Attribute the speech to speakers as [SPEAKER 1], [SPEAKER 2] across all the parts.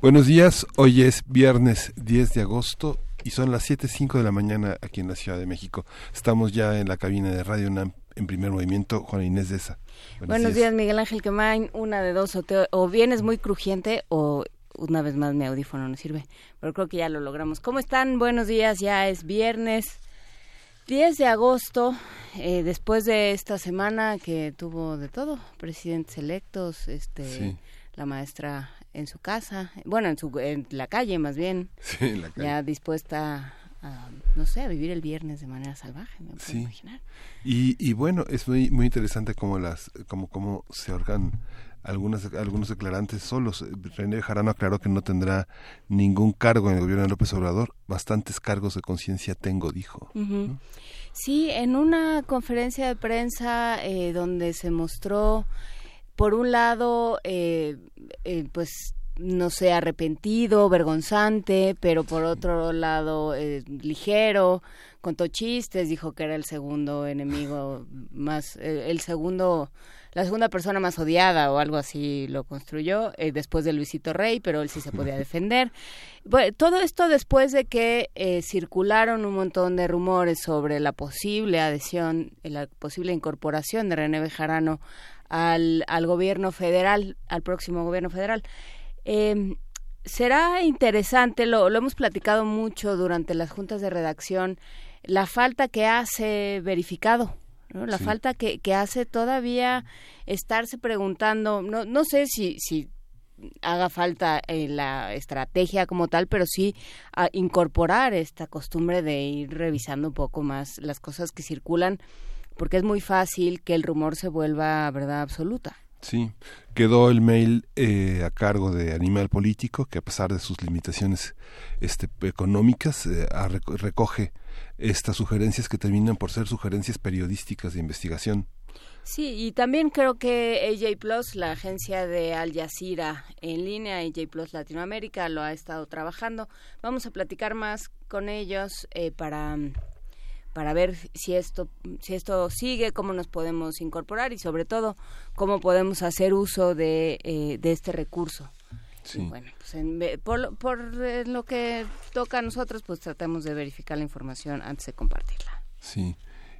[SPEAKER 1] Buenos días, hoy es viernes 10 de agosto y son las 7.05 de la mañana aquí en la Ciudad de México. Estamos ya en la cabina de Radio UNAM en primer movimiento, Juana Inés de esa.
[SPEAKER 2] Buenos, días. Miguel Ángel Quemain, una de dos, o, o vienes muy crujiente o una vez más mi audífono no sirve, pero creo que ya lo logramos. ¿Cómo están? Buenos días, ya es viernes 10 de agosto, eh, después de esta semana que tuvo de todo, presidentes electos, este, la maestra en su casa, bueno, en, su, en la calle más bien, ya dispuesta a, no sé, a vivir el viernes de manera salvaje, me puedo imaginar.
[SPEAKER 1] Y, y bueno, es muy muy interesante cómo las cómo cómo se organ algunas algunos declarantes solos. René Jarano aclaró que no tendrá ningún cargo en el gobierno de López Obrador. Bastantes cargos de conciencia tengo, dijo.
[SPEAKER 2] Sí, en una conferencia de prensa eh, donde se mostró por un lado, eh, eh, pues no sé, arrepentido, vergonzante, pero por otro lado, eh, ligero, contó chistes, dijo que era el segundo enemigo más, el segundo, la segunda persona más odiada o algo así lo construyó, después de Luisito Rey, pero él sí se podía defender. todo esto después de que circularon un montón de rumores sobre la posible adhesión, la posible incorporación de René Bejarano al, al gobierno federal, al próximo gobierno federal. Eh, será interesante, lo, lo hemos platicado mucho durante las juntas de redacción, la falta que hace verificado, ¿no? la falta que, que hace todavía estarse preguntando, no, no sé si, si haga falta eh, la estrategia como tal, pero sí a incorporar esta costumbre de ir revisando un poco más las cosas que circulan porque es muy fácil que el rumor se vuelva verdad absoluta.
[SPEAKER 1] Sí, quedó el mail eh, a cargo de Animal Político, que a pesar de sus limitaciones este, económicas, eh, recoge estas sugerencias que terminan por ser sugerencias periodísticas de investigación.
[SPEAKER 2] Sí, y también creo que AJ Plus, la agencia de Al Jazeera en línea, AJ Plus Latinoamérica, lo ha estado trabajando. Vamos a platicar más con ellos eh, para para ver si esto si esto sigue cómo nos podemos incorporar y sobre todo cómo podemos hacer uso de, eh, de este recurso. Bueno pues por, por lo que toca a nosotros pues tratemos de verificar la información antes de compartirla.
[SPEAKER 1] Sí.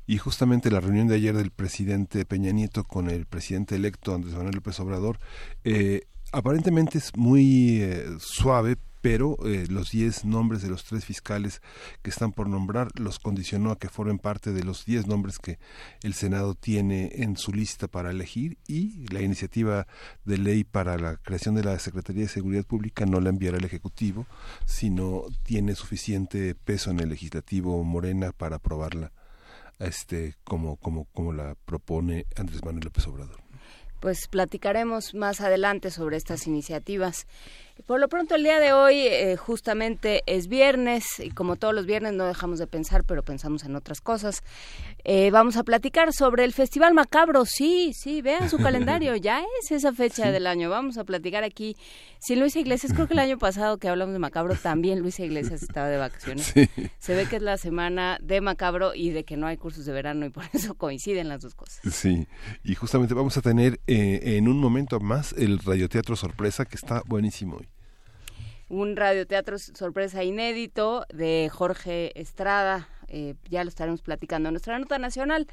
[SPEAKER 1] Y justamente la reunión de ayer del presidente Peña Nieto con el presidente electo Andrés Manuel López Obrador eh, aparentemente es muy eh, suave pero eh, los 10 nombres de los tres fiscales que están por nombrar los condicionó a que formen parte de los 10 nombres que el Senado tiene en su lista para elegir y la iniciativa de ley para la creación de la Secretaría de Seguridad Pública no la enviará el Ejecutivo, sino tiene suficiente peso en el legislativo Morena para aprobarla este como como como la propone Andrés Manuel López Obrador.
[SPEAKER 2] Pues platicaremos más adelante sobre estas iniciativas. Por lo pronto el día de hoy eh, justamente es viernes y como todos los viernes no dejamos de pensar, pero pensamos en otras cosas. Eh, vamos a platicar sobre el Festival Macabro. Sí, sí, vean su calendario, ya es esa fecha del año. Vamos a platicar aquí. Sí, Luisa Iglesias, creo que el año pasado que hablamos de Macabro también Luisa Iglesias estaba de vacaciones. Se ve que es la semana de Macabro y de que no hay cursos de verano y por eso coinciden las dos cosas.
[SPEAKER 1] Sí, y justamente vamos a tener eh, en un momento más el radioteatro sorpresa que está buenísimo hoy
[SPEAKER 2] un radioteatro sorpresa inédito de Jorge Estrada. Eh, ya lo estaremos platicando en nuestra nota nacional.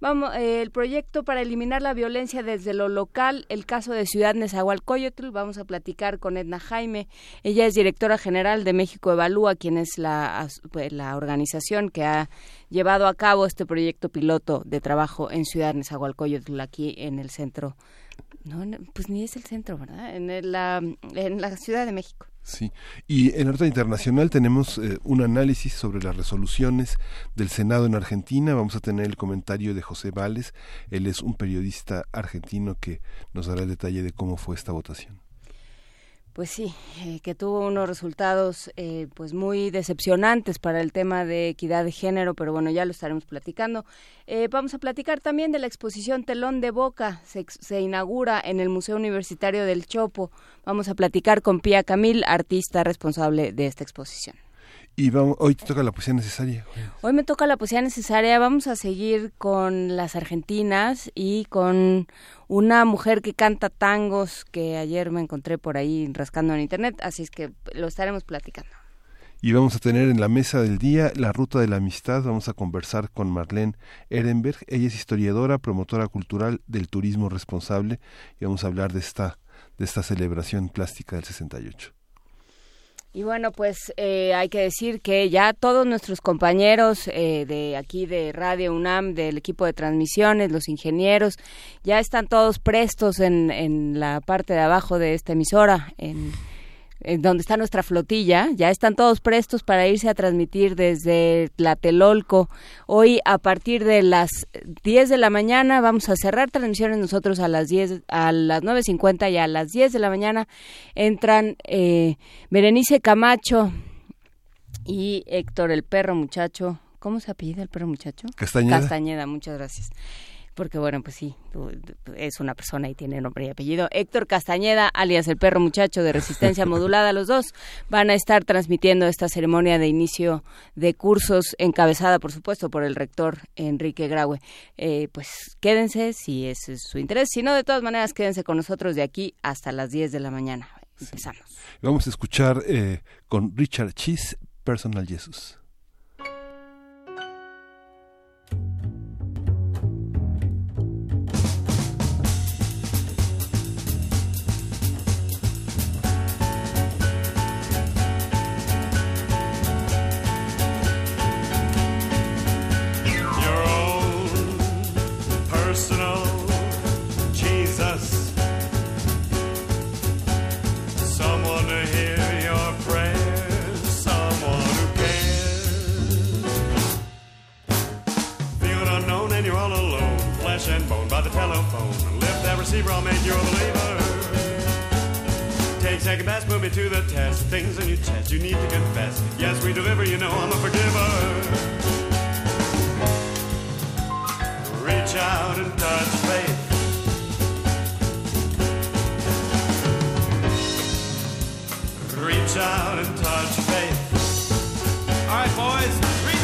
[SPEAKER 2] Vamos, eh, el proyecto para eliminar la violencia desde lo local, el caso de Ciudad Nezahualcóyotl, vamos a platicar con Edna Jaime. Ella es directora general de México Evalúa, quien es la, pues, la organización que ha llevado a cabo este proyecto piloto de trabajo en Ciudad Nezahualcóyotl, aquí en el centro. No, pues ni es el centro, ¿verdad? En la, en la Ciudad de México.
[SPEAKER 1] Sí, y en nota internacional tenemos eh, un análisis sobre las resoluciones del Senado en Argentina. Vamos a tener el comentario de José Vales. Él es un periodista argentino que nos dará el detalle de cómo fue esta votación.
[SPEAKER 2] Pues sí, eh, que tuvo unos resultados eh, pues muy decepcionantes para el tema de equidad de género, pero bueno, ya lo estaremos platicando. Eh, vamos a platicar también de la exposición Telón de Boca, se, se, inaugura en el Museo Universitario del Chopo. Vamos a platicar con Pía Camil, artista responsable de esta exposición.
[SPEAKER 1] Y vamos, hoy te toca la poesía necesaria.
[SPEAKER 2] Hoy me toca la poesía necesaria. Vamos a seguir con las argentinas y con una mujer que canta tangos que ayer me encontré por ahí rascando en internet. Así es que lo estaremos platicando.
[SPEAKER 1] Y vamos a tener en la mesa del día la ruta de la amistad. Vamos a conversar con Marlene Ehrenberg. Ella es historiadora, promotora cultural del turismo responsable. Y vamos a hablar de esta, de esta celebración plástica del 68.
[SPEAKER 2] Y bueno, pues eh, hay que decir que ya todos nuestros compañeros eh, de aquí de Radio UNAM, del equipo de transmisiones, los ingenieros, ya están todos prestos en, en la parte de abajo de esta emisora, en donde está nuestra flotilla, ya están todos prestos para irse a transmitir desde Tlatelolco. Hoy a partir de las 10 de la mañana vamos a cerrar transmisiones nosotros a las 10 a las 9:50 y a las 10 de la mañana entran eh, Berenice Camacho y Héctor el perro muchacho. ¿Cómo se apellida el perro muchacho?
[SPEAKER 1] Castañeda.
[SPEAKER 2] Castañeda, muchas gracias porque bueno, pues sí, es una persona y tiene nombre y apellido. Héctor Castañeda, alias el perro muchacho de resistencia modulada, los dos van a estar transmitiendo esta ceremonia de inicio de cursos, encabezada por supuesto por el rector Enrique Graue. Eh, pues quédense si es su interés, si no, de todas maneras quédense con nosotros de aquí hasta las 10 de la mañana. Empezamos.
[SPEAKER 1] Vamos a escuchar eh, con Richard Cheese, Personal Jesus.
[SPEAKER 3] Receiver, I'll make you a believer. Take second best, put me to the test. Things in your chest, you need to confess. Yes, we deliver, you know I'm a forgiver. Reach out and touch faith. Reach out and touch faith. All right, boys.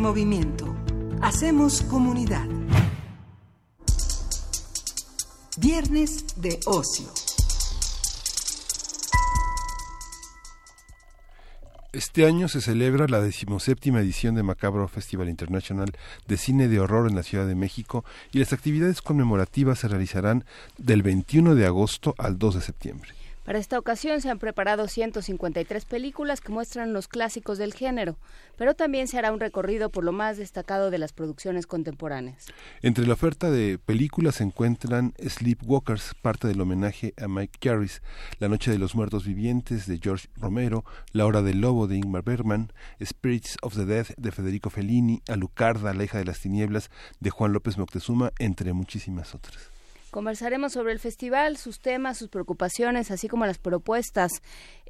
[SPEAKER 4] Movimiento. Hacemos comunidad. Viernes de ocio.
[SPEAKER 1] Este año se celebra la decimoséptima edición de Macabro Festival International de Cine de Horror en la Ciudad de México y las actividades conmemorativas se realizarán del 21 de agosto al 2 de septiembre.
[SPEAKER 2] Para esta ocasión se han preparado 153 películas que muestran los clásicos del género, pero también se hará un recorrido por lo más destacado de las producciones contemporáneas.
[SPEAKER 1] Entre la oferta de películas se encuentran Sleepwalkers, parte del homenaje a Mike Jarvis, La Noche de los Muertos Vivientes de George Romero, La Hora del Lobo de Ingmar Bergman, Spirits of the Dead de Federico Fellini, Alucarda, La hija de las tinieblas de Juan López Moctezuma, entre muchísimas otras.
[SPEAKER 2] Conversaremos sobre el festival, sus temas, sus preocupaciones, así como las propuestas,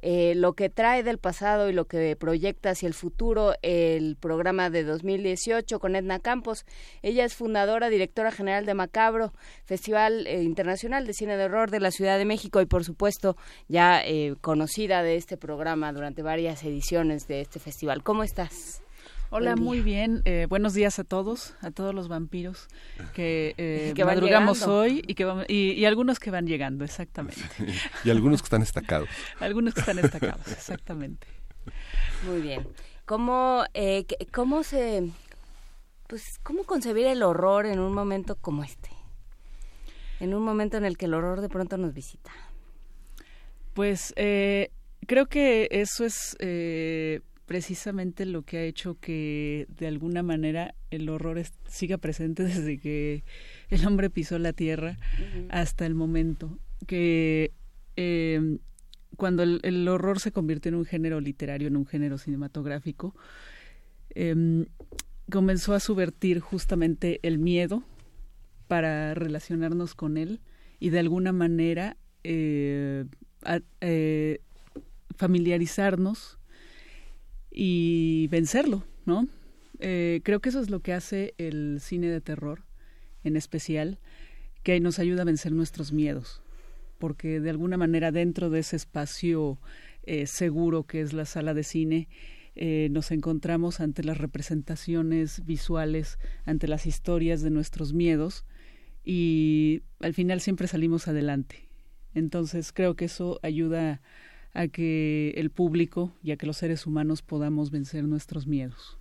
[SPEAKER 2] eh, lo que trae del pasado y lo que proyecta hacia el futuro el programa de 2018 con Edna Campos. Ella es fundadora, directora general de Macabro, Festival eh, Internacional de Cine de Horror de la Ciudad de México y, por supuesto, ya eh, conocida de este programa durante varias ediciones de este festival. ¿Cómo estás?
[SPEAKER 5] Hola, muy bien. Eh, buenos días a todos, a todos los vampiros que, eh,
[SPEAKER 2] Que
[SPEAKER 5] madrugamos
[SPEAKER 2] llegando.
[SPEAKER 5] hoy y, que y, y algunos que van llegando, exactamente.
[SPEAKER 1] y algunos que están destacados.
[SPEAKER 5] algunos que están destacados, exactamente.
[SPEAKER 2] Muy bien. ¿Cómo, eh, cómo se, pues, cómo concebir el horror en un momento como este? En un momento en el que el horror de pronto nos visita.
[SPEAKER 5] Pues eh, creo que eso es eh, precisamente lo que ha hecho que de alguna manera el horror es- siga presente desde que el hombre pisó la tierra hasta el momento. Que eh, cuando el, el horror se convirtió en un género literario, en un género cinematográfico, em, comenzó a subvertir justamente el miedo para relacionarnos con él y de alguna manera eh, a- eh, familiarizarnos y vencerlo, ¿no? Eh, creo que eso es lo que hace el cine de terror, en especial, que nos ayuda a vencer nuestros miedos, porque de alguna manera dentro de ese espacio eh, seguro que es la sala de cine, eh, nos encontramos ante las representaciones visuales, ante las historias de nuestros miedos y al final siempre salimos adelante. Entonces creo que eso ayuda a que el público y a que los seres humanos podamos vencer nuestros miedos.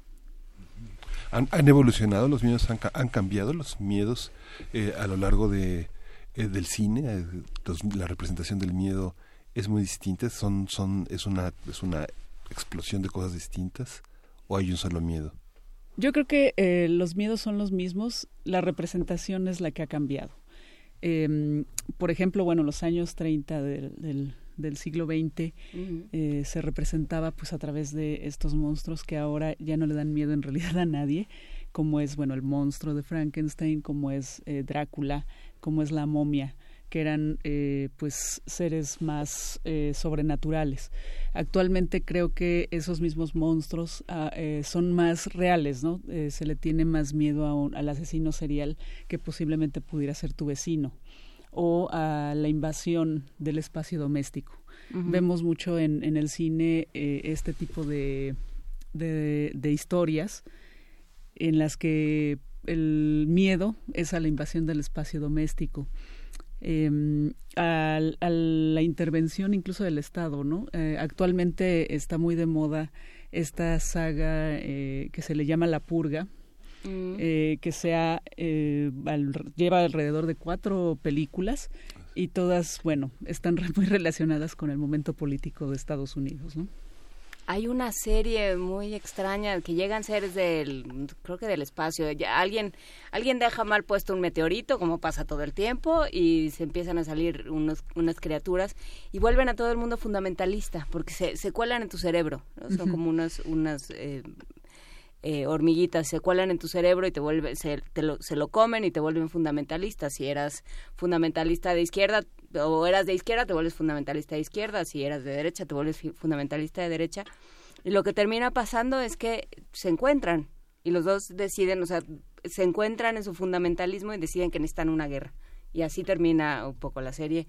[SPEAKER 1] ¿Han, han evolucionado los miedos? ¿Han, han cambiado los miedos eh, a lo largo de, eh, del cine? Eh, los- la representación del miedo es muy distinta. Son, son, es, una, ¿Es una explosión de cosas distintas? ¿O hay un solo miedo?
[SPEAKER 5] Yo creo que eh, los miedos son los mismos, la representación es la que ha cambiado. Em, por ejemplo, bueno, los años 30 del, del, del siglo XX eh, se representaba pues a través de estos monstruos que ahora ya no le dan miedo en realidad a nadie, como es bueno el monstruo de Frankenstein, como es eh, Drácula, como es la momia, que eran eh, pues seres más eh, sobrenaturales. Actualmente creo que esos mismos monstruos ah, eh, son más reales, ¿no? Eh, se le tiene más miedo a un- al asesino serial que posiblemente pudiera ser tu vecino o a la invasión del espacio doméstico. Vemos mucho en, en el cine eh, este tipo de, de, de historias en las que el miedo es a la invasión del espacio doméstico, eh, al- a, la intervención incluso del Estado, ¿no? Eh, actualmente está muy de moda esta saga eh, que se le llama La Purga,
[SPEAKER 2] Mm.
[SPEAKER 5] eh, que sea eh, al- lleva alrededor de cuatro películas y todas, bueno, están re- muy relacionadas con el momento político de Estados Unidos, ¿no?
[SPEAKER 2] Hay una serie muy extraña que llegan seres del, creo que del espacio. Ya alguien, alguien deja mal puesto un meteorito, como pasa todo el tiempo, y se empiezan a salir unos, unas criaturas y vuelven a todo el mundo fundamentalista, porque se, se cuelan en tu cerebro. ¿no? Son como unas, unas eh, eh, hormiguitas, se cuelan en tu cerebro y te vuelve, se, te lo, se lo comen y te vuelven fundamentalista. Si eras fundamentalista de izquierda o eras de izquierda, te vuelves fundamentalista de izquierda. Si eras de derecha, te vuelves fundamentalista de derecha. Y lo que termina pasando es que se encuentran y los dos deciden, o sea, se encuentran en su fundamentalismo y deciden que necesitan una guerra. Y así termina un poco la serie.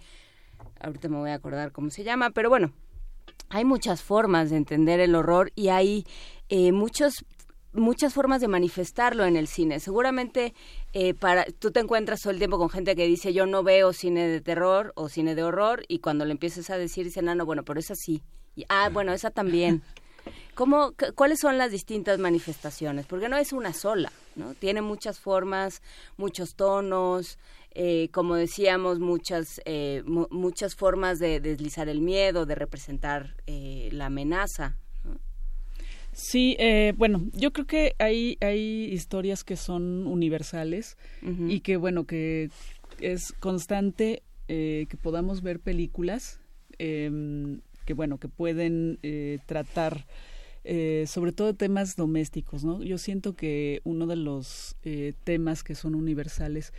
[SPEAKER 2] Ahorita me voy a acordar cómo se llama, pero bueno, hay muchas formas de entender el horror y hay eh, muchos muchas formas de manifestarlo en el cine. Seguramente eh, para tú te encuentras todo el tiempo con gente que dice yo no veo cine de terror o cine de horror y cuando le empiezas a decir dicen ah no bueno pero esa sí y, ah bueno esa también. ¿Cómo, cu- ¿Cuáles son las distintas manifestaciones? Porque no es una sola, ¿no? Tiene muchas formas, muchos tonos, eh, como decíamos, muchas, eh, mu- muchas formas de deslizar el miedo, de representar eh, la amenaza.
[SPEAKER 5] Sí, eh, bueno, yo creo que hay, hay historias que son universales y que, bueno, que es constante eh, que podamos ver películas em, que, bueno, que pueden eh, tratar eh, sobre todo temas domésticos, ¿no? Yo siento que uno de los eh, temas que son universales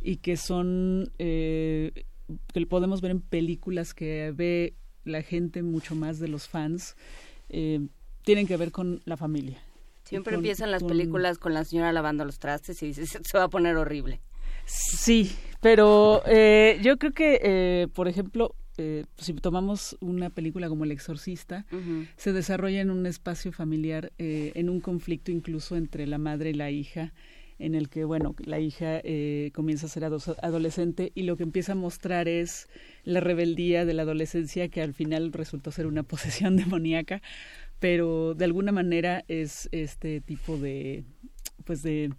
[SPEAKER 5] y que son eh, que podemos ver en películas que ve la gente mucho más de los fans eh, tienen que ver con la familia.
[SPEAKER 2] Siempre
[SPEAKER 5] Con-
[SPEAKER 2] empiezan las
[SPEAKER 5] con-
[SPEAKER 2] películas con la señora lavando los trastes y dices, se va a poner horrible.
[SPEAKER 5] Sí, pero eh, yo creo que, eh, por ejemplo, eh, si tomamos una película como El Exorcista, se desarrolla en un espacio familiar, eh, en un conflicto incluso entre la madre y la hija, en el que, bueno, la hija eh, comienza a ser adolescente y lo que empieza a mostrar es la rebeldía de la adolescencia que al final resultó ser una posesión demoníaca, pero de alguna manera es este tipo de, pues de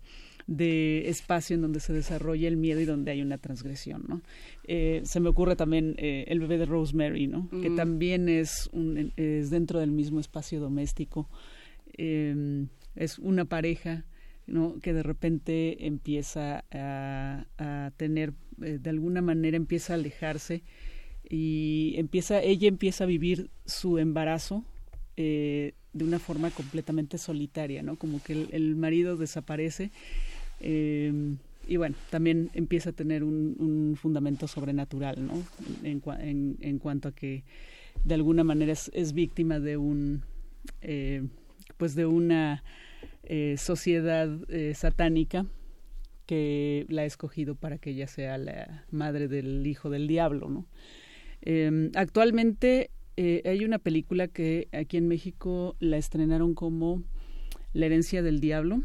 [SPEAKER 5] de espacio en donde se desarrolla el miedo y donde hay una transgresión, ¿no? Eh, se me ocurre también eh, el bebé de Rosemary, ¿no? Que también es, un, es dentro del mismo espacio doméstico. Em, es una pareja, ¿no? Que de repente empieza a, a tener, eh, de alguna manera empieza a alejarse y empieza, ella empieza a vivir su embarazo de una forma completamente solitaria, ¿no? Como que el, marido desaparece eh, y bueno, también empieza a tener un, fundamento sobrenatural, ¿no? En, cuanto a que de alguna manera es, víctima de un, eh, pues de una eh, sociedad satánica que la ha escogido para que ella sea la madre del hijo del diablo, ¿no? actualmente hay una película que aquí en México la estrenaron como La herencia del diablo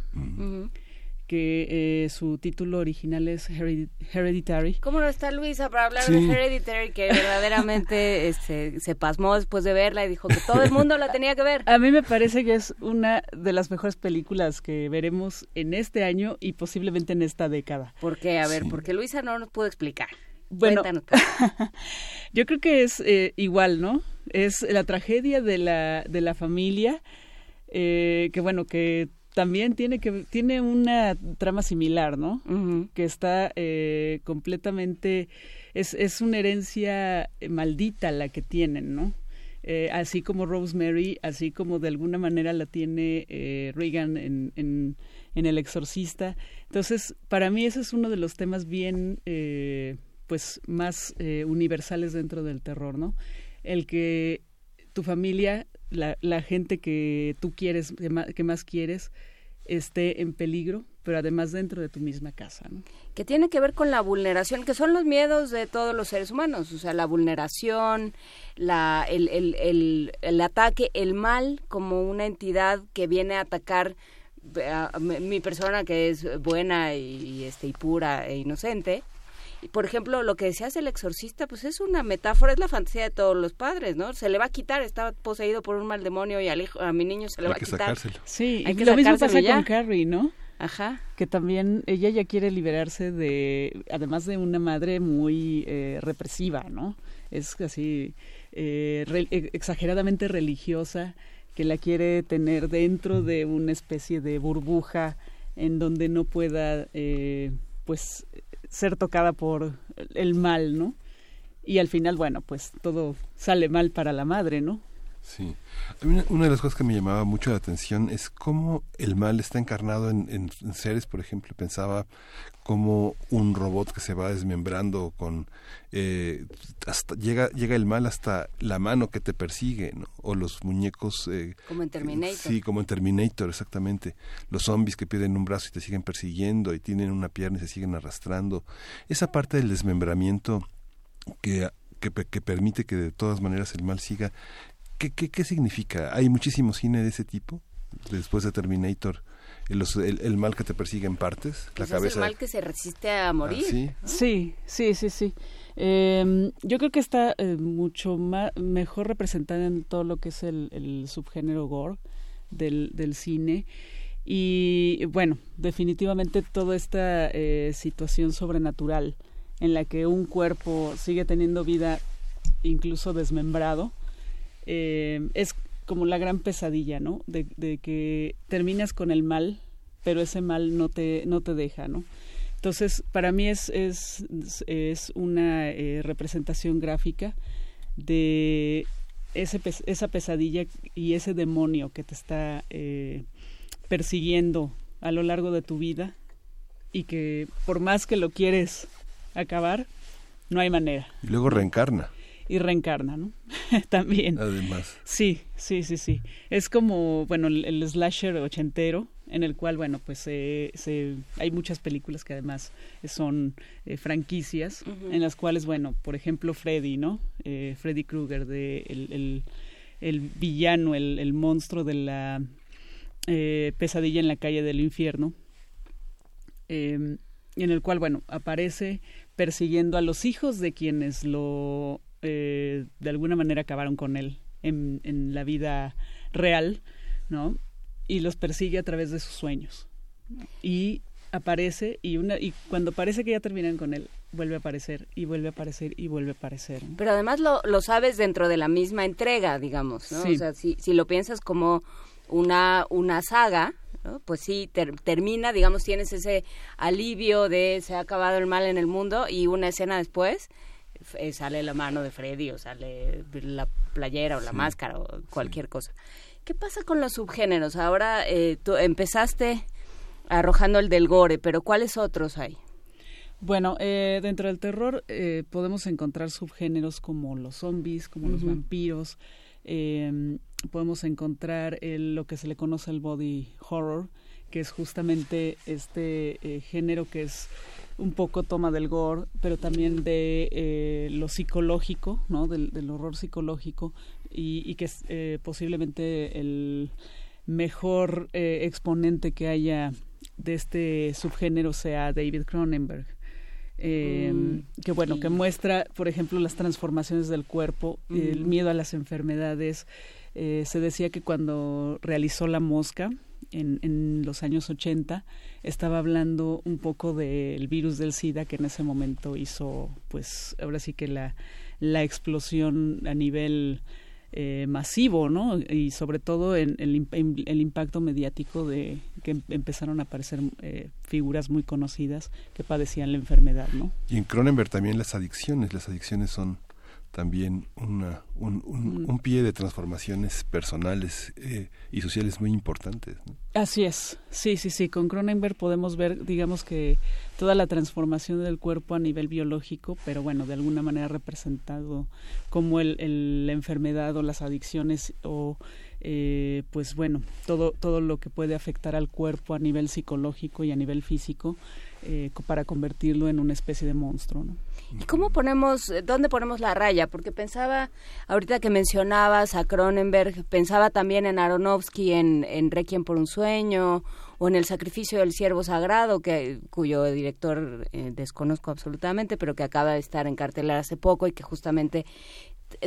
[SPEAKER 5] que eh, su título original es Hereditary.
[SPEAKER 2] ¿Cómo no está Luisa para hablar de Hereditary, que verdaderamente este, se pasmó después de verla y dijo que todo el mundo la tenía que ver?
[SPEAKER 5] A mí me parece que es una de las mejores películas que veremos en este año y posiblemente en esta década.
[SPEAKER 2] ¿Por qué? A ver, porque Luisa no nos pudo explicar.
[SPEAKER 5] Bueno, yo creo que es eh, igual, ¿no? Es la tragedia de la, de la familia, eh, que bueno, que también tiene que tiene una trama similar, ¿no? Que está eh, completamente es, es una herencia maldita la que tienen, ¿no? Eh, así como Rosemary, así como de alguna manera la tiene eh, Reagan en, en, en, El Exorcista. Entonces, para mí ese es uno de los temas bien, eh, pues, más eh, universales dentro del terror, ¿no? El que tu familia la, la gente que tú quieres, que más, quieres, esté en peligro, pero además dentro de tu misma casa. ¿no?
[SPEAKER 2] Que tiene que ver con la vulneración, que son los miedos de todos los seres humanos, o sea, la vulneración, el, ataque, el mal como una entidad que viene a atacar a mi persona que es buena y, este, y pura e inocente por ejemplo, lo que decías el exorcista, pues es una metáfora, es la fantasía de todos los padres, ¿no? Se le va a quitar, está poseído por un mal demonio y al hijo, a mi niño se le va a quitar.
[SPEAKER 5] Sí, Hay que lo mismo pasa con Carrie, ¿no? Ajá. Que también ella ya quiere liberarse de, además de una madre muy eh, represiva, ¿no? Es así eh, e, exageradamente religiosa, que la quiere tener dentro de una especie de burbuja en donde no pueda, eh, pues, ser tocada por el mal, ¿no? Y al final, bueno, pues todo sale mal para la madre, ¿no?
[SPEAKER 1] Sí. Una, de las cosas que me llamaba mucho la atención es cómo el mal está encarnado en, seres, por ejemplo, pensaba como un robot que se va desmembrando con eh, hasta llega llega el mal hasta la mano que te persigue, ¿no? O los muñecos
[SPEAKER 2] eh, como en Terminator.
[SPEAKER 1] Sí, como en Terminator, exactamente. Los zombies que pierden un brazo y te siguen persiguiendo y tienen una pierna y se siguen arrastrando. Esa parte del desmembramiento que que, que, permite que de todas maneras el mal siga ¿Qué, qué, significa? ¿Hay muchísimo cine de ese tipo? Después de Terminator, el, el, mal que te persigue en partes,
[SPEAKER 2] la cabeza. Es el mal que se resiste a morir.
[SPEAKER 5] Ah, ¿sí? sí, sí, sí, em, yo creo que está eh, mucho más, mejor representada en todo lo que es el, subgénero gore del, del cine. Y bueno, definitivamente toda esta eh, situación sobrenatural en la que un cuerpo sigue teniendo vida incluso desmembrado, eh, es como la gran pesadilla, ¿no? De, que terminas con el mal, pero ese mal no te, no te deja, ¿no? Entonces, para mí es, es, es una eh, representación gráfica de ese, esa pesadilla y ese demonio que te está eh, persiguiendo a lo largo de tu vida y que por más que lo quieres acabar, no hay manera.
[SPEAKER 1] Y luego reencarna
[SPEAKER 5] y reencarna, ¿no? También.
[SPEAKER 1] Además.
[SPEAKER 5] Sí, sí, sí, sí. Es como, bueno, el, slasher ochentero, en el cual, bueno, pues se, hay muchas películas que además son eh, franquicias, en las cuales, bueno, por ejemplo, Freddy, ¿no? Eh, Freddy Krueger, de el, el, villano, el, el, monstruo de la eh, pesadilla en la calle del infierno, em, en el cual, bueno, aparece persiguiendo a los hijos de quienes lo, de alguna manera, acabaron con él en, en la vida real, ¿no? y los persigue a través de sus sueños. Y aparece y una y cuando parece que ya terminan con él vuelve a aparecer y vuelve a aparecer y vuelve a aparecer
[SPEAKER 2] pero además lo, lo sabes dentro de la misma entrega digamos ¿no? o sea si, si lo piensas como una una saga pues sí termina digamos tienes ese alivio de se ha acabado el mal en el mundo y una escena después eh, sale la mano de Freddy o sale la playera o la máscara o cualquier cosa ¿Qué pasa con los subgéneros? Ahora eh, tú empezaste arrojando el del gore, pero ¿cuáles otros hay?
[SPEAKER 5] Bueno, eh, dentro del terror eh, podemos encontrar subgéneros como los zombies, como los vampiros. Em, podemos encontrar lo que se le conoce el body horror, que es justamente este género que es un poco toma del gore, pero también de lo psicológico, ¿no? del horror psicológico, y, que es eh, posiblemente el mejor eh, exponente que haya de este subgénero sea David Cronenberg. Em, mm, que bueno, que muestra, por ejemplo, las transformaciones del cuerpo, el miedo a las enfermedades. Eh, se decía que cuando realizó La Mosca, en, en, los años 80, estaba hablando un poco del virus del SIDA que en ese momento hizo, pues, ahora sí que la, la explosión a nivel eh, masivo, ¿no? Y sobre todo en, el, el, impacto mediático de que em, empezaron a aparecer eh, figuras muy conocidas que padecían la enfermedad, ¿no?
[SPEAKER 1] Y en Cronenberg también las adicciones, las adicciones son también una, un, un, mm. pie de transformaciones personales eh, y sociales muy importantes.
[SPEAKER 5] Así es, sí, sí, sí. Con Cronenberg podemos ver, digamos que toda la transformación del cuerpo a nivel biológico, pero bueno, de alguna manera representado como el, la enfermedad o las adicciones o eh, pues bueno, todo, todo lo que puede afectar al cuerpo a nivel psicológico y a nivel físico eh, para convertirlo en una especie de monstruo. ¿no?
[SPEAKER 2] ¿Y cómo ponemos, eh, dónde ponemos la raya? Porque pensaba, ahorita que mencionabas a Cronenberg, pensaba también en Aronofsky, en, en Requiem por un sueño, o en El sacrificio del siervo sagrado, que, cuyo director eh, desconozco absolutamente, pero que acaba de estar en cartelera hace poco y que justamente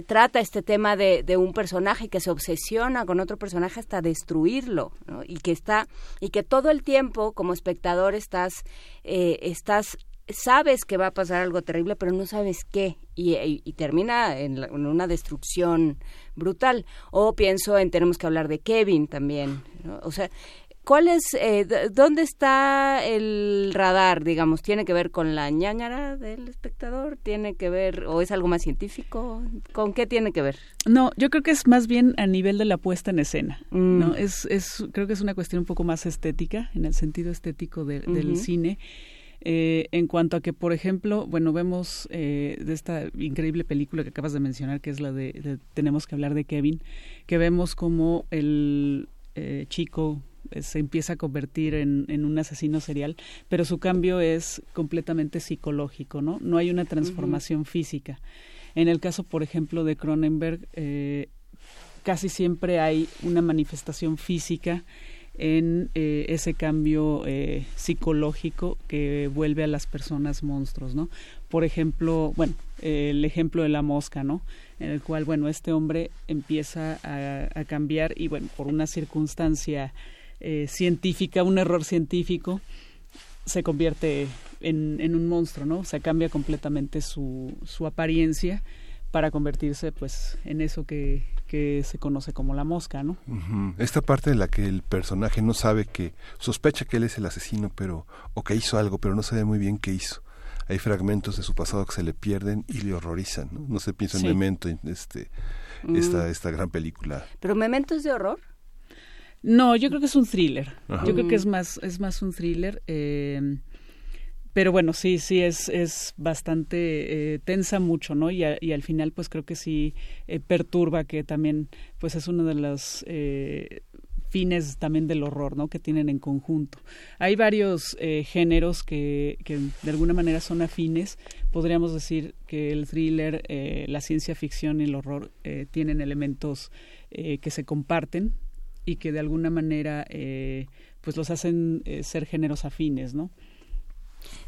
[SPEAKER 2] trata este tema de, de, un personaje que se obsesiona con otro personaje hasta destruirlo y que está y que todo el tiempo como espectador estás eh, estás sabes que va a pasar algo terrible pero no sabes qué. Y, termina en, en, una destrucción brutal. O pienso en tenemos que hablar de Kevin también o sea ¿Cuál es, eh, dónde está el radar, digamos? ¿Tiene que ver con la ñañara del espectador? ¿Tiene que ver, o es algo más científico? ¿Con qué tiene que ver?
[SPEAKER 5] No, yo creo que es más bien a nivel de la puesta en escena, ¿no? Mm. Es, es, creo que es una cuestión un poco más estética, en el sentido estético del cine. Eh, en cuanto a que, por ejemplo, bueno, vemos eh, de esta increíble película que acabas de mencionar, que es la de, Tenemos que hablar de Kevin, que vemos como el eh, chico se empieza a convertir en, en, un asesino serial, pero su cambio es completamente psicológico, ¿no? No hay una transformación física. En el caso, por ejemplo, de Cronenberg, eh, casi siempre hay una manifestación física en eh, ese cambio eh, psicológico que vuelve a las personas monstruos, ¿no? Por ejemplo, bueno, el ejemplo de la mosca, ¿no? En el cual, bueno, este hombre empieza a, a cambiar y, bueno, por una circunstancia eh, científica, un error científico, se convierte en, en, un monstruo, ¿no? O sea, cambia completamente su, su apariencia para convertirse, pues, en eso que, que se conoce como la mosca, ¿no?
[SPEAKER 1] Esta parte en la que el personaje no sabe que, sospecha que él es el asesino, pero, o que hizo algo, pero no sabe muy bien qué hizo. Hay fragmentos de su pasado que se le pierden y le horrorizan, ¿no? No se piensa en Memento, este, esta, mm. esta gran película.
[SPEAKER 2] ¿Pero Memento es de horror?
[SPEAKER 5] No, yo creo que es un thriller. Yo creo que es más, es más un thriller. Eh, pero bueno, sí, sí, es, es bastante, eh, tensa mucho, ¿no? Y, y, al final, pues creo que sí eh, perturba, que también, pues es uno de los fines también del horror, ¿no? Que tienen en conjunto. Hay varios eh, géneros que, que, de alguna manera son afines. Podríamos decir que el thriller, eh, la ciencia ficción y el horror eh, tienen elementos eh, que se comparten y que de alguna manera eh, pues los hacen eh, ser géneros afines, ¿no?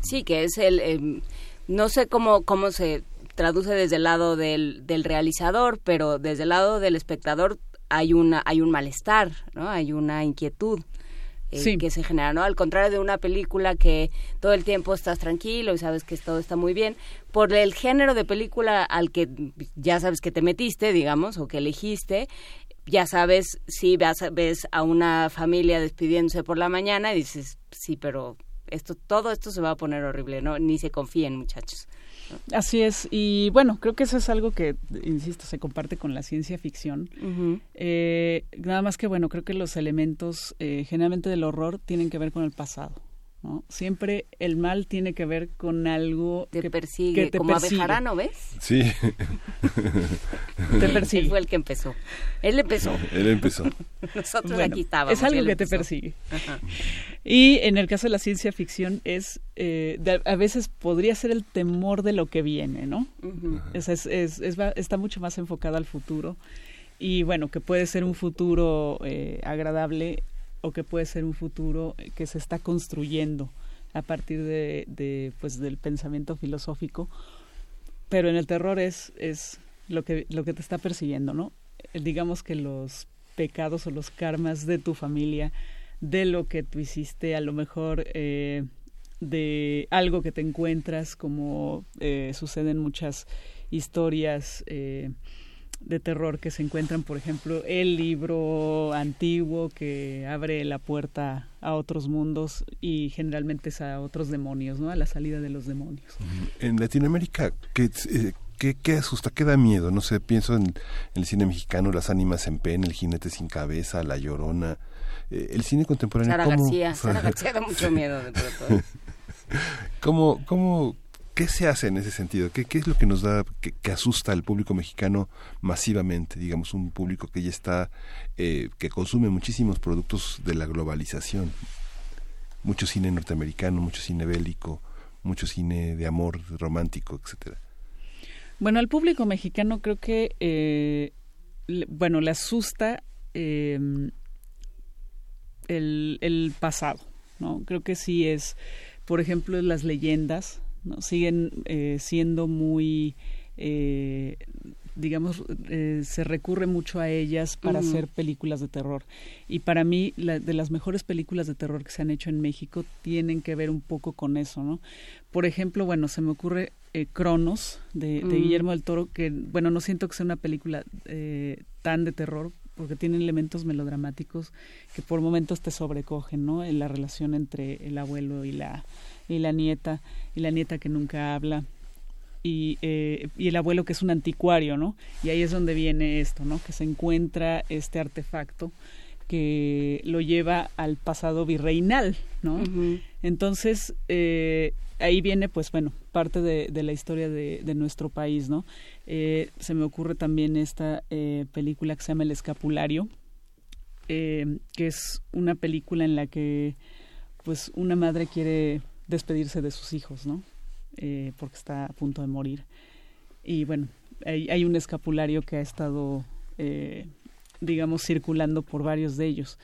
[SPEAKER 2] Sí, que es el... em, no sé cómo, cómo se traduce desde el lado del, del realizador, pero desde el lado del espectador hay una hay un malestar, ¿no? Hay una inquietud. eh,
[SPEAKER 5] Sí.
[SPEAKER 2] que se genera, ¿no? Al contrario de una película que todo el tiempo estás tranquilo y sabes que todo está muy bien, por el género de película al que ya sabes que te metiste, digamos, o que elegiste, ya sabes si vas a- ves a una familia despidiéndose por la mañana y dices, sí, pero esto todo esto se va a poner horrible, ¿no? Ni se confíen, muchachos.
[SPEAKER 5] Así es, y bueno, creo que eso es algo que, insisto, se comparte con la ciencia ficción. Eh, nada más que, bueno, creo que los elementos eh, generalmente del horror tienen que ver con el pasado. ¿No? Siempre el mal tiene que ver con algo
[SPEAKER 2] Te
[SPEAKER 5] que
[SPEAKER 2] persigue,
[SPEAKER 5] que te
[SPEAKER 2] como
[SPEAKER 5] persigue.
[SPEAKER 2] Abejarano, ¿ves?
[SPEAKER 1] Sí,
[SPEAKER 5] Te
[SPEAKER 2] Él
[SPEAKER 5] persigue.
[SPEAKER 2] fue el que empezó. Él empezó.
[SPEAKER 1] él empezó.
[SPEAKER 2] Nosotros
[SPEAKER 5] Bueno,
[SPEAKER 2] aquí estábamos.
[SPEAKER 5] es algo
[SPEAKER 2] él
[SPEAKER 5] que te persigue.
[SPEAKER 2] Ajá.
[SPEAKER 5] Y en el caso de la ciencia ficción es, eh, de- a veces podría ser el temor de lo que viene, ¿no?
[SPEAKER 2] Ujú.
[SPEAKER 5] Es, es- es- es va- está mucho más enfocada al futuro y bueno, que puede ser un futuro eh, agradable que puede ser un futuro eh, que se está construyendo a partir de, pues del pensamiento filosófico. Pero en el terror es es lo que lo que te está persiguiendo no Eh, digamos que los pecados o los karmas de tu familia de lo que tú hiciste a lo mejor eh, de algo que te encuentras como eh, sucede en muchas historias de terror que se encuentran, por ejemplo, el libro antiguo que abre la puerta a otros mundos y generalmente es a otros demonios, ¿no? A la salida de los demonios.
[SPEAKER 1] En Latinoamérica, ¿qué, eh, qué, qué asusta? ¿Qué da miedo? No sé, pienso en, en el cine mexicano, Las ánimas en pena, El jinete sin cabeza, La llorona. Eh, el cine contemporáneo,
[SPEAKER 2] Sara
[SPEAKER 1] ¿cómo,
[SPEAKER 2] García. Sara García da mucho miedo de pronto.
[SPEAKER 1] ¿cómo, cómo, ¿Qué se hace en ese sentido? ¿Qué, es lo que nos da, que, asusta al público mexicano masivamente? Digamos, un público que ya está, eh, que consume muchísimos productos de la globalización. Mucho cine norteamericano, mucho cine bélico, mucho cine de amor romántico, etcétera.
[SPEAKER 5] Bueno, al público mexicano creo que, eh, bueno, le asusta eh, el, el pasado, ¿no? Creo que sí es, por ejemplo, las leyendas, ¿no? Siguen eh, siendo muy, eh, digamos, eh, se recurre mucho a ellas para hacer películas de terror. Y para mí, la- de las mejores películas de terror que se han hecho en México tienen que ver un poco con eso, ¿no? Por ejemplo, bueno, se me ocurre Cronos de, de
[SPEAKER 2] Mm.
[SPEAKER 5] Guillermo del Toro, que, bueno, no siento que sea una película tan de terror, porque tiene elementos melodramáticos que por momentos te sobrecogen, ¿no? En la relación entre el abuelo y la, y la nieta, y la nieta que nunca habla. Y, eh, y el abuelo que es un anticuario, ¿no? Y ahí es donde viene esto, ¿no? Que se encuentra este artefacto que lo lleva al pasado virreinal, ¿no? Entonces, eh, ahí viene, pues bueno, parte de, de la historia de, de nuestro país, ¿no? Eh, se me ocurre también esta película que se llama El Escapulario, que es una película en la que, pues, una madre quiere despedirse de sus hijos, ¿no? Eh, porque está a punto de morir. Y bueno, hay, hay un escapulario que ha estado, eh, digamos, circulando por varios de ellos.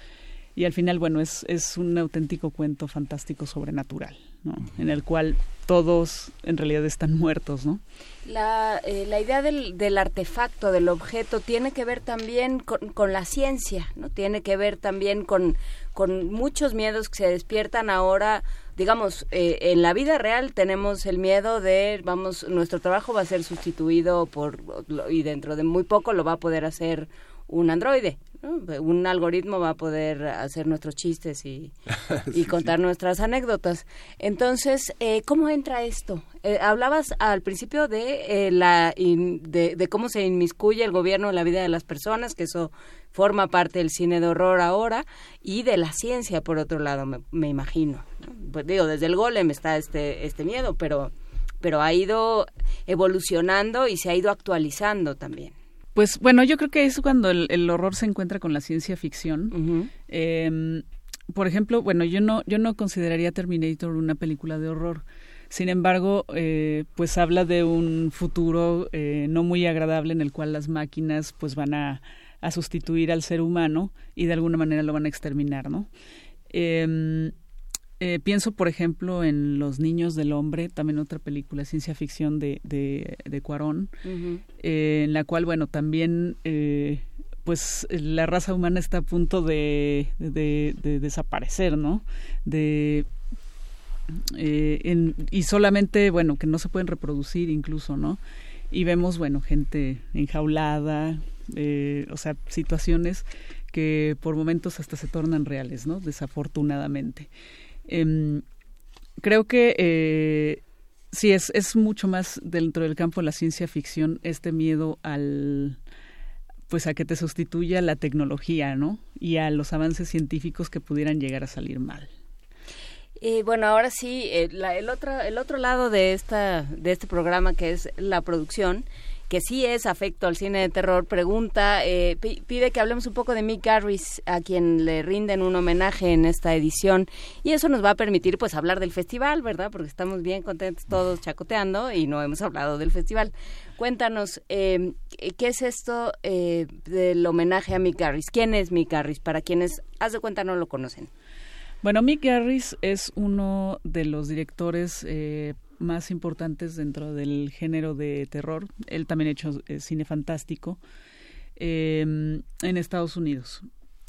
[SPEAKER 5] Y al final, bueno, es, es un auténtico cuento fantástico sobrenatural, ¿no? En el cual todos en realidad están muertos, ¿no?
[SPEAKER 2] La, eh, la idea del, del artefacto, del objeto, tiene que ver también con, con la ciencia, ¿no? Tiene que ver también con, con muchos miedos que se despiertan ahora. Digamos, eh, en la vida real tenemos el miedo de, vamos, nuestro trabajo va a ser sustituido por, y dentro de muy poco lo va a poder hacer un androide. ¿No? Un algoritmo va a poder hacer nuestros chistes y, y contar nuestras anécdotas. Entonces, eh, ¿cómo entra esto? Eh, hablabas al principio de, eh, la in- de, de cómo se inmiscuye el gobierno en la vida de las personas, que eso forma parte del cine de horror ahora, y de la ciencia, por otro lado, me, me imagino. ¿no? Pues digo, desde el golem está este, este miedo, pero, pero ha ido evolucionando y se ha ido actualizando también.
[SPEAKER 5] Pues bueno, yo creo que es cuando el, horror se encuentra con la ciencia ficción. Em, por ejemplo, bueno, yo no, yo no consideraría Terminator una película de horror. Sin embargo, eh, pues habla de un futuro eh, no muy agradable en el cual las máquinas pues van a, a, sustituir al ser humano y de alguna manera lo van a exterminar, ¿no? Em, eh, pienso, por ejemplo, en Los Niños del Hombre, también otra película ciencia ficción de, de, de Cuarón, eh, en la cual, bueno, también eh, pues la raza humana está a punto de, de, desaparecer, ¿no? De y solamente, bueno, que no se pueden reproducir incluso, ¿no? Y vemos, bueno, gente enjaulada, o sea, situaciones que por momentos hasta se tornan reales, ¿no? Desafortunadamente. Eh, creo que eh, sí, es, es mucho más dentro del campo de la ciencia ficción este miedo al pues a que te sustituya la tecnología, ¿no? Y a los avances científicos que pudieran llegar a salir mal.
[SPEAKER 2] Eh, bueno, ahora sí, eh, el otro el otro lado de esta de este programa que es la producción que sí es afecto al cine de terror, pregunta, eh, pide que hablemos un poco de Mick Garris, a quien le rinden un homenaje en esta edición. Y eso nos va a permitir pues hablar del festival, ¿verdad? Porque estamos bien contentos todos chacoteando y no hemos hablado del festival. Cuéntanos, eh, ¿qué es esto eh, del homenaje a Mick Garris? ¿Quién es Mick Garris? Para quienes, haz de cuenta, no lo conocen.
[SPEAKER 5] Bueno, Mick Garris es uno de los directores más importantes dentro del género de terror. Él también ha hecho eh, cine fantástico em, en Estados Unidos.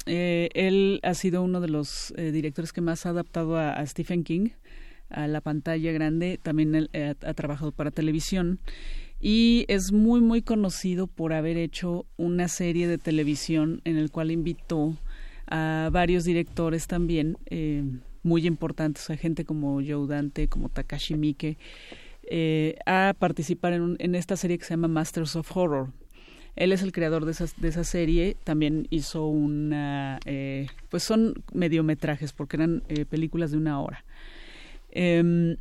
[SPEAKER 5] Eh, él ha sido uno de los eh, directores que más ha adaptado a, Stephen King a la pantalla grande. También ha, trabajado para televisión y es muy muy conocido por haber hecho una serie de televisión en el cual invitó a varios directores también muy importantes, a gente como Joe Dante, como Takashi Miike, eh, a participar en, en, esta serie que se llama Masters of Horror. Él es el creador de esa, de esa serie, también hizo una, eh, pues son mediometrajes porque eran eh, películas de una hora. Em,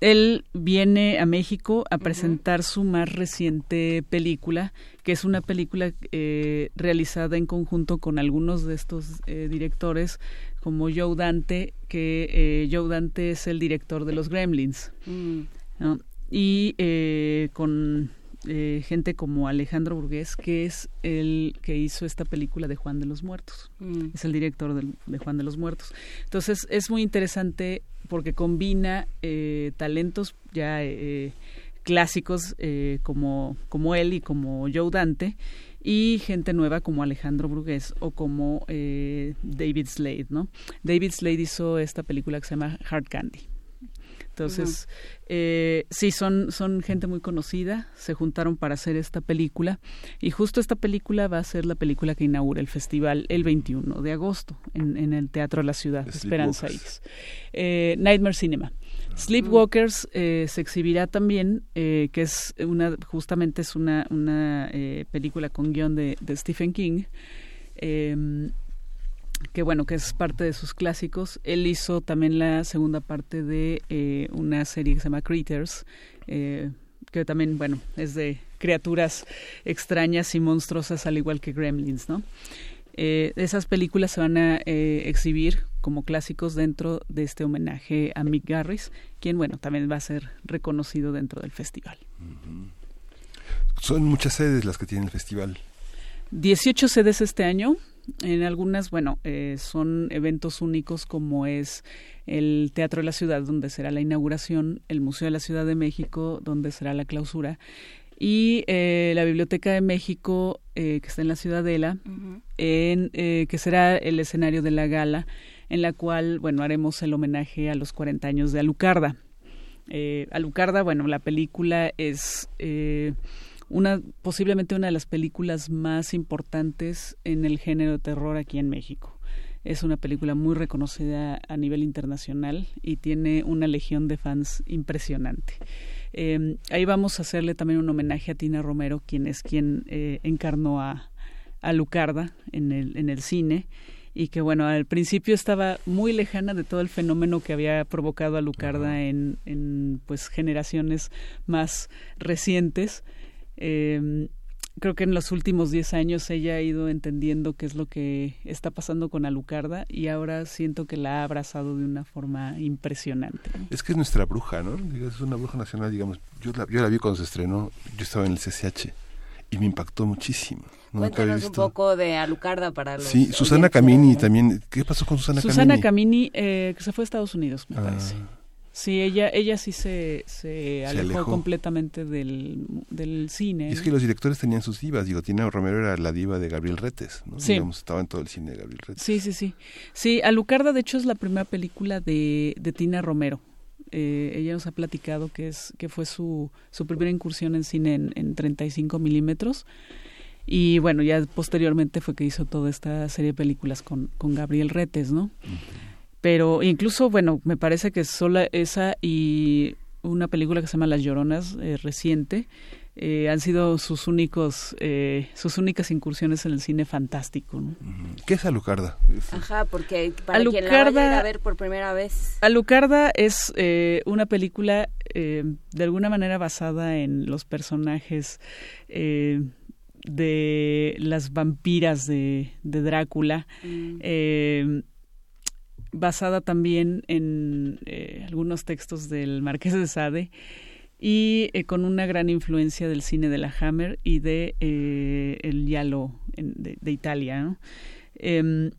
[SPEAKER 5] él viene a México a presentar su más reciente película, que es una película realizada en conjunto con algunos de estos directores, como Joe Dante, que eh, Joe Dante es el director de los Gremlins, mm. y con gente como Alejandro Burgués, que es el que hizo esta película de Juan de los Muertos, mm. es el director de Juan de los Muertos. Entonces es muy interesante porque combina eh, talentos ya eh, clásicos eh, como, como él y como Joe Dante y gente nueva como Alejandro Brugués o como David Slade, ¿no? David Slade hizo esta película que se llama Hard Candy. Entonces, eh, sí, son, son gente muy conocida, se juntaron para hacer esta película y justo esta película va a ser la película que inaugura el festival el 21 de agosto en, en el Teatro de la Ciudad, Esperanza X. Eh, Nightmare Cinema. Sleepwalkers eh, se exhibirá también, eh, que es una, justamente es una, una eh, película con guion de, Stephen King. Eh, que bueno, que es parte de sus clásicos. Él hizo también la segunda parte de eh, una serie que se llama Critters, eh, que también, bueno, es de criaturas extrañas y monstruosas, al igual que Gremlins, ¿no? Eh, esas películas se van a exhibir como clásicos dentro de este homenaje a Mick Garris, quien, bueno, también va a ser reconocido dentro del festival.
[SPEAKER 1] Son muchas sedes las que tiene el festival.
[SPEAKER 5] 18 sedes este año, en algunas, bueno, eh, son eventos únicos como es el Teatro de la Ciudad, donde será la inauguración, el Museo de la Ciudad de México, donde será la clausura, y eh, la Biblioteca de México, eh, que está en la Ciudadela, en, que será el escenario de la gala, en la cual, bueno, haremos el homenaje a los 40 años de Alucarda. Alucarda, bueno, la película es una posiblemente una de las películas más importantes en el género de terror aquí en México. Es una película muy reconocida a nivel internacional y tiene una legión de fans impresionante. Eh, ahí vamos a hacerle también un homenaje a Tina Romero, quien es quien eh, encarnó a, a Lucarda en el, en el cine y que bueno, al principio estaba muy lejana de todo el fenómeno que había provocado a Lucarda en, en pues generaciones más recientes, eh, creo que en los últimos 10 años ella ha ido entendiendo qué es lo que está pasando con Alucarda y ahora siento que la ha abrazado de una forma impresionante.
[SPEAKER 1] Es que es nuestra bruja, ¿no? Es una bruja nacional, digamos. Yo la, yo la vi cuando se estrenó, yo estaba en el CCH y me impactó muchísimo.
[SPEAKER 2] Cuéntanos un poco de Alucarda para los
[SPEAKER 1] Sí, Susana Camini también. ¿Qué pasó con Susana,
[SPEAKER 5] Camini? Susana Camini, eh, que se fue a Estados Unidos, me
[SPEAKER 1] Ah,
[SPEAKER 5] parece. Sí, ella, ella sí se, se, alejó,
[SPEAKER 1] alejó.
[SPEAKER 5] completamente del, del cine.
[SPEAKER 1] Y es que los directores tenían sus divas. Digo, Tina Romero era la diva de Gabriel Retes, ¿no?
[SPEAKER 5] Sí.
[SPEAKER 1] Digamos, estaba en todo el cine de Gabriel Retes.
[SPEAKER 5] Sí, sí, sí. Sí, Alucarda, de hecho, es la primera película de, de Tina Romero. Eh, ella nos ha platicado que es que fue su, su primera incursión en cine en, en 35 milímetros. Y bueno, ya posteriormente fue que hizo toda esta serie de películas con, con Gabriel Retes, ¿no? Pero incluso, bueno, me parece que sola esa y una película que se llama Las Lloronas, eh, reciente, eh, han sido sus únicos eh, sus únicas incursiones en el cine fantástico. ¿no?
[SPEAKER 1] ¿Qué es Alucarda?
[SPEAKER 2] Ajá, porque para quien la vaya a ir a ver por primera vez.
[SPEAKER 5] Alucarda es eh, una película eh, de alguna manera basada en los personajes eh, de las vampiras de, de Drácula.
[SPEAKER 2] Mm.
[SPEAKER 5] Eh, basada también en eh, algunos textos del Marqués de Sade y eh, con una gran influencia del cine de la Hammer y de eh, el en- de, Italia. ¿no? Em,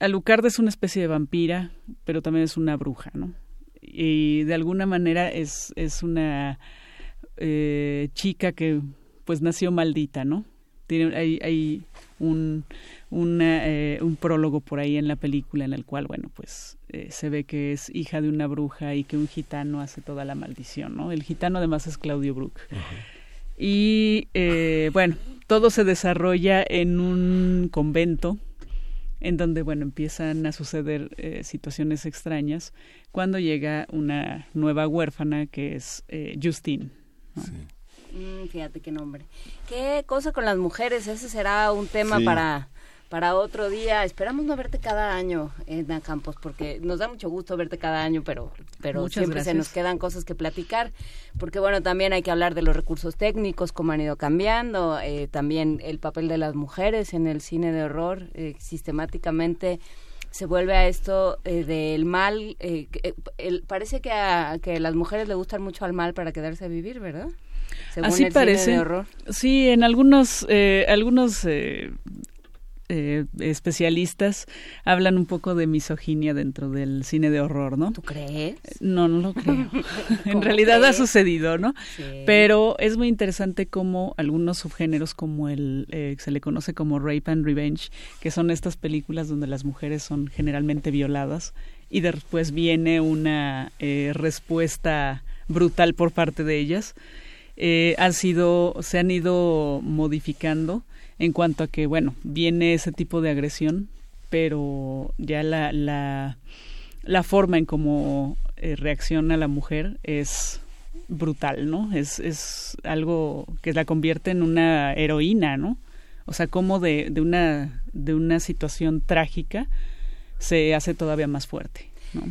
[SPEAKER 5] Alucarda es una especie de vampira, pero también es una bruja, ¿no? Y de alguna manera es, es una eh, chica que pues nació maldita, ¿no? Tiene, hay, hay un, una, eh, un prólogo por ahí en la película en el cual, bueno, pues eh, se ve que es hija de una bruja y que un gitano hace toda la maldición, ¿no? El gitano además es Claudio Brook. Y eh, bueno, todo se desarrolla en un convento en donde, bueno, empiezan a suceder eh, situaciones extrañas cuando llega una nueva huérfana que es eh, Justine. ¿no?
[SPEAKER 2] Mm, fíjate qué nombre. ¿Qué cosa con las mujeres? Ese será un tema
[SPEAKER 1] Sí.
[SPEAKER 2] para para otro día. Esperamos no verte cada año, Edna Campos, porque nos da mucho gusto verte cada año, pero pero
[SPEAKER 5] Muchas
[SPEAKER 2] siempre se nos quedan cosas que platicar, porque bueno, también hay que hablar de los recursos técnicos, cómo han ido cambiando, eh, también el papel de las mujeres en el cine de horror, eh, sistemáticamente se vuelve a esto eh, del mal. eh, eh, el- parece que a, que las mujeres le gustan mucho al mal para quedarse a vivir, ¿verdad? Según
[SPEAKER 5] Así
[SPEAKER 2] el cine
[SPEAKER 5] parece.
[SPEAKER 2] de horror.
[SPEAKER 5] Sí, en algunos, eh, algunos eh, eh, especialistas hablan un poco de misoginia dentro del cine de horror, ¿no?
[SPEAKER 2] ¿Tú crees?
[SPEAKER 5] No, no lo creo. en
[SPEAKER 2] ¿Cómo
[SPEAKER 5] realidad ha sucedido, ¿no?
[SPEAKER 2] Sí.
[SPEAKER 5] Pero es muy interesante cómo algunos subgéneros, como el eh, que se le conoce como Rape and Revenge, que son estas películas donde las mujeres son generalmente violadas y después viene una eh, respuesta brutal por parte de ellas, eh, han sido, se han ido modificando en cuanto a que, bueno, viene ese tipo de agresión, pero ya la, la, la forma en cómo eh, reacciona la mujer es brutal, ¿no? Es, es algo que la convierte en una heroína, ¿no? O sea, como de, de, una, de una situación trágica se hace todavía más fuerte, ¿no?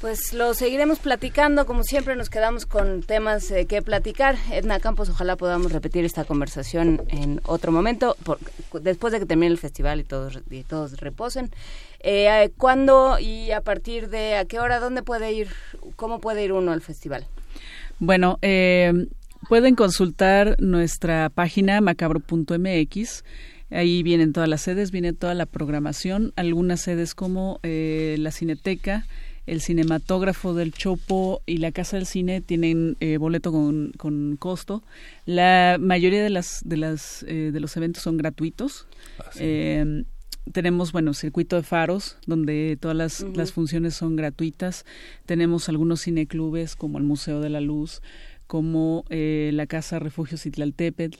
[SPEAKER 2] Pues lo seguiremos platicando, como siempre nos quedamos con temas eh, que platicar. Edna Campos, ojalá podamos repetir esta conversación en otro momento, por- después de que termine el festival y todos, y todos reposen. Eh, ¿Cuándo y a partir de a qué hora, dónde puede ir, cómo puede ir uno al festival?
[SPEAKER 5] Bueno, eh, pueden consultar nuestra página macabro.mx. Ahí vienen todas las sedes, viene toda la programación. Algunas sedes como eh, la Cineteca, el Cinematógrafo del Chopo y la Casa del Cine tienen eh, boleto con, con costo. La mayoría de las de las eh, de los eventos son gratuitos. Eh, tenemos, bueno, circuito de faros, donde todas las, las funciones son gratuitas. Tenemos algunos cineclubes, como el Museo de la Luz, como eh, la Casa Refugio Citlaltépetl,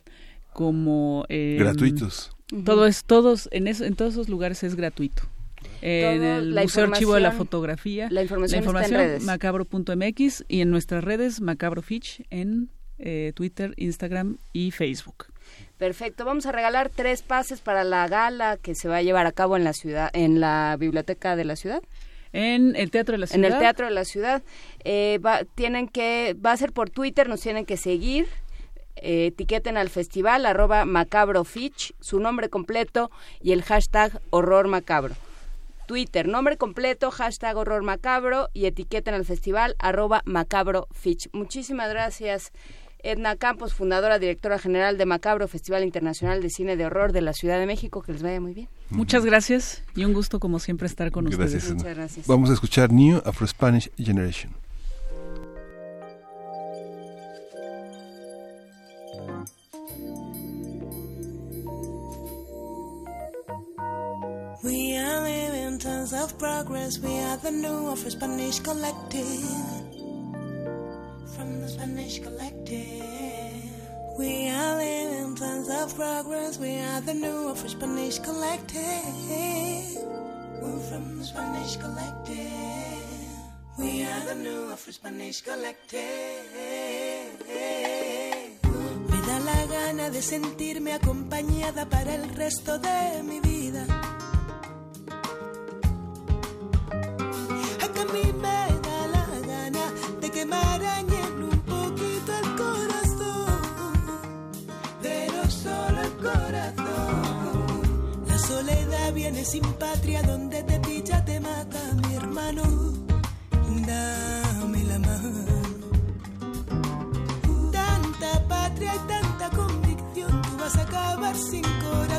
[SPEAKER 5] como... eh,
[SPEAKER 1] Gratuitos.
[SPEAKER 5] Todo es, todos, en, eso, en todos esos lugares es gratuito. En
[SPEAKER 2] Todo,
[SPEAKER 5] el
[SPEAKER 2] la
[SPEAKER 5] Museo Archivo de la
[SPEAKER 2] información-
[SPEAKER 5] Fotografía,
[SPEAKER 2] La información, en redes.
[SPEAKER 5] macabro.mx y en nuestras redes macabrofitch en eh, Twitter, Instagram y Facebook.
[SPEAKER 2] Perfecto, vamos a regalar tres pases para la gala que se va a llevar a cabo en la ciudad, en la biblioteca de la ciudad.
[SPEAKER 5] En el Teatro de la
[SPEAKER 2] En
[SPEAKER 5] Ciudad.
[SPEAKER 2] el Teatro de la Ciudad. Eh, va, tienen que, va a ser por Twitter, nos tienen que seguir. Eh, etiqueten al festival arroba macabrofitch, su nombre completo y el hashtag horror macabro. Twitter, nombre completo, hashtag horror macabro y etiqueten al festival arroba macabrofitch. Muchísimas gracias. Edna Campos, fundadora, directora general de Macabro, Festival Internacional de Cine de Horror de la Ciudad de México. Que les vaya muy bien.
[SPEAKER 5] Muchas gracias y un gusto como siempre estar con
[SPEAKER 1] Gracias,
[SPEAKER 5] ustedes.
[SPEAKER 2] Muchas gracias.
[SPEAKER 1] Vamos a escuchar New Afro Spanish Generation.
[SPEAKER 6] We are living tons of progress. We are the new of Spanish collective. From the Spanish collective. We are living tons of progress. We are the new of Spanish collective. We're from the Spanish collective. We are the new of Spanish collective. Me da la gana de sentirme acompañada para el resto de mi vida. Que mí me da la gana de que me arañen un poquito el corazón, pero solo el corazón. La soledad viene sin patria, donde te pilla te mata mi hermano. Dame la mano. Tanta patria y tanta convicción, tú vas a acabar sin corazón.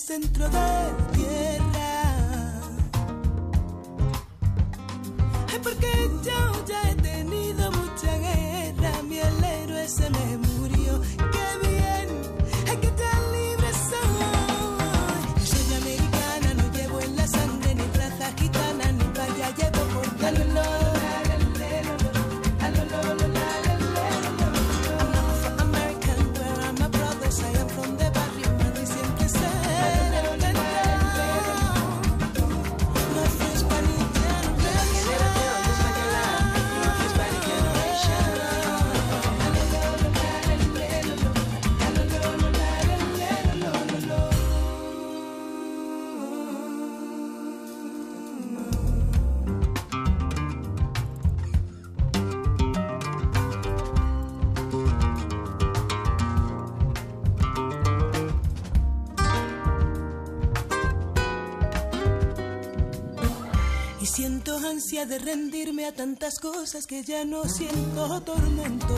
[SPEAKER 6] Patria en el centro de la de rendirme a tantas cosas que ya no siento tormento.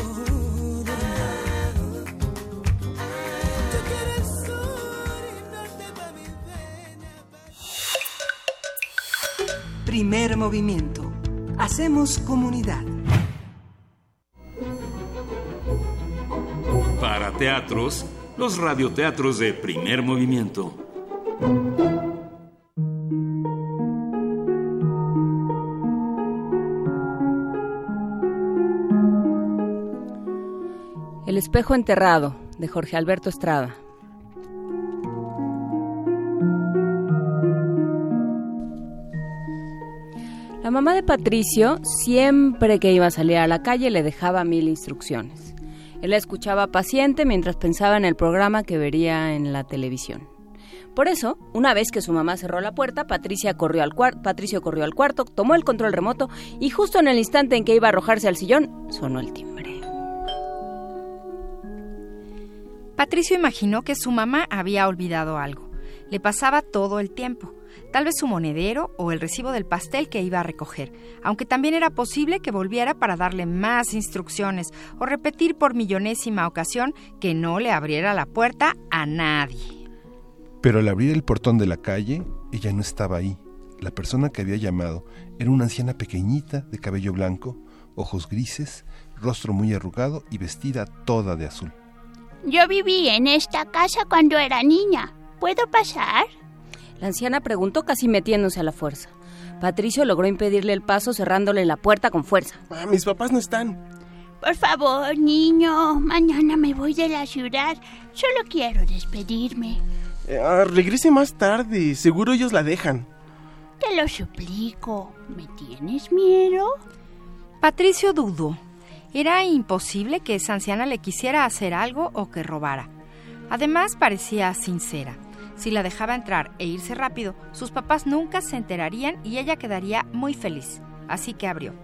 [SPEAKER 4] Primer movimiento. Hacemos comunidad.
[SPEAKER 7] Para teatros, los radioteatros de primer movimiento.
[SPEAKER 2] Espejo enterrado, de Jorge Alberto Estrada. La mamá de Patricio, siempre que iba a salir a la calle, le dejaba mil instrucciones. Él la escuchaba paciente mientras pensaba en el programa que vería en la televisión. Por eso, una vez que su mamá cerró la puerta, Patricia corrió al Patricio corrió al cuarto, tomó el control remoto y justo en el instante en que iba a arrojarse al sillón, sonó el timbre.
[SPEAKER 8] Patricio imaginó que su mamá había olvidado algo. Le pasaba todo el tiempo. Tal vez su monedero o el recibo del pastel que iba a recoger, aunque también era posible que volviera para darle más instrucciones o repetir por millonésima ocasión que no le abriera la puerta a nadie.
[SPEAKER 1] Pero al abrir el portón de la calle, ella no estaba ahí. La persona que había llamado era una anciana pequeñita de cabello blanco, ojos grises, rostro muy arrugado y vestida toda de azul.
[SPEAKER 9] Yo viví en esta casa cuando era niña. ¿Puedo pasar?
[SPEAKER 2] La anciana preguntó casi metiéndose a la fuerza. Patricio logró impedirle el paso cerrándole la puerta con fuerza.
[SPEAKER 10] Ah, mis papás no están.
[SPEAKER 9] Por favor, niño, mañana me voy de la ciudad. Solo quiero despedirme.
[SPEAKER 10] Eh, ah, regrese más tarde, seguro ellos la dejan.
[SPEAKER 9] Te lo suplico. ¿Me tienes miedo?
[SPEAKER 8] Patricio dudó. Era imposible que esa anciana le quisiera hacer algo o que robara. Además, parecía sincera. Si la dejaba entrar e irse rápido, sus papás nunca se enterarían y ella quedaría muy feliz. Así que abrió.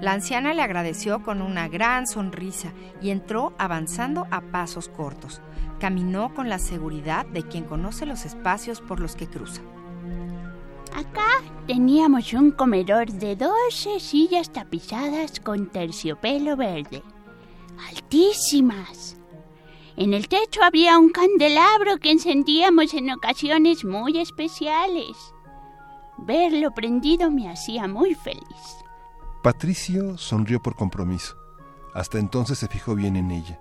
[SPEAKER 8] La anciana le agradeció con una gran sonrisa y entró avanzando a pasos cortos. Caminó con la seguridad de quien conoce los espacios por los que cruza.
[SPEAKER 9] Acá teníamos un comedor de 12 sillas tapizadas con terciopelo verde. Altísimas. En el techo había un candelabro que encendíamos en ocasiones muy especiales. Verlo prendido me hacía muy feliz.
[SPEAKER 1] Patricio sonrió por compromiso. Hasta entonces se fijó bien en ella.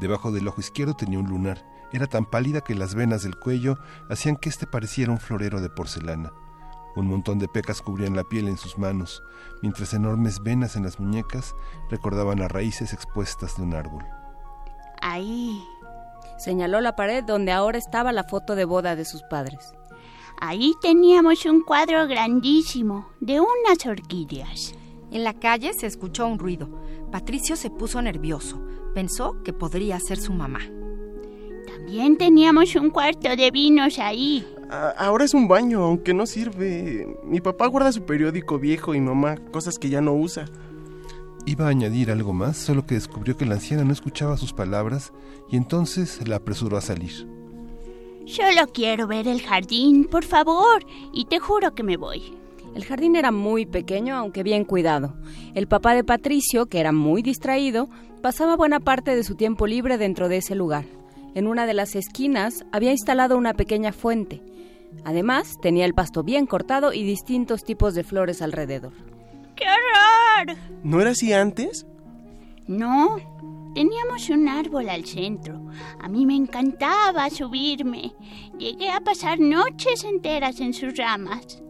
[SPEAKER 1] Debajo del ojo izquierdo tenía un lunar. Era tan pálida que las venas del cuello hacían que éste pareciera un florero de porcelana. Un montón de pecas cubrían la piel en sus manos, mientras enormes venas en las muñecas recordaban las raíces expuestas de un árbol.
[SPEAKER 9] Ahí.
[SPEAKER 2] Señaló la pared donde ahora estaba la foto de boda de sus padres.
[SPEAKER 9] Ahí teníamos un cuadro grandísimo de unas orquídeas.
[SPEAKER 8] En la calle se escuchó un ruido. Patricio se puso nervioso. Pensó que podría ser su mamá.
[SPEAKER 9] También teníamos un cuarto de vinos ahí.
[SPEAKER 10] Ah, ahora es un baño, aunque no sirve. Mi papá guarda su periódico viejo y mamá cosas que ya no usa.
[SPEAKER 1] Iba a añadir algo más, solo que descubrió que la anciana no escuchaba sus palabras y entonces la apresuró a salir.
[SPEAKER 9] Solo quiero ver el jardín, por favor, y te juro que me voy.
[SPEAKER 2] El jardín era muy pequeño, aunque bien cuidado. El papá de Patricio, que era muy distraído, pasaba buena parte de su tiempo libre dentro de ese lugar. En una de las esquinas había instalado una pequeña fuente. Además, tenía el pasto bien cortado y distintos tipos de flores alrededor.
[SPEAKER 9] ¡Qué horror!
[SPEAKER 10] ¿No era así antes?
[SPEAKER 9] No, teníamos un árbol al centro. A mí me encantaba subirme. Llegué a pasar noches enteras en sus ramas.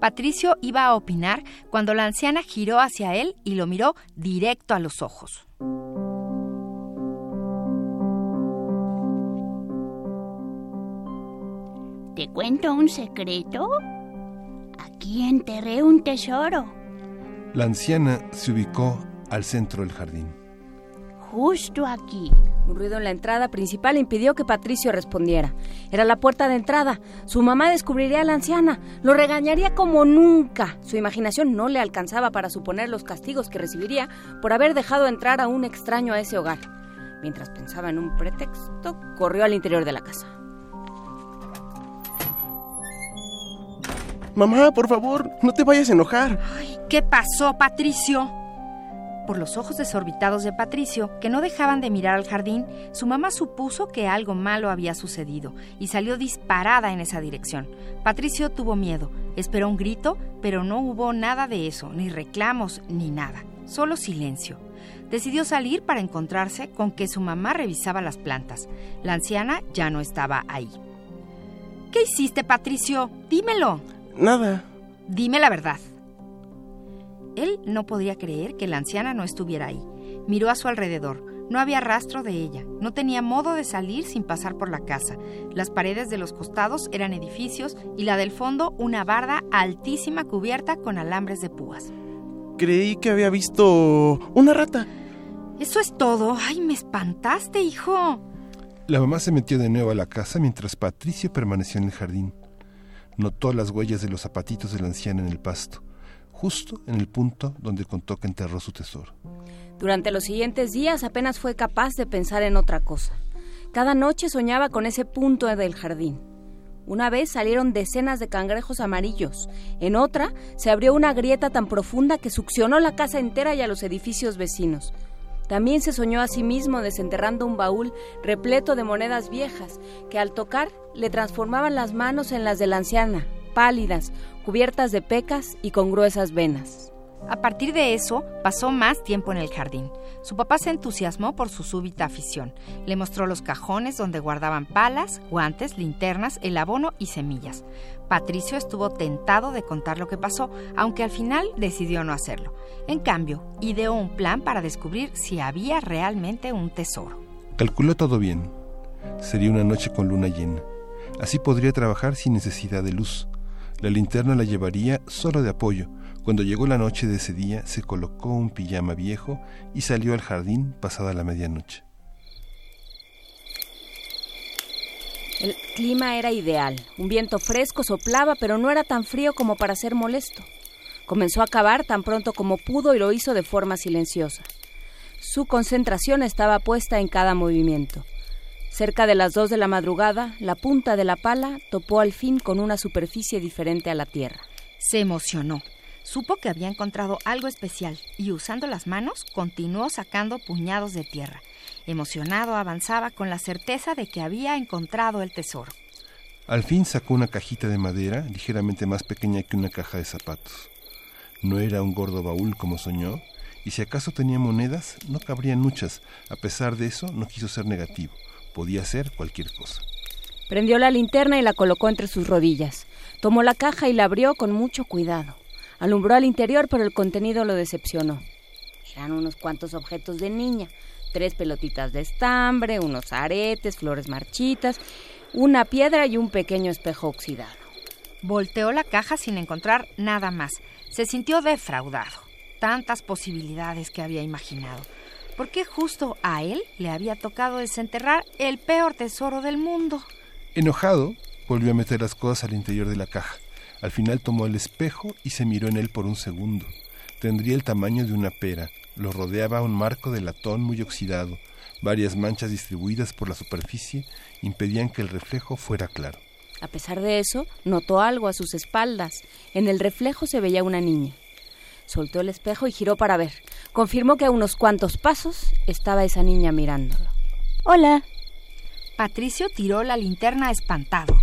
[SPEAKER 8] Patricio iba a opinar cuando la anciana giró hacia él y lo miró directo a los ojos.
[SPEAKER 9] ¿Te cuento un secreto? Aquí enterré un tesoro.
[SPEAKER 1] La anciana se ubicó al centro del jardín.
[SPEAKER 9] Justo aquí.
[SPEAKER 2] Un ruido en la entrada principal impidió que Patricio respondiera. Era la puerta de entrada. Su mamá descubriría a la anciana. Lo regañaría como nunca. Su imaginación no le alcanzaba para suponer los castigos que recibiría por haber dejado entrar a un extraño a ese hogar. Mientras pensaba en un pretexto, corrió al interior de la casa.
[SPEAKER 10] Mamá, por favor, no te vayas a enojar.
[SPEAKER 8] ¿Qué pasó, Patricio? Por los ojos desorbitados de Patricio, que no dejaban de mirar al jardín, su mamá supuso que algo malo había sucedido y salió disparada en esa dirección. Patricio tuvo miedo, esperó un grito, pero no hubo nada de eso, ni reclamos, ni nada, solo silencio. Decidió salir para encontrarse con que su mamá revisaba las plantas. La anciana ya no estaba ahí. ¿Qué hiciste, Patricio? Dímelo.
[SPEAKER 10] Nada.
[SPEAKER 8] Dime la verdad. Él no podía creer que la anciana no estuviera ahí. Miró a su alrededor. No había rastro de ella. No tenía modo de salir sin pasar por la casa. Las paredes de los costados eran edificios y la del fondo una barda altísima cubierta con alambres de púas.
[SPEAKER 10] Creí que había visto una rata.
[SPEAKER 8] Eso es todo. Ay, me espantaste, hijo.
[SPEAKER 1] La mamá se metió de nuevo a la casa mientras Patricio permaneció en el jardín. Notó las huellas de los zapatitos de la anciana en el pasto, justo en el punto donde contó que enterró su tesoro.
[SPEAKER 2] Durante los siguientes días apenas fue capaz de pensar en otra cosa. Cada noche soñaba con ese punto del jardín. Una vez salieron decenas de cangrejos amarillos. En otra se abrió una grieta tan profunda que succionó la casa entera y a los edificios vecinos. También se soñó a sí mismo desenterrando un baúl repleto de monedas viejas que al tocar le transformaban las manos en las de la anciana, pálidas, cubiertas de pecas y con gruesas venas.
[SPEAKER 8] A partir de eso, pasó más tiempo en el jardín. Su papá se entusiasmó por su súbita afición. Le mostró los cajones donde guardaban palas, guantes, linternas, el abono y semillas. Patricio estuvo tentado de contar lo que pasó, aunque al final decidió no hacerlo. En cambio, ideó un plan para descubrir si había realmente un tesoro.
[SPEAKER 1] Calculó todo bien. Sería una noche con luna llena. Así podría trabajar sin necesidad de luz. La linterna la llevaría solo de apoyo. Cuando llegó la noche de ese día, se colocó un pijama viejo y salió al jardín pasada la medianoche.
[SPEAKER 2] El clima era ideal. Un viento fresco soplaba, pero no era tan frío como para ser molesto. Comenzó a cavar tan pronto como pudo y lo hizo de forma silenciosa. Su concentración estaba puesta en cada movimiento. Cerca de las dos de la madrugada, la punta de la pala topó al fin con una superficie diferente a la tierra.
[SPEAKER 8] Se emocionó. Supo que había encontrado algo especial y usando las manos continuó sacando puñados de tierra. Emocionado avanzaba con la certeza de que había encontrado el tesoro.
[SPEAKER 1] Al fin sacó una cajita de madera ligeramente más pequeña que una caja de zapatos. No era un gordo baúl como soñó, y si acaso tenía monedas, no cabrían muchas. A pesar de eso, no quiso ser negativo. Podía ser cualquier cosa.
[SPEAKER 2] Prendió la linterna y la colocó entre sus rodillas. Tomó la caja y la abrió con mucho cuidado. Alumbró al interior, pero el contenido lo decepcionó. Eran unos cuantos objetos de niña. Tres pelotitas de estambre, unos aretes, flores marchitas, una piedra y un pequeño espejo oxidado.
[SPEAKER 8] Volteó la caja sin encontrar nada más. Se sintió defraudado. Tantas posibilidades que había imaginado. ¿Por qué justo a él le había tocado desenterrar el peor tesoro del mundo?
[SPEAKER 1] Enojado, volvió a meter las cosas al interior de la caja. Al final tomó el espejo y se miró en él por un segundo. Tendría el tamaño de una pera. Lo rodeaba un marco de latón muy oxidado. Varias manchas distribuidas por la superficie impedían que el reflejo fuera claro.
[SPEAKER 2] A pesar de eso, notó algo a sus espaldas. En el reflejo se veía una niña. Soltó el espejo y giró para ver. Confirmó que a unos cuantos pasos estaba esa niña mirándolo.
[SPEAKER 9] Hola.
[SPEAKER 8] Patricio tiró la linterna espantado.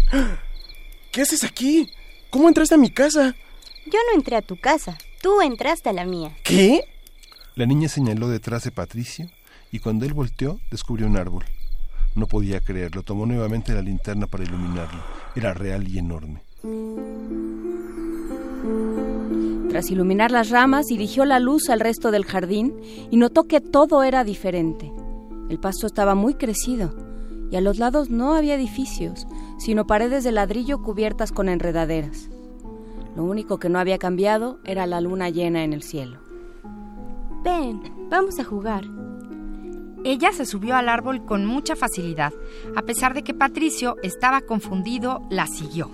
[SPEAKER 10] ¿Qué haces aquí? ¿Cómo entraste a mi casa?
[SPEAKER 9] Yo no entré a tu casa. Tú entraste a la mía.
[SPEAKER 10] ¿Qué?
[SPEAKER 1] La niña señaló detrás de Patricio y cuando él volteó descubrió un árbol. No podía creerlo. Tomó nuevamente la linterna para iluminarlo. Era real y enorme.
[SPEAKER 2] Tras iluminar las ramas, dirigió la luz al resto del jardín y notó que todo era diferente. El pasto estaba muy crecido y a los lados no había edificios, sino paredes de ladrillo cubiertas con enredaderas. Lo único que no había cambiado era la luna llena en el cielo.
[SPEAKER 9] Ven, vamos a jugar.
[SPEAKER 8] Ella se subió al árbol con mucha facilidad. A pesar de que Patricio estaba confundido, la siguió.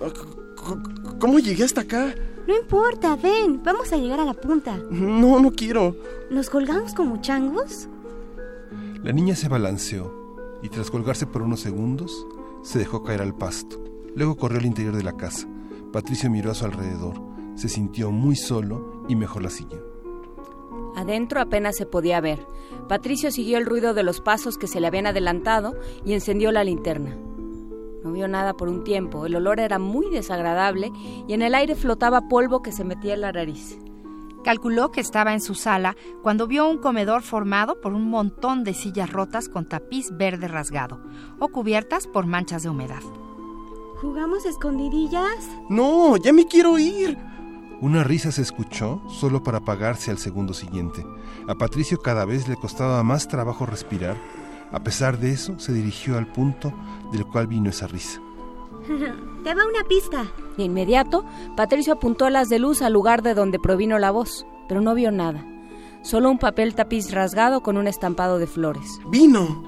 [SPEAKER 10] ¿Cómo llegué hasta acá?
[SPEAKER 9] No importa, ven, vamos a llegar a la punta.
[SPEAKER 10] No, no quiero.
[SPEAKER 9] ¿Nos colgamos como changos?
[SPEAKER 1] La niña se balanceó y tras colgarse por unos segundos, se dejó caer al pasto. Luego corrió al interior de la casa. Patricio miró a su alrededor. Se sintió muy solo y mejor la siguió.
[SPEAKER 2] Adentro apenas se podía ver. Patricio siguió el ruido de los pasos que se le habían adelantado y encendió la linterna. No vio nada por un tiempo, el olor era muy desagradable y en el aire flotaba polvo que se metía en la nariz.
[SPEAKER 8] Calculó que estaba en su sala cuando vio un comedor formado por un montón de sillas rotas con tapiz verde rasgado o cubiertas por manchas de humedad.
[SPEAKER 9] ¿Jugamos escondidillas?
[SPEAKER 10] No, ya me quiero ir.
[SPEAKER 1] Una risa se escuchó solo para apagarse al segundo siguiente. A Patricio cada vez le costaba más trabajo respirar. A pesar de eso, se dirigió al punto del cual vino esa risa.
[SPEAKER 9] Te va una pista.
[SPEAKER 2] De inmediato, Patricio apuntó las de luz al lugar de donde provino la voz, pero no vio nada. Solo un papel tapiz rasgado con un estampado de flores.
[SPEAKER 10] ¡Vino!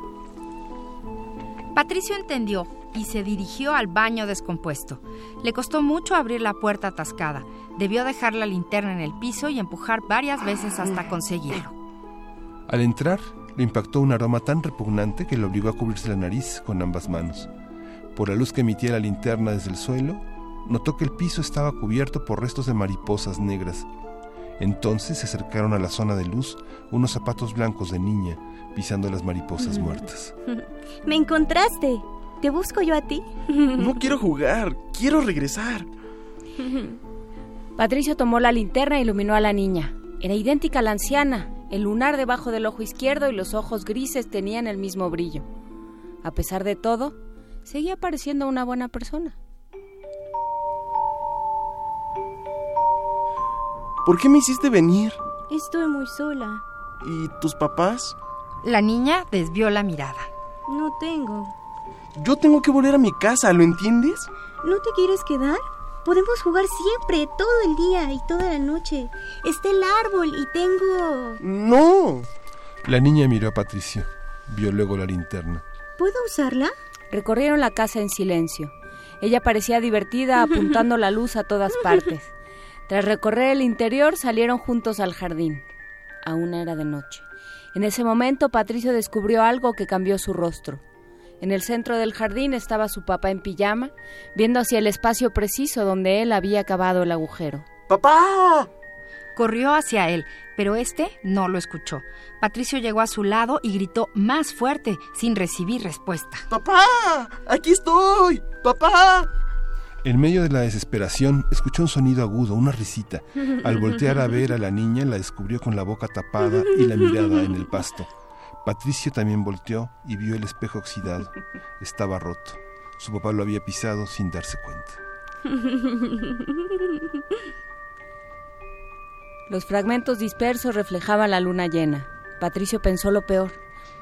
[SPEAKER 8] Patricio entendió y se dirigió al baño descompuesto. Le costó mucho abrir la puerta atascada. Debió dejar la linterna en el piso y empujar varias veces hasta conseguirlo.
[SPEAKER 1] Al entrar, le impactó un aroma tan repugnante que le obligó a cubrirse la nariz con ambas manos. Por la luz que emitía la linterna desde el suelo, notó que el piso estaba cubierto por restos de mariposas negras. Entonces se acercaron a la zona de luz unos zapatos blancos de niña, pisando las mariposas muertas.
[SPEAKER 9] Me encontraste. ¿Te busco yo a ti?
[SPEAKER 10] No quiero jugar, quiero regresar.
[SPEAKER 2] Patricio tomó la linterna e iluminó a la niña. Era idéntica a la anciana. El lunar debajo del ojo izquierdo y los ojos grises tenían el mismo brillo. A pesar de todo, seguía pareciendo una buena persona.
[SPEAKER 10] ¿Por qué me hiciste venir?
[SPEAKER 11] Estoy muy sola.
[SPEAKER 10] ¿Y tus papás?
[SPEAKER 8] La niña desvió la mirada.
[SPEAKER 11] No tengo.
[SPEAKER 10] Yo tengo que volver a mi casa, ¿lo entiendes?
[SPEAKER 11] ¿No te quieres quedar? Podemos jugar siempre, todo el día y toda la noche. Está el árbol y tengo...
[SPEAKER 10] No.
[SPEAKER 1] La niña miró a Patricio. Vio luego la linterna.
[SPEAKER 11] ¿Puedo usarla?
[SPEAKER 2] Recorrieron la casa en silencio. Ella parecía divertida apuntando la luz a todas partes. Tras recorrer el interior salieron juntos al jardín. Aún era de noche. En ese momento Patricio descubrió algo que cambió su rostro. En el centro del jardín estaba su papá en pijama, viendo hacia el espacio preciso donde él había cavado el agujero.
[SPEAKER 10] ¡Papá!
[SPEAKER 8] Corrió hacia él, pero este no lo escuchó. Patricio llegó a su lado y gritó más fuerte, sin recibir respuesta.
[SPEAKER 10] ¡Papá! ¡Aquí estoy! ¡Papá!
[SPEAKER 1] En medio de la desesperación, escuchó un sonido agudo, una risita. Al voltear a ver a la niña, la descubrió con la boca tapada y la mirada en el pasto. Patricio también volteó y vio el espejo oxidado. Estaba roto. Su papá lo había pisado sin darse cuenta.
[SPEAKER 2] Los fragmentos dispersos reflejaban la luna llena. Patricio pensó lo peor.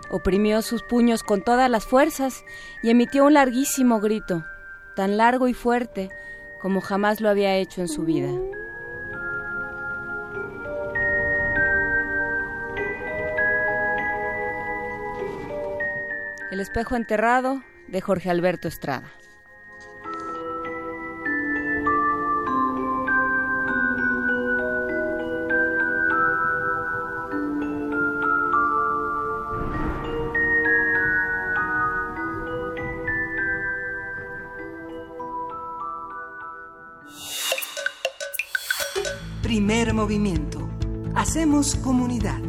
[SPEAKER 2] Oprimió sus puños con todas las fuerzas y emitió un larguísimo grito, tan largo y fuerte como jamás lo había hecho en su vida. El espejo enterrado de Jorge Alberto Estrada.
[SPEAKER 4] Primer movimiento. Hacemos comunidad.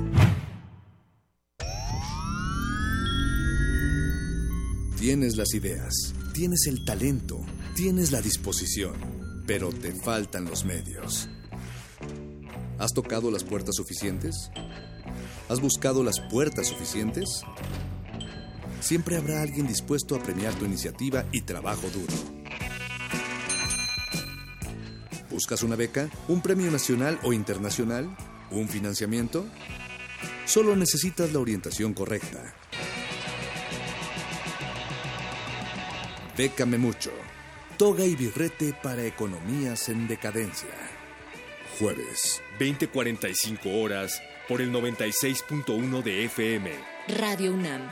[SPEAKER 12] Tienes las ideas, tienes el talento, tienes la disposición, pero te faltan los medios. ¿Has tocado las puertas suficientes? ¿Has buscado las puertas suficientes? Siempre habrá alguien dispuesto a premiar tu iniciativa y trabajo duro. ¿Buscas una beca? ¿Un premio nacional o internacional? ¿Un financiamiento? Solo necesitas la orientación correcta. Bécame mucho. Toga y birrete para economías en decadencia. Jueves,
[SPEAKER 7] 20:45 horas por el 96.1 de FM.
[SPEAKER 13] Radio UNAM.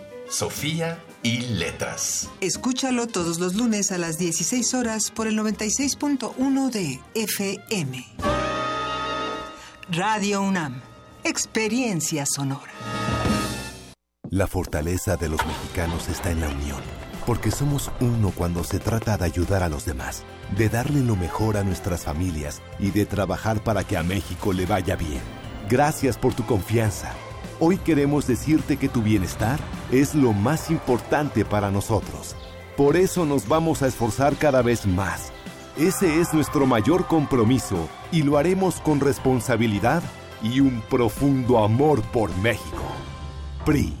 [SPEAKER 14] Sofía y Letras.
[SPEAKER 4] Escúchalo todos los lunes a las 16 horas por el 96.1 de FM. Radio UNAM. Experiencia sonora.
[SPEAKER 15] La fortaleza de los mexicanos está en la unión, porque somos uno cuando se trata de ayudar a los demás, de darle lo mejor a nuestras familias y de trabajar para que a México le vaya bien. Gracias por tu confianza. Hoy queremos decirte que tu bienestar es lo más importante para nosotros. Por eso nos vamos a esforzar cada vez más. Ese es nuestro mayor compromiso y lo haremos con responsabilidad y un profundo amor por México. PRI.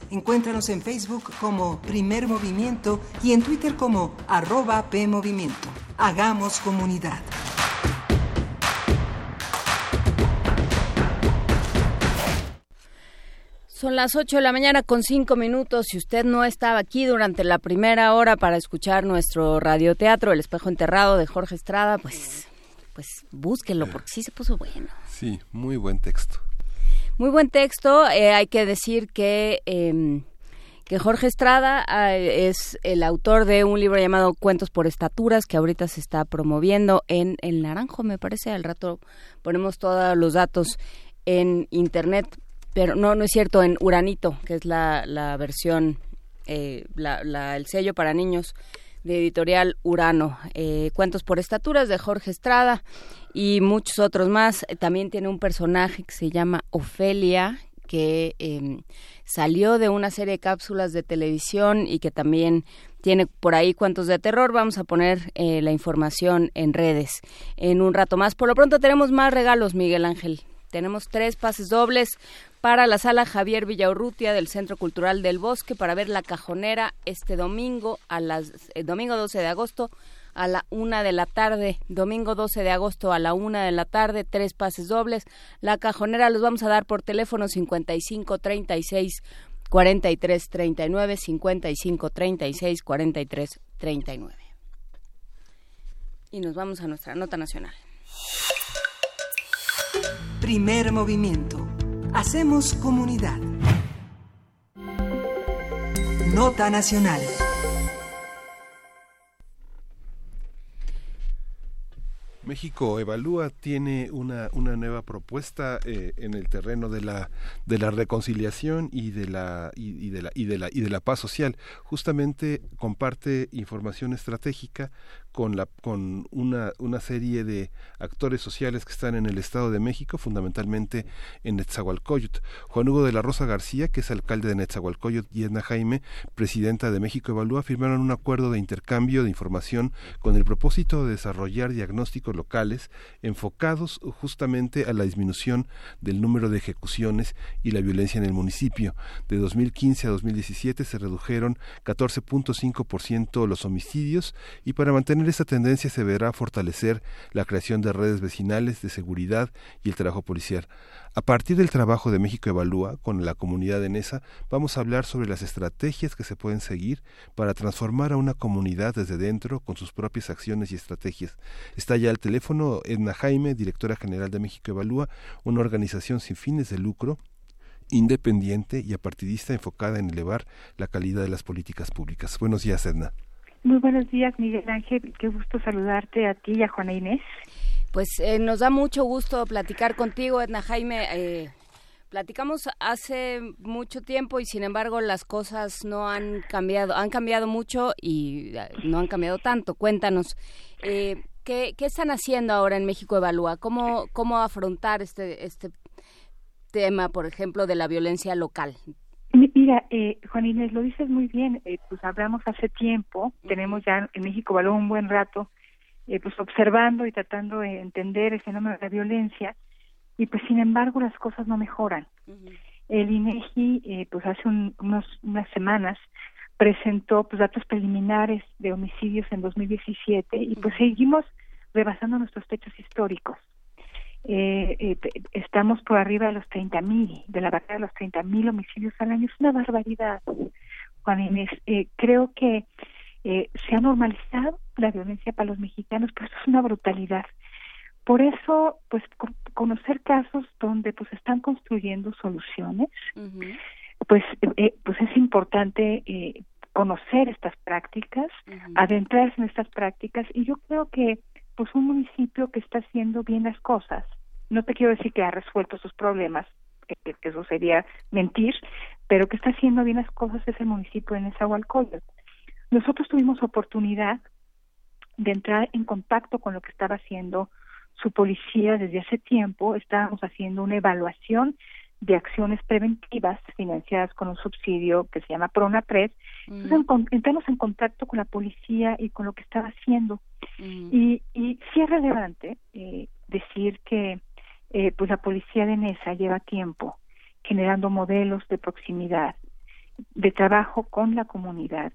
[SPEAKER 4] Encuéntranos en Facebook como Primer Movimiento y en Twitter como arroba PMovimiento. Hagamos comunidad.
[SPEAKER 2] Son las 8 de la mañana con 5 minutos. Si usted no estaba aquí durante la primera hora para escuchar nuestro radioteatro El espejo enterrado de Jorge Estrada, pues, pues búsquelo porque sí se puso bueno.
[SPEAKER 1] Sí, muy buen texto.
[SPEAKER 2] Muy buen texto. Eh, hay que decir que, eh, que Jorge Estrada eh, es el autor de un libro llamado Cuentos por Estaturas, que ahorita se está promoviendo en El Naranjo, me parece. Al rato ponemos todos los datos en internet pero no, no es cierto, en Uranito, que es la, la versión, eh, la, el sello para niños de editorial Urano. Eh, Cuentos por estaturas de Jorge Estrada y muchos otros más. También tiene un personaje que se llama Ofelia, que eh, salió de una serie de cápsulas de televisión y que también tiene por ahí cuentos de terror. Vamos a poner eh, la información en redes en un rato más. Por lo pronto tenemos más regalos, Miguel Ángel. Tenemos tres pases dobles para la sala Javier Villaurrutia del Centro Cultural del Bosque para ver la cajonera este domingo a las el domingo 12 de agosto a la una de la tarde, domingo 12 de agosto a la una de la tarde, tres pases dobles. La cajonera los vamos a dar por teléfono 55 36 43 39 55 36 43 39. Y nos vamos a nuestra nota nacional.
[SPEAKER 4] Primer movimiento. Hacemos comunidad. Nota nacional.
[SPEAKER 1] México Evalúa tiene una, una nueva propuesta eh, en el terreno de la de la reconciliación y de la y, de la y de la y de la paz social. Justamente comparte información estratégica con la con una, serie de actores sociales que están en el Estado de México, fundamentalmente en Netzahualcoyot. Juan Hugo de la Rosa García, que es alcalde de Netzahualcoyot, y Edna Jaime, presidenta de México Evalúa, firmaron un acuerdo de intercambio de información con el propósito de desarrollar diagnósticos locales enfocados justamente a la disminución del número de ejecuciones y la violencia en el municipio. De 2015 a 2017 se redujeron 14.5% los homicidios y para mantener esta tendencia se verá fortalecer la creación de redes vecinales de seguridad y el trabajo policial. A partir del trabajo de México Evalúa con la comunidad de NESA, vamos a hablar sobre las estrategias que se pueden seguir para transformar a una comunidad desde dentro con sus propias acciones y estrategias. Está ya al teléfono Edna Jaime, directora general de México Evalúa, una organización sin fines de lucro independiente y apartidista enfocada en elevar la calidad de las políticas públicas. Buenos días, Edna.
[SPEAKER 16] Muy buenos días, Miguel Ángel. Qué gusto saludarte a ti y a Juana Inés.
[SPEAKER 2] Pues eh, nos da mucho gusto platicar contigo, Edna Jaime. Eh, platicamos hace mucho tiempo y sin embargo las cosas no han cambiado, han cambiado mucho y eh, no han cambiado tanto. Cuéntanos, eh, ¿qué, ¿qué, están haciendo ahora en México Evalúa? ¿Cómo, cómo afrontar este, este tema, por ejemplo, de la violencia local?
[SPEAKER 16] Mira, eh, Juan Inés, lo dices muy bien, eh, pues hablamos hace tiempo, tenemos ya en México valor un buen rato, eh, pues observando y tratando de entender el fenómeno de la violencia, y pues sin embargo las cosas no mejoran. El INEGI, eh, pues hace un- unos, unas semanas, presentó pues datos preliminares de homicidios en 2017 y pues seguimos rebasando nuestros techos históricos. Eh, eh, estamos por arriba de los 30 mil, de la barrera de los 30 mil homicidios al año. Es una barbaridad, Juan Inés. Eh, creo que eh, se ha normalizado la violencia para los mexicanos, pero esto es una brutalidad. Por eso, pues, co- conocer casos donde pues están construyendo soluciones, pues, eh, pues es importante eh, conocer estas prácticas, adentrarse en estas prácticas, y yo creo que pues un municipio que está haciendo bien las cosas, no te quiero decir que ha resuelto sus problemas, que, eso sería mentir, pero que está haciendo bien las cosas es el municipio de Nezahualcóyotl. Nosotros tuvimos oportunidad de entrar en contacto con lo que estaba haciendo su policía desde hace tiempo. Estábamos haciendo una evaluación de acciones preventivas financiadas con un subsidio que se llama PRONAPRED. Entonces encon- entramos en contacto con la policía y con lo que estaba haciendo. Y, y sí es relevante eh, decir que eh, pues la policía de Nesa lleva tiempo generando modelos de proximidad, de trabajo con la comunidad.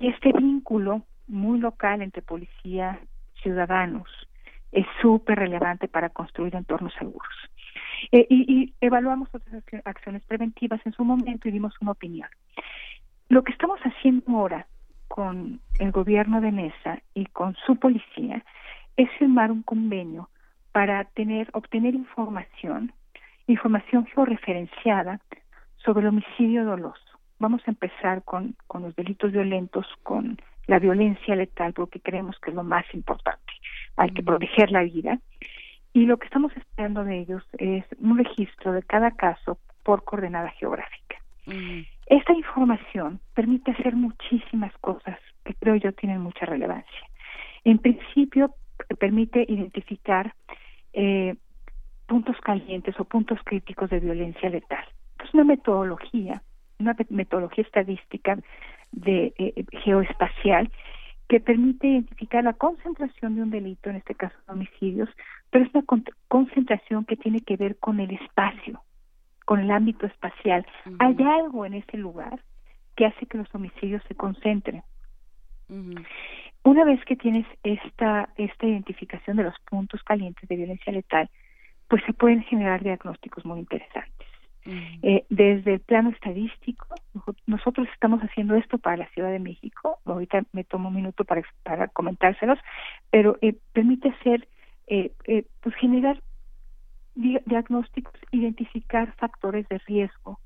[SPEAKER 16] Y este vínculo muy local entre policía, ciudadanos, es súper relevante para construir entornos seguros. Eh, y, y evaluamos otras acci- acciones preventivas en su momento y dimos una opinión. Lo que estamos haciendo ahora con el gobierno de Mesa y con su policía es firmar un convenio para tener obtener información, información georreferenciada sobre el homicidio doloso. Vamos a empezar con, con los delitos violentos, con la violencia letal, porque creemos que es lo más importante. Hay que proteger la vida. Y lo que estamos esperando de ellos es un registro de cada caso por coordenada geográfica. Esta información permite hacer muchísimas cosas que creo yo tienen mucha relevancia. En principio, p- permite identificar eh, puntos calientes o puntos críticos de violencia letal. Es una metodología, una me- metodología estadística de eh, geoespacial que permite identificar la concentración de un delito, en este caso homicidios, pero es una con- concentración que tiene que ver con el espacio, con el ámbito espacial. Hay algo en ese lugar que hace que los homicidios se concentren. Una vez que tienes esta, esta identificación de los puntos calientes de violencia letal, pues se pueden generar diagnósticos muy interesantes. Eh, desde el plano estadístico, nosotros estamos haciendo esto para la Ciudad de México. Ahorita me tomo un minuto para, para comentárselos, pero eh, permite hacer, eh, eh, pues generar di- diagnósticos, identificar factores de riesgo.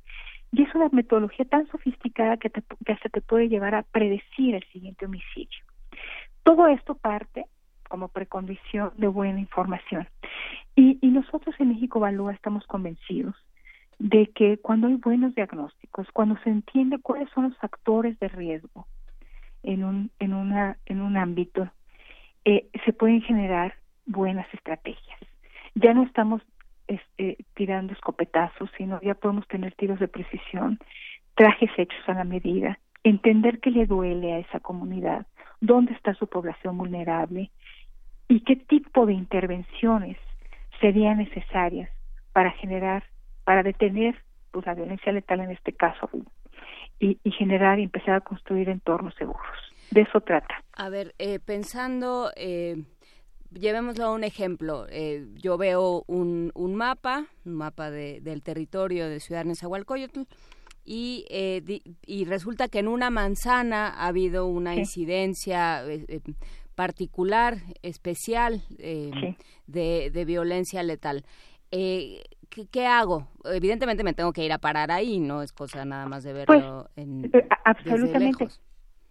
[SPEAKER 16] Y es una metodología tan sofisticada que, te- que hasta te puede llevar a predecir el siguiente homicidio. Todo esto parte como precondición de buena información. Y, y nosotros en México Valúa estamos convencidos de que cuando hay buenos diagnósticos, cuando se entiende cuáles son los factores de riesgo en un, en una, en un ámbito, eh, se pueden generar buenas estrategias. Ya no estamos este, tirando escopetazos, sino ya podemos tener tiros de precisión, trajes hechos a la medida, entender qué le duele a esa comunidad, dónde está su población vulnerable y qué tipo de intervenciones serían necesarias para generar, para detener pues, la violencia letal en este caso y, y generar y empezar a construir entornos seguros. De eso trata.
[SPEAKER 2] A ver, eh, pensando, eh, llevémoslo a un ejemplo. Eh, yo veo un, un mapa, un mapa de- del territorio de Ciudad Nezahualcóyotl, y, eh, di- y resulta que en una manzana ha habido una
[SPEAKER 16] Sí.
[SPEAKER 2] incidencia eh, eh, particular, especial, eh, de, de violencia letal. ¿Qué, qué hago? Evidentemente me tengo que ir a parar ahí, no es cosa nada más de
[SPEAKER 16] Pues,
[SPEAKER 2] verlo en,
[SPEAKER 16] Eh, absolutamente.
[SPEAKER 2] lejos.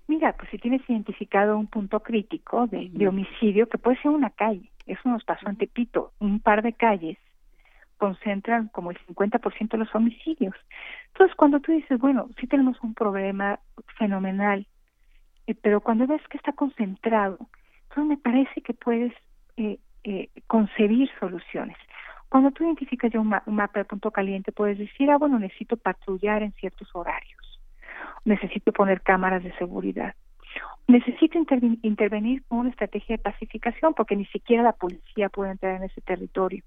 [SPEAKER 16] Mira, pues si tienes identificado un punto crítico de, de homicidio, que puede ser una calle, eso nos pasó en Tepito, un par de calles concentran como el 50% de los homicidios. Entonces, cuando tú dices, bueno, sí tenemos un problema fenomenal, eh, pero cuando ves que está concentrado, entonces me parece que puedes eh, eh, concebir soluciones. Cuando tú identificas ya un, ma- un mapa de punto caliente, puedes decir, ah, bueno, necesito patrullar en ciertos horarios. necesito poner cámaras de seguridad. Necesito intervi- intervenir con una estrategia de pacificación porque ni siquiera la policía puede entrar en ese territorio.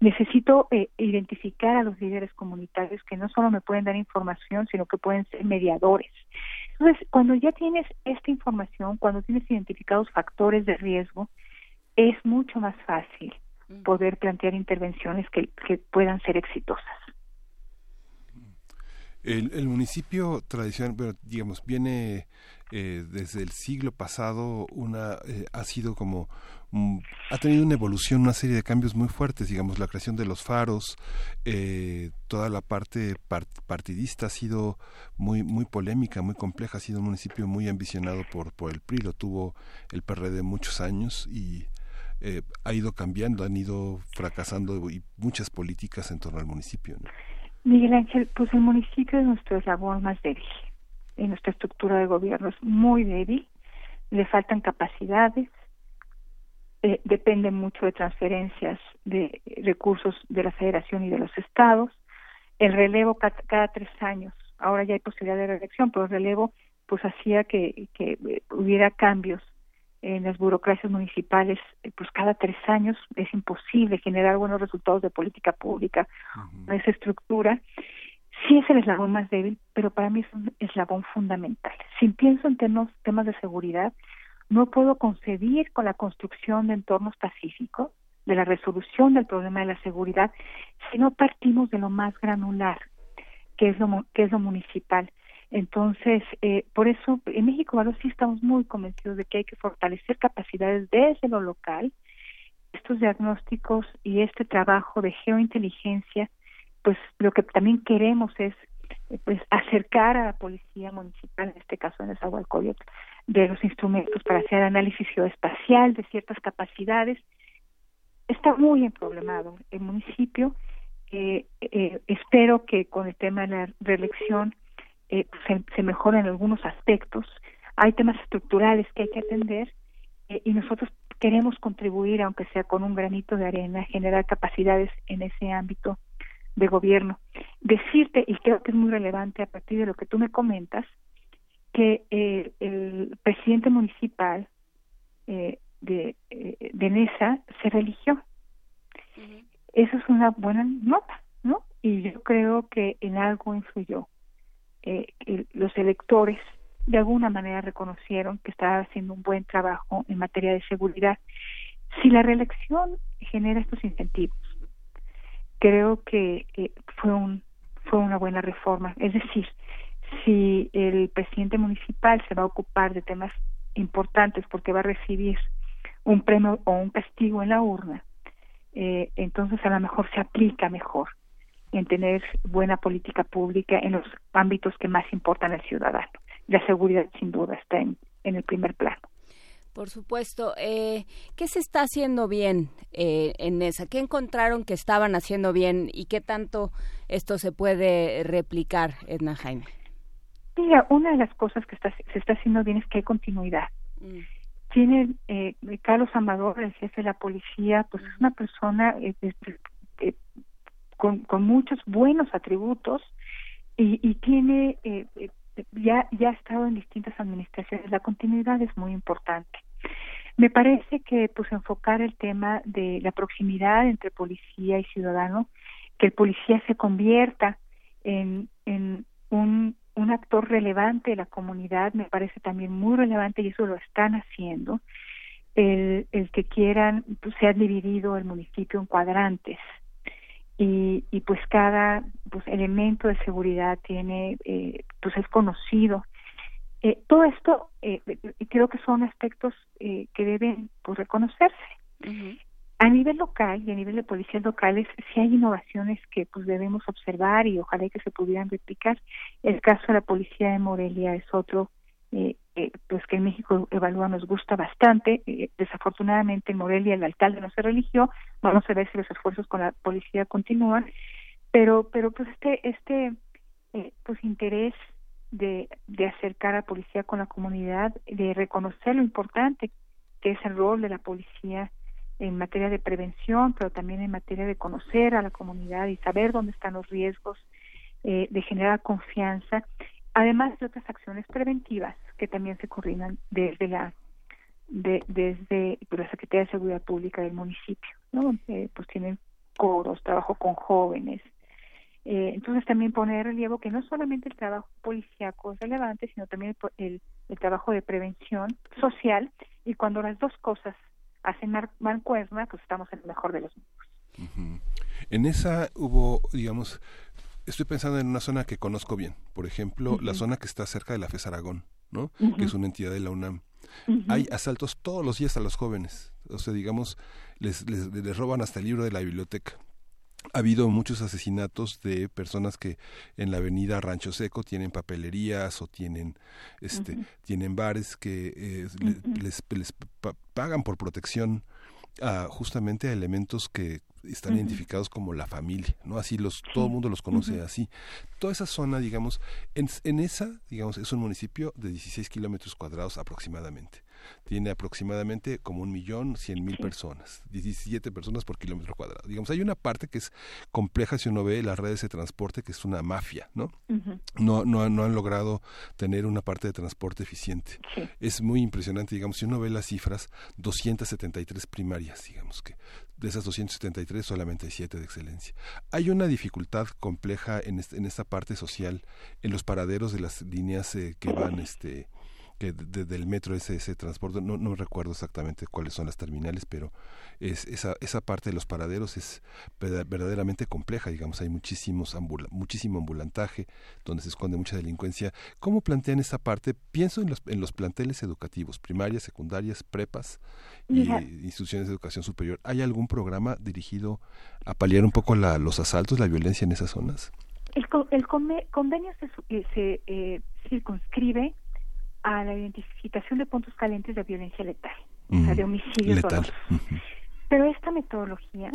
[SPEAKER 16] Necesito eh, identificar a los líderes comunitarios que no solo me pueden dar información, sino que pueden ser mediadores. Entonces, cuando ya tienes esta información, cuando tienes identificados factores de riesgo, es mucho más fácil poder plantear intervenciones que, que puedan ser exitosas.
[SPEAKER 1] El, el municipio tradicional, bueno, digamos, viene eh, desde el siglo pasado, una eh, ha sido como mm, ha tenido una evolución, una serie de cambios muy fuertes, digamos, la creación de los faros, eh, toda la parte par- partidista ha sido muy muy polémica, muy compleja, ha sido un municipio muy ambicionado por por el PRI, lo tuvo el PRD muchos años y eh, ha ido cambiando, han ido fracasando y muchas políticas en torno al municipio. ¿no?
[SPEAKER 16] Miguel Ángel, pues el municipio es nuestro eslabón más débil. En nuestra estructura de gobierno es muy débil, le faltan capacidades, eh, depende mucho de transferencias de recursos de la federación y de los estados. El relevo ca- cada, tres años, ahora ya hay posibilidad de reelección, pero el relevo pues hacía que, que eh, hubiera cambios en las burocracias municipales, eh, pues cada tres años es imposible generar buenos resultados de política pública con esa estructura. Sí es el eslabón más débil, pero para mí es un eslabón fundamental. Si pienso en temas, temas de seguridad, no puedo concebir con la construcción de entornos pacíficos, de la resolución del problema de la seguridad, si no partimos de lo más granular, que es lo, que es lo municipal. Entonces, eh, por eso en México Valor sí estamos muy convencidos de que hay que fortalecer capacidades desde lo local, estos diagnósticos y este trabajo de geointeligencia, pues lo que también queremos es eh, pues acercar a la policía municipal, en este caso en Nezahualcóyotl, de los instrumentos para hacer análisis geoespacial de ciertas capacidades. Está muy emproblemado el municipio. Eh, eh, espero que con el tema de la reelección eh, se, se mejoren algunos aspectos. Hay temas estructurales que hay que atender eh, y nosotros queremos contribuir, aunque sea con un granito de arena, a generar capacidades en ese ámbito de gobierno. Decirte, y creo que es muy relevante a partir de lo que tú me comentas, que eh, el presidente municipal eh, de, eh, de Nesa se religió. Eso es una buena nota, ¿no? Y yo creo que en algo influyó. Eh, los electores de alguna manera reconocieron que estaba haciendo un buen trabajo en materia de seguridad. Si la reelección genera estos incentivos, creo que eh, fue un fue una buena reforma. Es decir, si el presidente municipal se va a ocupar de temas importantes porque va a recibir un premio o un castigo en la urna, eh, entonces a lo mejor se aplica mejor en tener buena política pública en los ámbitos que más importan al ciudadano. La seguridad sin duda está en, en el primer plano.
[SPEAKER 2] Por supuesto. Eh, ¿Qué se está haciendo bien eh, en esa? ¿Qué encontraron que estaban haciendo bien y qué tanto esto se puede replicar, Edna Jaime?
[SPEAKER 16] Mira, una de las cosas que está, se está haciendo bien es que hay continuidad.
[SPEAKER 2] Mm.
[SPEAKER 16] Tiene eh, Carlos Amador, el jefe de la policía, pues es una persona eh, eh, con, con muchos buenos atributos y, y tiene eh, eh, ya ya ha estado en distintas administraciones. La continuidad es muy importante. Me parece que pues enfocar el tema de la proximidad entre policía y ciudadano, que el policía se convierta en, en un, un actor relevante de la comunidad, me parece también muy relevante y eso lo están haciendo. El, el que quieran, pues, se ha dividido el municipio en cuadrantes y, y pues cada pues elemento de seguridad tiene eh, pues es conocido. Eh, todo esto eh, creo que son aspectos eh, que deben pues reconocerse. A nivel local y a nivel de policías locales sí hay innovaciones que pues debemos observar y ojalá que se pudieran replicar. El caso de la policía de Morelia es otro eh, eh, pues que en México evalúa nos gusta bastante eh, desafortunadamente en Morelia el alcalde no se religió vamos a ver si los esfuerzos con la policía continúan pero pero pues este este eh, pues interés de, de acercar a la policía con la comunidad de reconocer lo importante que es el rol de la policía en materia de prevención pero también en materia de conocer a la comunidad y saber dónde están los riesgos eh, de generar confianza además de otras acciones preventivas que también se coordinan desde la de, desde la Secretaría de Seguridad Pública del municipio, ¿no? Eh, pues tienen coros, trabajo con jóvenes. Eh, entonces también pone de relieve que no solamente el trabajo policíaco es relevante, sino también el, el, trabajo de prevención social y cuando las dos cosas hacen mancuerna, pues estamos en el mejor de los mundos.
[SPEAKER 1] En esa hubo, digamos, estoy pensando en una zona que conozco bien, por ejemplo, la zona que está cerca de la FES Aragón, ¿no? Que es una entidad de la UNAM. Hay asaltos todos los días a los jóvenes, o sea, digamos, les, les, les roban hasta el libro de la biblioteca. Ha habido muchos asesinatos de personas que en la avenida Rancho Seco tienen papelerías o tienen este tienen bares que eh, les, les pagan por protección a, justamente a elementos que están identificados como la familia, ¿no? Así los, todo el mundo los conoce así. Toda esa zona, digamos, en, en, esa, digamos, es un municipio de 16 kilómetros cuadrados aproximadamente tiene aproximadamente como un millón cien mil personas, 17 personas por kilómetro cuadrado. Digamos, hay una parte que es compleja si uno ve las redes de transporte, que es una mafia, ¿no? no, no, no han logrado tener una parte de transporte eficiente. Es muy impresionante, digamos, si uno ve las cifras, 273 primarias, digamos que de esas 273 solamente hay 7 de excelencia. Hay una dificultad compleja en, en esta parte social, en los paraderos de las líneas eh, que van este que desde el metro ese, ese transporte, no, no recuerdo exactamente cuáles son las terminales, pero es, esa, esa parte de los paraderos es verdaderamente compleja, digamos, hay muchísimos muchísimo ambulantaje, donde se esconde mucha delincuencia. ¿Cómo plantean esa parte? Pienso en los, en los planteles educativos, primarias, secundarias, prepas y instituciones de educación superior. ¿Hay algún programa dirigido a paliar un poco la, los asaltos, la violencia en esas zonas?
[SPEAKER 16] El, el convenio se, eh, se eh, circunscribe a la identificación de puntos calientes de violencia letal, o sea, de homicidios letal. Pero esta metodología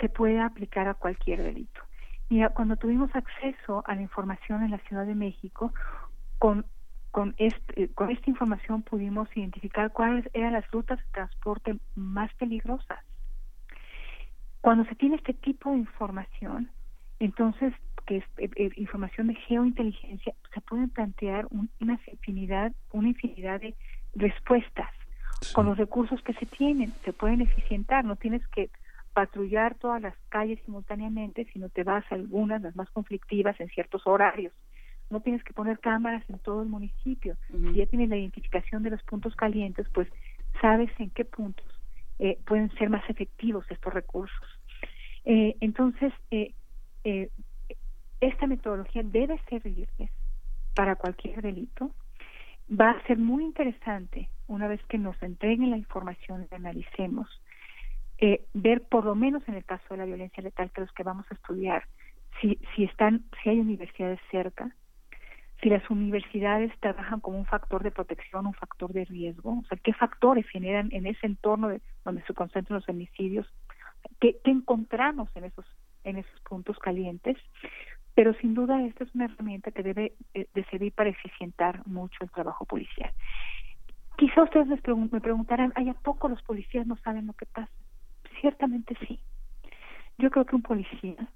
[SPEAKER 16] se puede aplicar a cualquier delito. Mira, cuando tuvimos acceso a la información en la Ciudad de México, con con, este, con esta información pudimos identificar cuáles eran las rutas de transporte más peligrosas. Cuando se tiene este tipo de información, entonces que es eh, eh, información de geointeligencia, se pueden plantear una infinidad, una infinidad de respuestas con los recursos que se tienen, se pueden eficientar, no tienes que patrullar todas las calles simultáneamente, sino te vas a algunas, las más conflictivas, en ciertos horarios. No tienes que poner cámaras en todo el municipio. Si ya tienes la identificación de los puntos calientes, pues sabes en qué puntos eh, pueden ser más efectivos estos recursos. Eh, entonces, eh, eh, esta metodología debe servirles para cualquier delito. Va a ser muy interesante, una vez que nos entreguen la información y analicemos, eh, ver por lo menos en el caso de la violencia letal que los que vamos a estudiar, si, si están, si hay universidades cerca, si las universidades trabajan como un factor de protección, un factor de riesgo, o sea, qué factores generan en ese entorno de, donde se concentran los homicidios, qué, qué encontramos en esos en esos puntos calientes, pero sin duda esta es una herramienta que debe eh, de servir para eficientar mucho el trabajo policial. Quizá ustedes me preguntarán, ¿hay a poco los policías no saben lo que pasa? Ciertamente sí. Yo creo que un policía,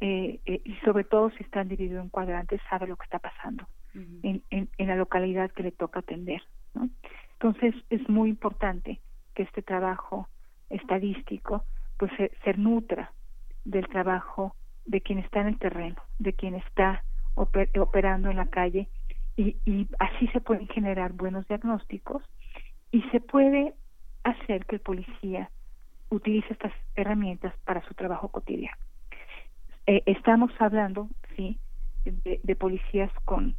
[SPEAKER 16] eh, eh, y sobre todo si están divididos en cuadrantes, sabe lo que está pasando en, en, en, la localidad que le toca atender. ¿no? Entonces es muy importante que este trabajo estadístico pues se, se nutra del trabajo de quien está en el terreno, de quien está operando en la calle y, así se pueden generar buenos diagnósticos y se puede hacer que el policía utilice estas herramientas para su trabajo cotidiano. Eh, estamos hablando, sí, de, policías con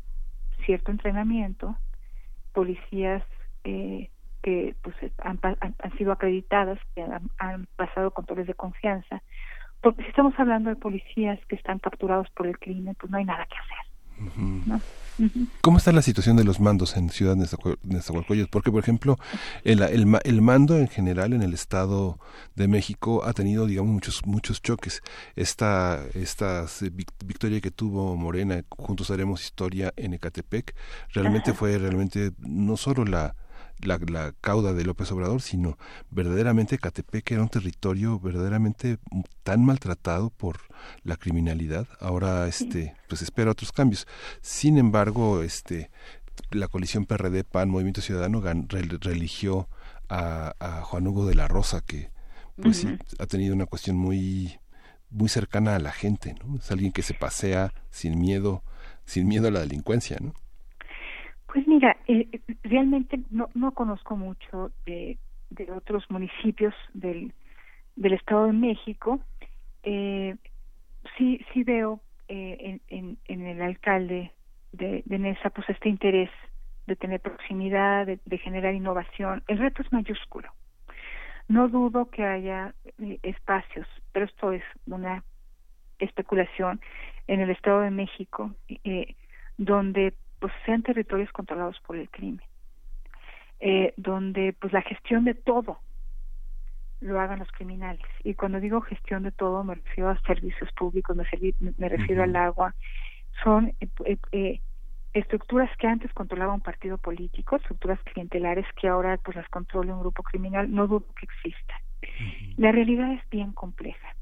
[SPEAKER 16] cierto entrenamiento, policías eh, que pues han, han, han, sido acreditadas, que han pasado controles de confianza, porque si estamos hablando de policías que están capturados por el crimen, pues no hay nada que hacer.
[SPEAKER 1] ¿Cómo está la situación de los mandos en Ciudad Nezahualcóyotl? Porque, por ejemplo, el, el, el, mando en general en el Estado de México ha tenido, digamos, muchos muchos choques. Esta, esta victoria que tuvo Morena, Juntos Haremos Historia en Ecatepec, realmente fue realmente no solo la la, la cauda de López Obrador, sino verdaderamente Catepec era un territorio verdaderamente tan maltratado por la criminalidad. Ahora, este, pues espera otros cambios. Sin embargo, este, la coalición PRD, PAN, Movimiento Ciudadano, gan- re- religió a, a Juan Hugo de la Rosa, que pues sí, ha tenido una cuestión muy muy cercana a la gente, ¿no? Es alguien que se pasea sin miedo, sin miedo a la delincuencia, ¿no?
[SPEAKER 16] Pues mira, eh, realmente no, no conozco mucho de, de otros municipios del, del Estado de México. Eh, sí, sí veo eh, en, en, en el alcalde de, de Nesa pues este interés de tener proximidad, de, de generar innovación. El reto es mayúsculo. No dudo que haya eh, espacios, pero esto es una especulación en el Estado de México, eh, donde pues sean territorios controlados por el crimen, eh, donde pues la gestión de todo lo hagan los criminales. Y cuando digo gestión de todo me refiero a servicios públicos, me, servi- me refiero al agua. Son eh, eh, estructuras que antes controlaba un partido político, estructuras clientelares que ahora pues las controla un grupo criminal, no dudo que exista. La realidad es bien compleja.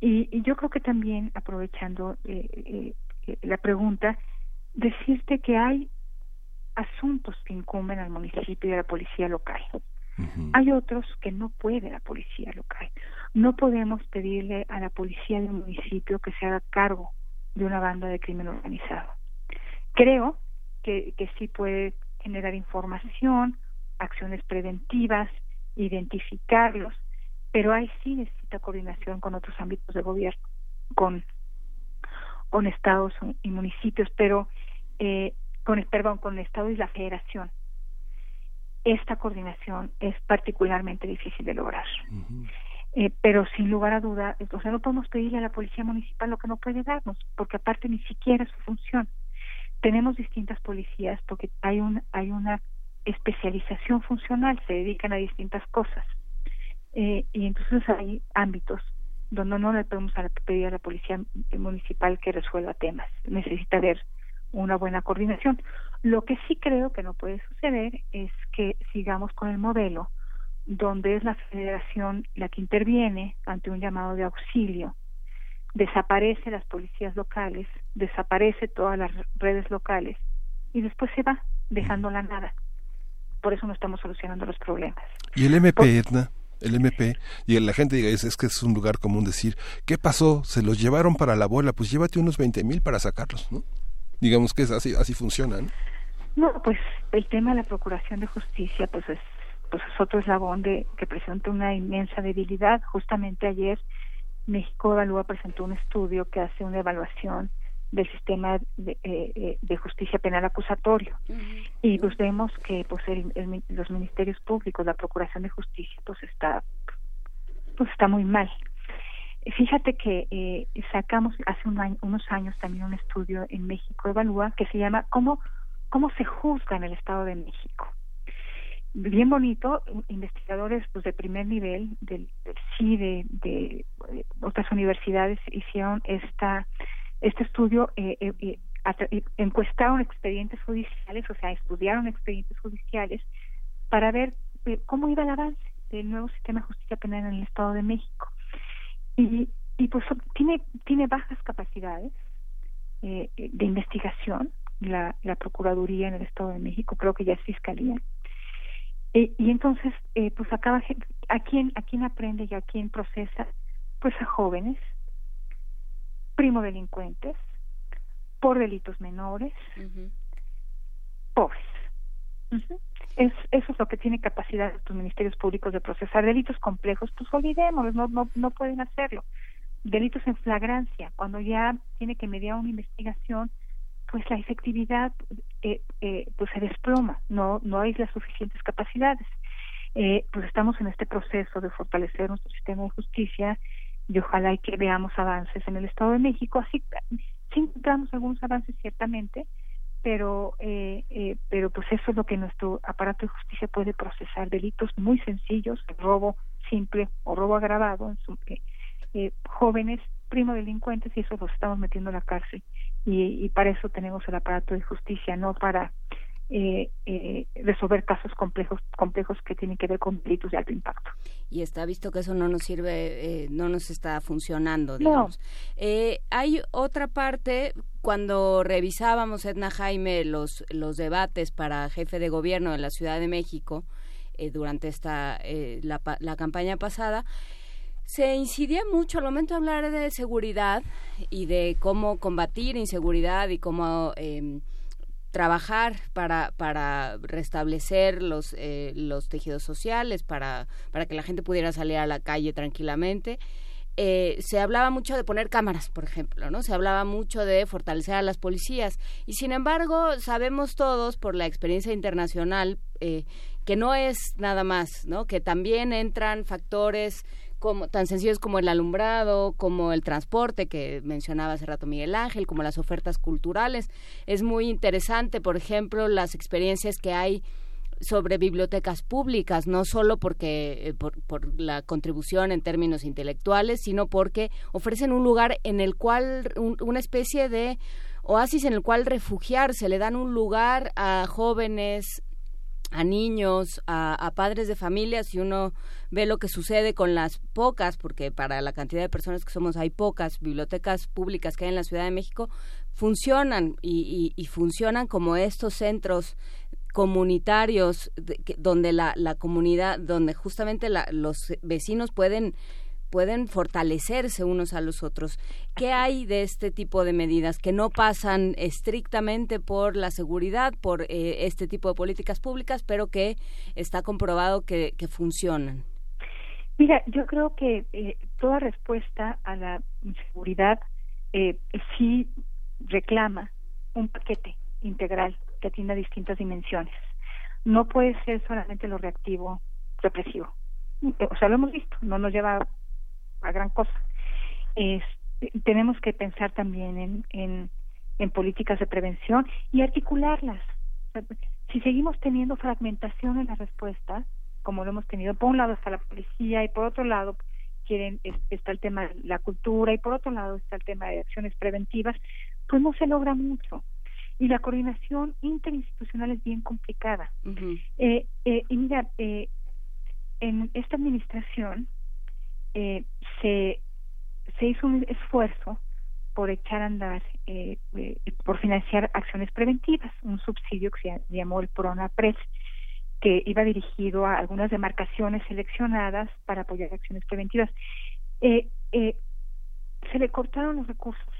[SPEAKER 16] Y, y yo creo que también, aprovechando eh, eh, eh, la pregunta, decirte que hay asuntos que incumben al municipio y a la policía local. Hay otros que no puede la policía local. No podemos pedirle a la policía de un municipio que se haga cargo de una banda de crimen organizado. Creo que, que sí puede generar información, acciones preventivas, identificarlos, pero ahí sí necesita coordinación con otros ámbitos de gobierno, con, con estados y municipios, pero eh, con, perdón, con el estado y la federación. Esta coordinación es particularmente difícil de lograr. Eh, pero sin lugar a duda, o sea, no podemos pedirle a la policía municipal lo que no puede darnos, porque aparte ni siquiera es su función. Tenemos distintas policías porque hay un hay una especialización funcional, se dedican a distintas cosas. Eh, y entonces hay ámbitos donde no le podemos pedir a la policía municipal que resuelva temas. Necesita haber una buena coordinación. Lo que sí creo que no puede suceder es que sigamos con el modelo donde es la federación la que interviene ante un llamado de auxilio, desaparece las policías locales, desaparece todas las redes locales y después se va dejando la nada. Por eso no estamos solucionando los problemas.
[SPEAKER 1] Y el MP, Edna, el MP, y la gente diga, es, es que es un lugar común decir, ¿qué pasó? ¿Se los llevaron para la bola? Pues llévate unos 20 mil para sacarlos, ¿no? Digamos que es así, así funciona, ¿no?
[SPEAKER 16] No, pues el tema de la procuración de justicia, pues es, pues es otro eslabón de que presenta una inmensa debilidad. Justamente ayer México Evalúa presentó un estudio que hace una evaluación del sistema de, eh, eh, de justicia penal acusatorio y pues vemos que pues el- el mi- los ministerios públicos, la procuración de justicia, pues está pues está muy mal. Fíjate que eh, sacamos hace un año- unos años también un estudio en México Evalúa que se llama ¿Cómo, cómo se juzga en el Estado de México? Bien bonito, investigadores pues de primer nivel del, del CIDE, de, de otras universidades hicieron esta este estudio, eh, eh, eh, eh, encuestaron expedientes judiciales, o sea, estudiaron expedientes judiciales para ver eh, cómo iba el avance del nuevo sistema de justicia penal en el Estado de México y, y pues tiene tiene bajas capacidades eh, eh, de investigación la, la procuraduría en el Estado de México creo que ya es fiscalía. Eh, y entonces eh, pues acaba a quién a quién aprende y a quién procesa pues a jóvenes primo delincuentes por delitos menores pobres. Ujú. Es, eso es lo que tiene capacidad los ministerios públicos de procesar delitos complejos, pues olvidémoslos, no, no, no pueden hacerlo. Delitos en flagrancia, cuando ya tiene que mediar una investigación, pues la efectividad eh, eh, pues se desploma, no, no hay las suficientes capacidades. Eh, pues estamos en este proceso de fortalecer nuestro sistema de justicia y ojalá y que veamos avances en el Estado de México, así sí encontramos algunos avances ciertamente, pero eh, eh, pero pues eso es lo que nuestro aparato de justicia puede procesar delitos muy sencillos robo simple o robo agravado en su, eh, eh, jóvenes primo delincuentes y eso los estamos metiendo a la cárcel. Y, y para eso tenemos el aparato de justicia no para eh, eh, resolver casos complejos complejos que tienen que ver con delitos de alto impacto.
[SPEAKER 2] Y está visto que eso no nos sirve, eh, no nos está funcionando, digamos. Eh, hay otra parte, cuando revisábamos, Edna Jaime, los, los debates para jefe de gobierno de la Ciudad de México eh, durante esta, eh, la, la campaña pasada, se incidía mucho al momento de hablar de seguridad y de cómo combatir inseguridad y cómo eh, trabajar para, para restablecer los, eh, los tejidos sociales, para, para que la gente pudiera salir a la calle tranquilamente. Eh, se hablaba mucho de poner cámaras, por ejemplo, ¿no? Se hablaba mucho de fortalecer a las policías. Y sin embargo, sabemos todos por la experiencia internacional eh, que no es nada más, ¿no? Que también entran factores como tan sencillos como el alumbrado, como el transporte que mencionaba hace rato Miguel Ángel, como las ofertas culturales. Es muy interesante, por ejemplo, las experiencias que hay sobre bibliotecas públicas, no solo porque eh, por, por la contribución en términos intelectuales, sino porque ofrecen un lugar en el cual un- una especie de oasis en el cual refugiarse, le dan un lugar a jóvenes, a niños, a, a padres de familia, si uno ve lo que sucede con las pocas, porque para la cantidad de personas que somos hay pocas bibliotecas públicas que hay en la Ciudad de México, funcionan y, y- y funcionan como estos centros comunitarios de- que- donde la, la comunidad, donde justamente la- los vecinos pueden pueden fortalecerse unos a los otros. ¿Qué hay de este tipo de medidas que no pasan estrictamente por la seguridad, por eh, este tipo de políticas públicas, pero que está comprobado que, que funcionan?
[SPEAKER 16] Mira, yo creo que eh, toda respuesta a la inseguridad eh, sí reclama un paquete integral que atienda distintas dimensiones. No puede ser solamente lo reactivo, represivo. O sea, lo hemos visto, no nos lleva a gran cosa. Es- tenemos que pensar también en, en, políticas de prevención y articularlas. Si seguimos teniendo fragmentación en la respuesta, como lo hemos tenido, por un lado está la policía y por otro lado quieren es- está el tema de la cultura y por otro lado está el tema de acciones preventivas, pues no se logra mucho. Y la coordinación interinstitucional es bien complicada. Eh, eh, y mira, eh, en esta administración eh, se, se hizo un esfuerzo por echar a andar, eh, eh, por financiar acciones preventivas, un subsidio que se llamó el PRONAPRES, que iba dirigido a algunas demarcaciones seleccionadas para apoyar acciones preventivas. Eh, eh, se le cortaron los recursos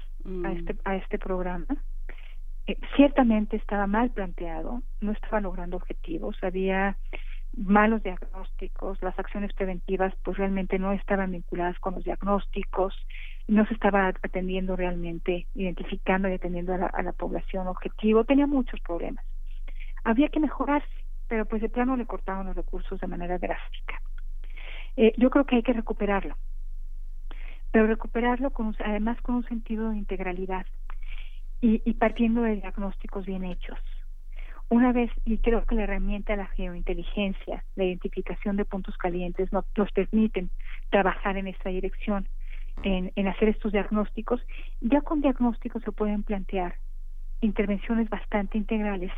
[SPEAKER 16] a este a este programa. Eh, ciertamente estaba mal planteado, no estaba logrando objetivos, había malos diagnósticos, las acciones preventivas pues realmente no estaban vinculadas con los diagnósticos, no se estaba atendiendo realmente, identificando y atendiendo a la, a la población objetivo, tenía muchos problemas. Había que mejorarse, pero pues de plano le cortaron los recursos de manera drástica. Eh, yo creo que hay que recuperarlo, pero recuperarlo con, además con un sentido de integralidad y, partiendo de diagnósticos bien hechos. Una vez, y creo que la herramienta de la geointeligencia, la identificación de puntos calientes, no- nos permiten trabajar en esta dirección, en, en hacer estos diagnósticos. Ya con diagnósticos se pueden plantear intervenciones bastante integrales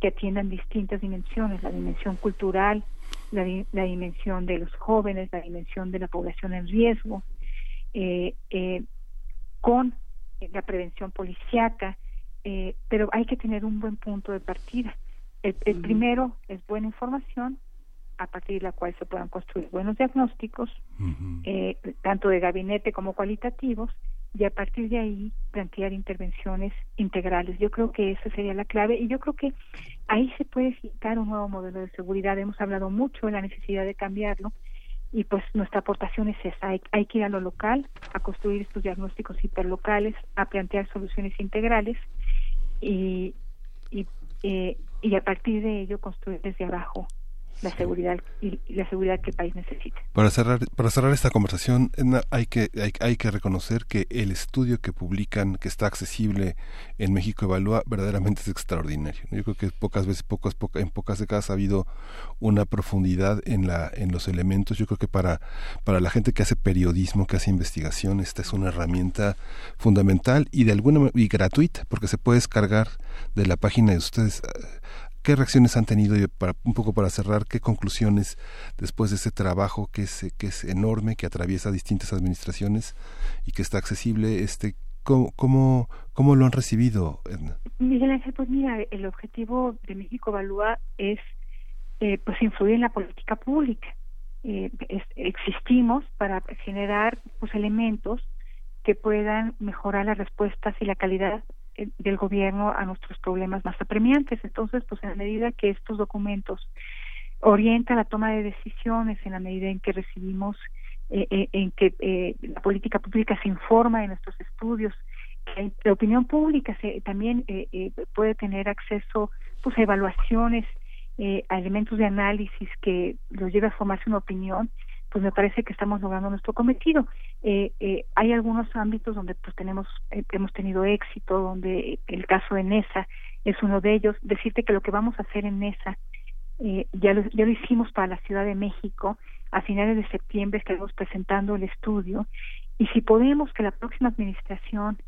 [SPEAKER 16] que atiendan distintas dimensiones, la dimensión cultural, la, di- la dimensión de los jóvenes, la dimensión de la población en riesgo, eh, eh, con eh, la prevención policiaca, eh, pero hay que tener un buen punto de partida. El, el primero es buena información, a partir de la cual se puedan construir buenos diagnósticos, tanto de gabinete como cualitativos, y a partir de ahí plantear intervenciones integrales. Yo creo que esa sería la clave y yo creo que ahí se puede citar un nuevo modelo de seguridad. Hemos hablado mucho de la necesidad de cambiarlo y pues nuestra aportación es esa. Hay, hay que ir a lo local, a construir estos diagnósticos hiperlocales, a plantear soluciones integrales y, y, eh, y a partir de ello construir desde abajo la seguridad y, la seguridad que el país necesita.
[SPEAKER 1] Para cerrar, para cerrar esta conversación, hay que, hay, hay que reconocer que el estudio que publican, que está accesible en México Evalúa, verdaderamente es extraordinario. Yo creo que pocas veces, pocas, poca- en pocas décadas ha habido una profundidad en la, en los elementos. Yo creo que para, para la gente que hace periodismo, que hace investigación, esta es una herramienta fundamental y de alguna y gratuita, porque se puede descargar de la página de ustedes. ¿Qué reacciones han tenido y para, un poco para cerrar, qué conclusiones después de ese trabajo que es, que es enorme, que atraviesa distintas administraciones y que está accesible, este, ¿cómo, cómo, cómo lo han recibido, Edna?
[SPEAKER 16] Miguel Ángel, pues mira, el objetivo de México Evalúa es eh, pues influir en la política pública. Eh, existimos para generar pues elementos que puedan mejorar las respuestas y la calidad del gobierno a nuestros problemas más apremiantes. Entonces, pues en la medida que estos documentos orientan la toma de decisiones, en la medida en que recibimos, eh, eh, en que eh, la política pública se informa de nuestros estudios, que la opinión pública se, también eh, eh, puede tener acceso pues a evaluaciones, eh, a elementos de análisis que los lleve a formarse una opinión, pues me parece que estamos logrando nuestro cometido. Eh, eh, hay algunos ámbitos donde pues tenemos eh, hemos tenido éxito, donde el caso de NESA es uno de ellos. Decirte que lo que vamos a hacer en NESA eh, ya, lo, ya lo hicimos para la Ciudad de México. A finales de septiembre estaremos presentando el estudio y si podemos que la próxima administración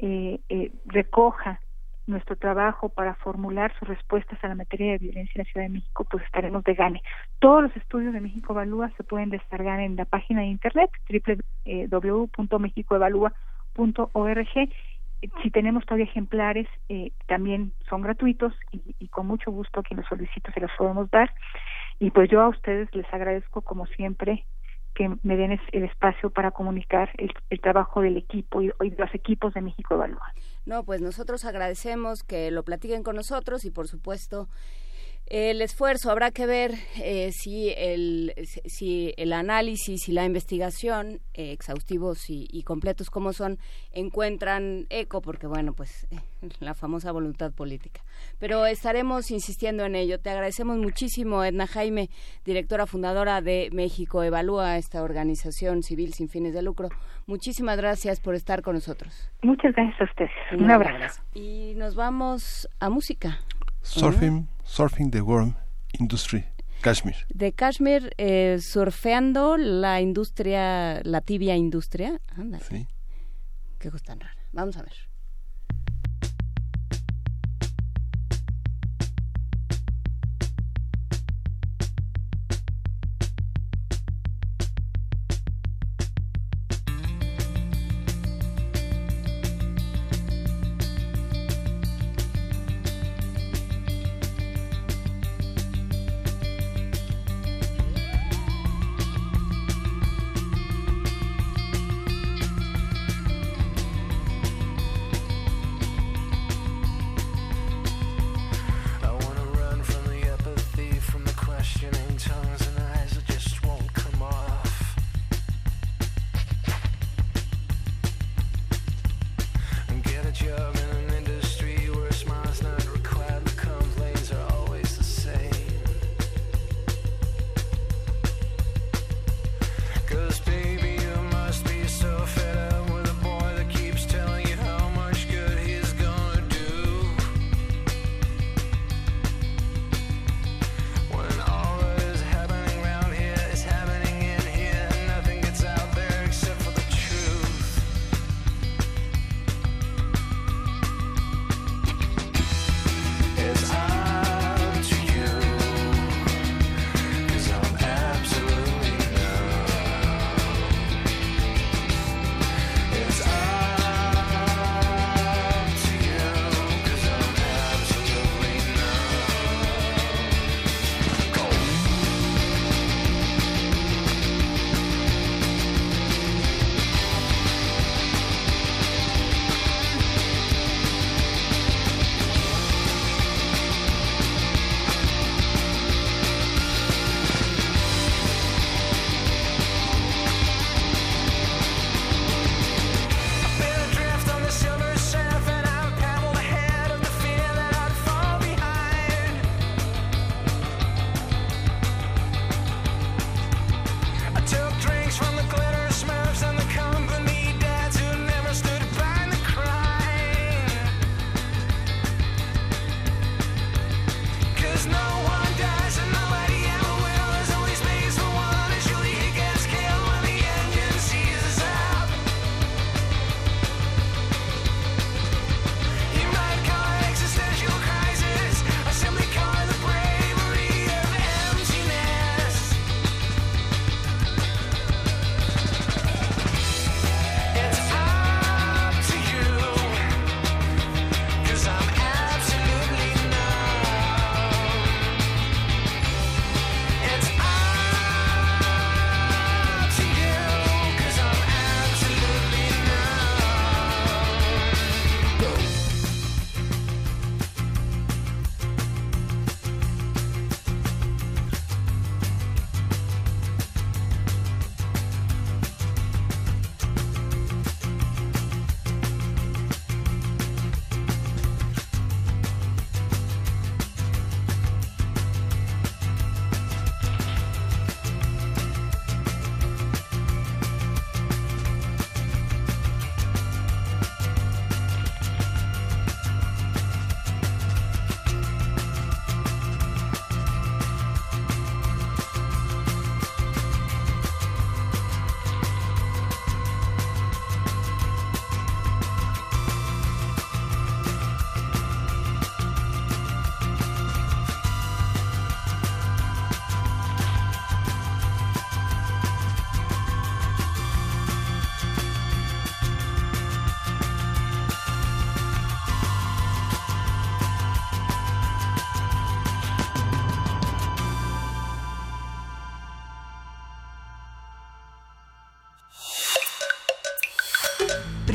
[SPEAKER 16] eh, eh, recoja nuestro trabajo para formular sus respuestas a la materia de violencia en la Ciudad de México, pues estaremos de gane. Todos los estudios de México Evalúa se pueden descargar en la página de internet www.mexicoevalúa.org. Si tenemos todavía ejemplares, eh, también son gratuitos y, y con mucho gusto quien los solicite se los podemos dar. Y pues yo a ustedes les agradezco como siempre que me den el espacio para comunicar el, el trabajo del equipo y, los equipos de México Evalúa.
[SPEAKER 2] No, pues nosotros agradecemos que lo platiquen con nosotros y por supuesto el esfuerzo. Habrá que ver eh, si, el, si el análisis y la investigación eh, exhaustivos y, y completos como son encuentran eco, porque bueno, pues eh, la famosa voluntad política. Pero estaremos insistiendo en ello. Te agradecemos muchísimo, Edna Jaime, directora fundadora de México Evalúa, esta organización civil sin fines de lucro. Muchísimas gracias por estar con nosotros.
[SPEAKER 16] Muchas gracias a ustedes. Un, abrazo.
[SPEAKER 2] Y nos vamos a música.
[SPEAKER 1] Surfing, Surfing the Worm Industry, Kashmir.
[SPEAKER 2] De Kashmir, eh, surfeando la industria, la tibia industria. Ándale.
[SPEAKER 1] Sí.
[SPEAKER 2] Qué cosa tan rara. Vamos a ver.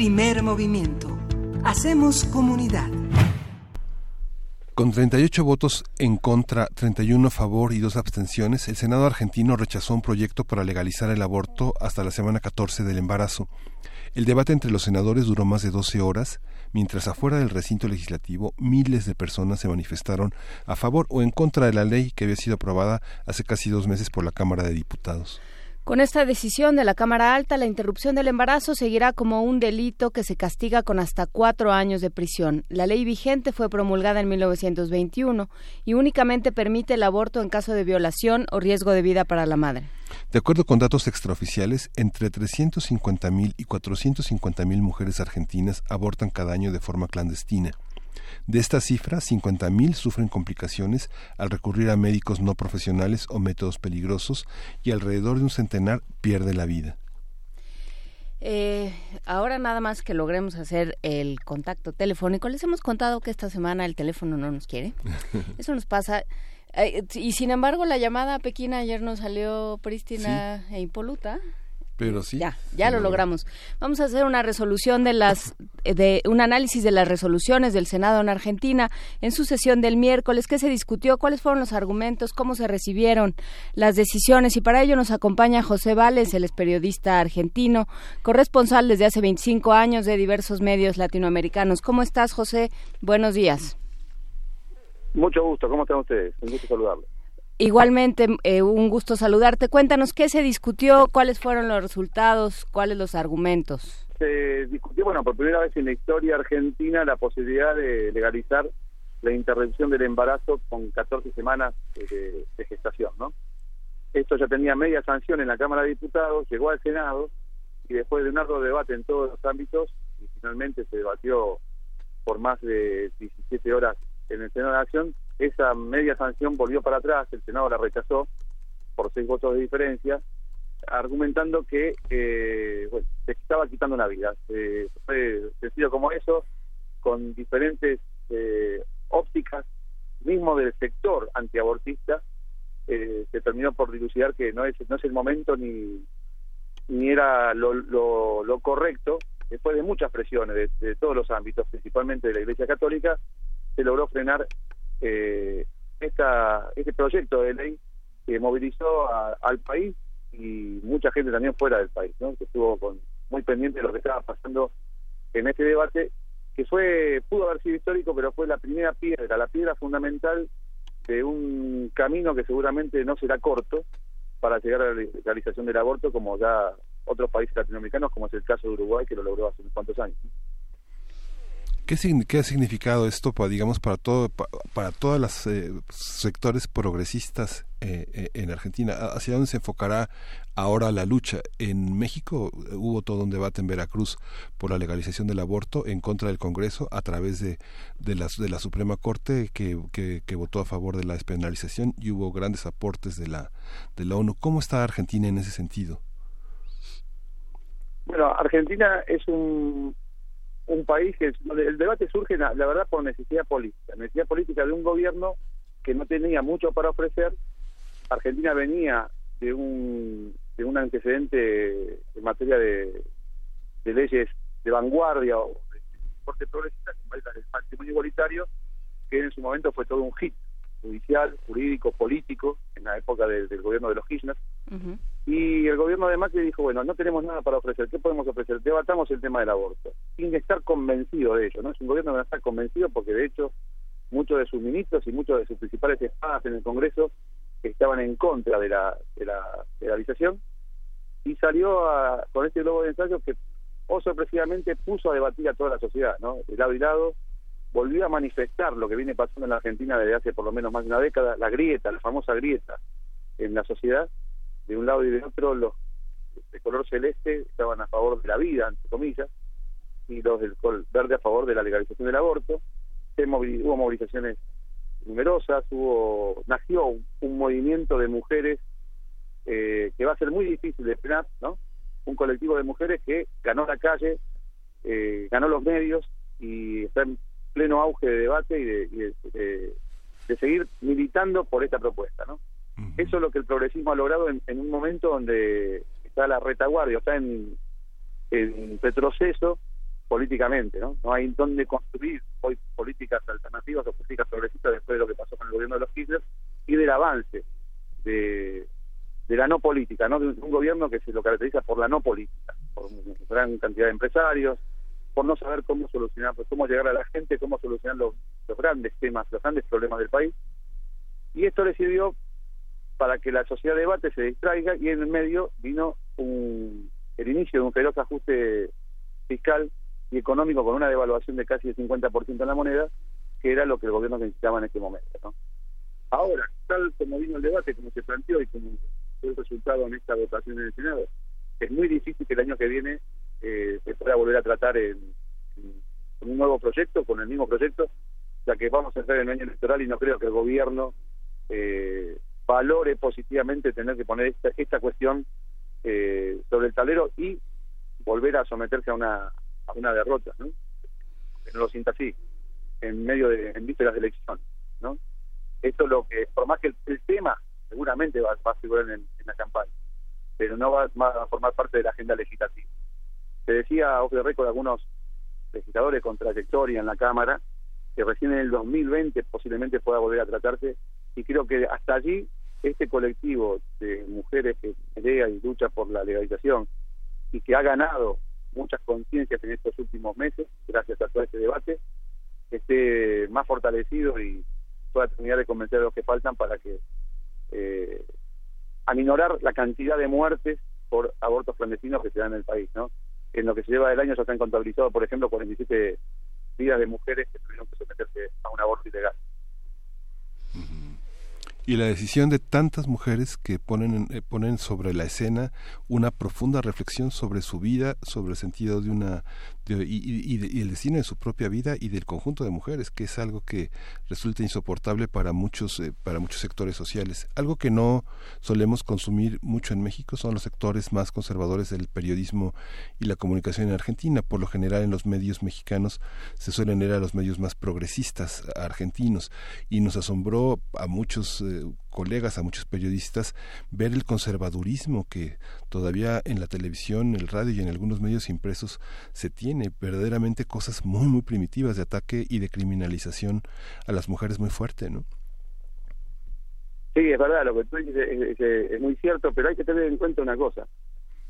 [SPEAKER 4] Primer movimiento. Hacemos comunidad.
[SPEAKER 1] Con 38 votos en contra, 31 a favor y dos abstenciones, el Senado argentino rechazó un proyecto para legalizar el aborto hasta la semana 14 del embarazo. El debate entre los senadores duró más de 12 horas, mientras afuera del recinto legislativo miles de personas se manifestaron a favor o en contra de la ley que había sido aprobada hace casi dos meses por la Cámara de Diputados.
[SPEAKER 2] Con esta decisión de la Cámara Alta, la interrupción del embarazo seguirá como un delito que se castiga con hasta cuatro años de prisión. La ley vigente fue promulgada en 1921 y únicamente permite el aborto en caso de violación o riesgo de vida para la madre.
[SPEAKER 1] De acuerdo con datos extraoficiales, entre 350.000 y 450.000 mujeres argentinas abortan cada año de forma clandestina. De esta cifra, 50.000 sufren complicaciones al recurrir a médicos no profesionales o métodos peligrosos y alrededor de un centenar pierde la vida.
[SPEAKER 2] Eh, ahora nada más que logremos hacer el contacto telefónico. Les hemos contado que esta semana el teléfono no nos quiere. Eso nos pasa. Eh, y sin embargo, la llamada a Pekín ayer nos salió prístina e impoluta.
[SPEAKER 1] Pero sí.
[SPEAKER 2] Ya, ya lo logramos. Vamos a hacer una resolución de las, de un análisis de las resoluciones del Senado en Argentina en su sesión del miércoles. ¿Qué se discutió? ¿Cuáles fueron los argumentos? ¿Cómo se recibieron las decisiones? Y para ello nos acompaña José Vales, él es periodista argentino, corresponsal desde hace 25 años de diversos medios latinoamericanos. ¿Cómo estás, José? Buenos días.
[SPEAKER 17] Mucho gusto. ¿Cómo están ustedes? Un gusto saludarlos.
[SPEAKER 2] Igualmente, eh, un gusto saludarte. Cuéntanos qué se discutió, cuáles fueron los resultados, cuáles los argumentos.
[SPEAKER 17] Se discutió, bueno, por primera vez en la historia argentina la posibilidad de legalizar la interrupción del embarazo con 14 semanas de, gestación, ¿no? Esto ya tenía media sanción en la Cámara de Diputados, llegó al Senado y después de un arduo debate en todos los ámbitos, y finalmente se debatió por más de 17 horas en el Senado de Acción, esa media sanción volvió para atrás, el Senado la rechazó por seis votos de diferencia, argumentando que eh, se estaba quitando una vida. Eh, fue sencillo como eso, con diferentes eh, ópticas, mismo del sector antiabortista, eh, se terminó por dilucidar que no es, no es el momento ni, ni era lo, lo, lo correcto, después de muchas presiones de, de todos los ámbitos, principalmente de la Iglesia Católica, se logró frenar eh, esta, este proyecto de ley que movilizó al país y mucha gente también fuera del país, ¿no? que estuvo con, muy pendiente de lo que estaba pasando en este debate, que fue pudo haber sido histórico, pero fue la primera piedra, la piedra fundamental de un camino que seguramente no será corto para llegar a la legalización del aborto, como ya otros países latinoamericanos, como es el caso de Uruguay, que lo logró hace unos cuantos años.
[SPEAKER 1] ¿Qué, qué ha significado esto para, digamos, para todo, pa- para todos los eh, sectores progresistas eh, eh, en Argentina? ¿A- ¿Hacia dónde se enfocará ahora la lucha? En México hubo todo un debate en Veracruz por la legalización del aborto en contra del Congreso a través de, la, Suprema Corte que votó a favor de la despenalización y hubo grandes aportes de la, de la ONU. ¿Cómo está Argentina en ese sentido?
[SPEAKER 17] Bueno, Argentina es un, un país que el debate surge, la, verdad, por necesidad política. Necesidad política de un gobierno que no tenía mucho para ofrecer. Argentina venía de un, de un antecedente en materia de, de leyes de vanguardia o de corte progresista, como es la del igualitario, que en su momento fue todo un hit judicial, jurídico, político, en la época del gobierno de los Kirchner. Y el gobierno de Macri dijo, bueno, no tenemos nada para ofrecer, ¿qué podemos ofrecer? Debatamos el tema del aborto, sin estar convencido de ello, ¿no? Es un gobierno que no está convencido porque de hecho muchos de sus ministros y muchos de sus principales espadas en el Congreso estaban en contra de la, de la legalización y salió a- con este globo de ensayo que, o sorpresivamente, puso a debatir a toda la sociedad, ¿no? De lado y lado, volvió a manifestar lo que viene pasando en la Argentina desde hace por lo menos más de una década, la grieta, la famosa grieta en la sociedad, de un lado y de otro los de color celeste estaban a favor de la vida, entre comillas, y los del color verde a favor de la legalización del aborto. Se hubo movilizaciones numerosas, hubo nació un, movimiento de mujeres eh, que va a ser muy difícil de frenar, ¿no? Un colectivo de mujeres que ganó la calle, eh, ganó los medios y está en pleno auge de debate y de, y de- de seguir militando por esta propuesta, ¿no? Eso es lo que el progresismo ha logrado en, un momento donde está la retaguardia, está en, retroceso políticamente, ¿no? No hay dónde construir hoy políticas alternativas o políticas progresistas después de lo que pasó con el gobierno de los Kirchner y del avance de, de la no política, ¿no? De un, un gobierno que se lo caracteriza por la no política, por una gran cantidad de empresarios, por no saber cómo solucionar, pues, cómo llegar a la gente, cómo solucionar los, los grandes temas, los grandes problemas del país. Y esto le sirvió para que la sociedad debate se distraiga y en el medio vino un, el inicio de un feroz ajuste fiscal y económico con una devaluación de casi el 50% en la moneda, que era lo que el gobierno necesitaba en este momento. ¿no? Ahora, tal como vino el debate, como se planteó y como fue el resultado en esta votación en el Senado, es muy difícil que el año que viene eh, se pueda volver a tratar en, en- un nuevo proyecto, con el mismo proyecto, ya que vamos a entrar en el año electoral y no creo que el gobierno eh, valore positivamente tener que poner esta, esta cuestión eh, sobre el tablero y volver a someterse a una a una derrota, ¿no? Lo sienta así, en medio de, en vísperas de elección, ¿no? Esto es lo que, por más que el, tema seguramente va, va a figurar en, en la campaña, pero no va, va a formar parte de la agenda legislativa. Se decía off the record algunos legisladores con trayectoria en la Cámara que recién en el 2020 posiblemente pueda volver a tratarse y creo que hasta allí este colectivo de mujeres que pelea y lucha por la legalización y que ha ganado muchas conciencias en estos últimos meses gracias a todo este debate esté más fortalecido y pueda terminar de convencer a los que faltan para que eh, aminorar la cantidad de muertes por abortos clandestinos que se dan en el país, ¿no? En lo que se lleva del año ya se han contabilizado, por ejemplo, 47 vidas de mujeres que tuvieron que someterse a un aborto ilegal.
[SPEAKER 1] Y la decisión de tantas mujeres que ponen en- eh, ponen sobre la escena una profunda reflexión sobre su vida sobre el sentido de una de- y, y- y el destino de su propia vida y del conjunto de mujeres que es algo que resulta insoportable para muchos eh, para muchos sectores sociales. Algo que no solemos consumir mucho en México son los sectores más conservadores del periodismo y la comunicación en Argentina. Por lo general en los medios mexicanos se suelen leer a los medios más progresistas argentinos y nos asombró a muchos eh, colegas, a muchos periodistas, ver el conservadurismo que todavía en la televisión, el radio y en algunos medios impresos se tiene, verdaderamente cosas muy, muy primitivas de ataque y de criminalización a las mujeres muy fuerte, ¿no?
[SPEAKER 17] Sí, es verdad, lo que tú dices es, muy cierto, pero hay que tener en cuenta una cosa.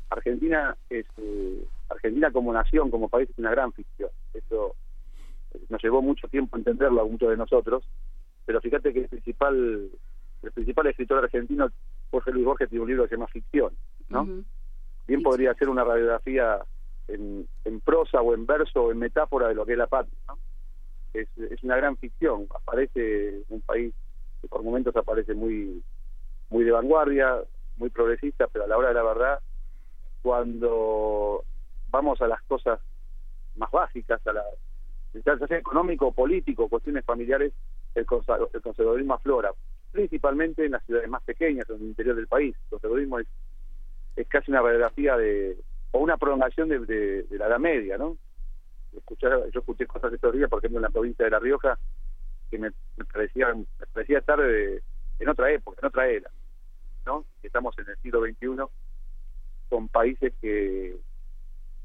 [SPEAKER 17] Argentina es eh, Argentina como nación, como país, es una gran ficción. Eso eh, nos llevó mucho tiempo entenderlo a muchos de nosotros, pero fíjate que el principal el principal escritor argentino, Jorge Luis Borges, tiene un libro que se llama Ficción, ¿no? Bien podría ser una radiografía en, en prosa o en verso o en metáfora de lo que es la patria, ¿no? Es, es una gran ficción. Aparece un país que por momentos aparece muy muy de vanguardia, muy progresista, pero a la hora de la verdad, cuando vamos a las cosas más básicas, a la sea económico, político, cuestiones familiares, el, conservadurismo aflora, principalmente en las ciudades más pequeñas, en el interior del país. El conservadurismo es, es casi una radiografía de, o una prolongación de, de- de la Edad Media, ¿no? Escuchar, yo escuché cosas estos días, por ejemplo, en la provincia de La Rioja, que me, me parecía, me parecía estar de- en otra época, en otra era, ¿no? Estamos en el siglo XXI con países que,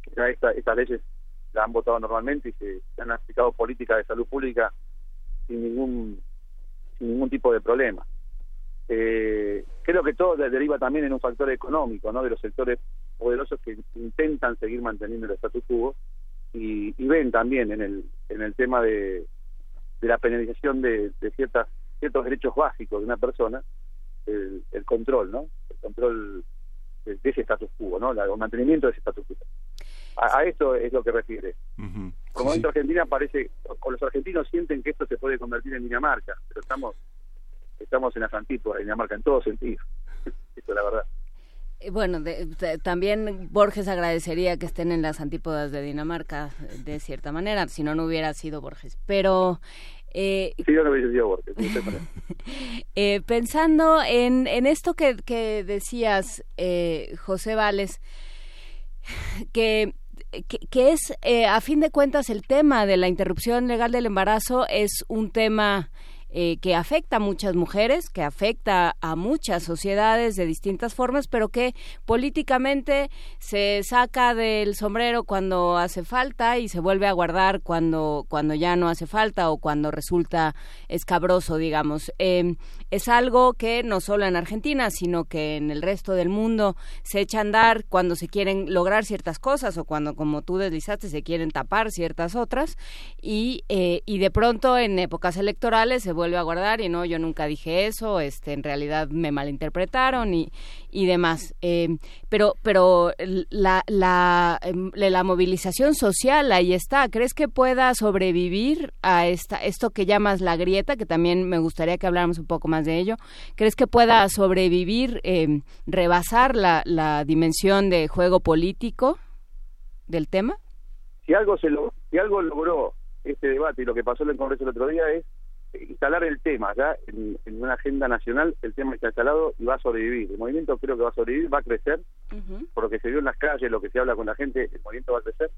[SPEAKER 17] que ya esta- estas leyes la han votado normalmente y se, se han aplicado políticas de salud pública sin ningún sin ningún tipo de problema. Eh, creo que todo de- deriva también en un factor económico, ¿no? De los sectores poderosos que intentan seguir manteniendo el status quo y, y ven también en el en el tema de, de la penalización de, ciertas ciertos derechos básicos de una persona el, el control, ¿no? El control de, de ese status quo, ¿no? La- el mantenimiento de ese status quo. A, a esto es lo que refiere. Por momento Argentina parece, o los argentinos sienten que esto se puede convertir en Dinamarca, pero estamos estamos en las antípodas de Dinamarca en todo sentido. Esto es la verdad.
[SPEAKER 2] Eh, Bueno, de- de- también Borges agradecería que estén en las antípodas de Dinamarca, de cierta manera, si no, no hubiera sido Borges. Pero eh,
[SPEAKER 17] Sí, yo no hubiese sido Borges.
[SPEAKER 2] eh, pensando en, en esto que, que decías, eh, José Vales, que, que, es, eh, a fin de cuentas, el tema de la interrupción legal del embarazo es un tema eh, que afecta a muchas mujeres, que afecta a muchas sociedades de distintas formas, pero que políticamente se saca del sombrero cuando hace falta y se vuelve a guardar cuando, cuando ya no hace falta o cuando resulta escabroso, digamos. Eh, es algo que no solo en Argentina, sino que en el resto del mundo se echa a andar cuando se quieren lograr ciertas cosas o cuando, como tú deslizaste, se quieren tapar ciertas otras. Y, eh, y de pronto en épocas electorales se vuelve a guardar y no, yo nunca dije eso, este, en realidad me malinterpretaron y, y demás. Eh, pero pero la, la, em, la movilización social ahí está. ¿Crees que pueda sobrevivir a esta, esto que llamas la grieta, que también me gustaría que habláramos un poco más de ello? ¿Crees que pueda sobrevivir, eh, rebasar la, la dimensión de juego político del tema?
[SPEAKER 17] Si algo, se lo, si algo logró este debate y lo que pasó en el Congreso el otro día es instalar el tema ya en, en, una agenda nacional el tema está instalado y va a sobrevivir. El movimiento creo que va a sobrevivir va a crecer por lo que se vio en las calles lo que se habla con la gente el movimiento va a crecer.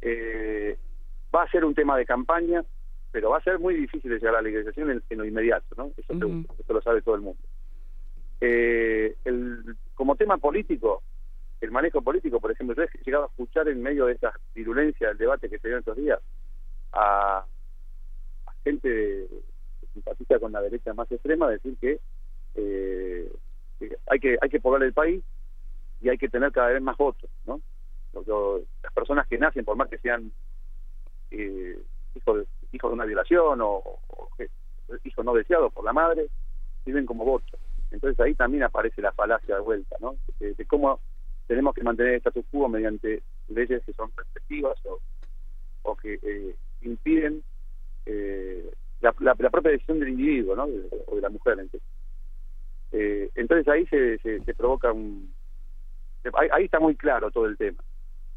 [SPEAKER 17] Eh, va a ser un tema de campaña pero va a ser muy difícil de llegar a la legalización en, en lo inmediato no eso, eso, lo sabe todo el mundo. Eh, el, como tema político el manejo político por ejemplo yo he llegado a escuchar en medio de esa virulencia del debate que se dio estos días a gente de, simpatiza con la derecha más extrema decir que, eh, que, hay que hay que poblar el país y hay que tener cada vez más votos, ¿no? las personas que nacen, por más que sean eh, hijos, de, de una violación o, o hijos no deseados por la madre, viven como votos. Entonces ahí también aparece la falacia de vuelta, ¿no? De, de cómo tenemos que mantener el status quo mediante leyes que son restrictivas o, o que eh, impiden eh, la, la, la, propia decisión del individuo, ¿no? De, o de la mujer. Entonces, eh, entonces ahí se, se, se provoca un... Ahí, ahí, está muy claro todo el tema.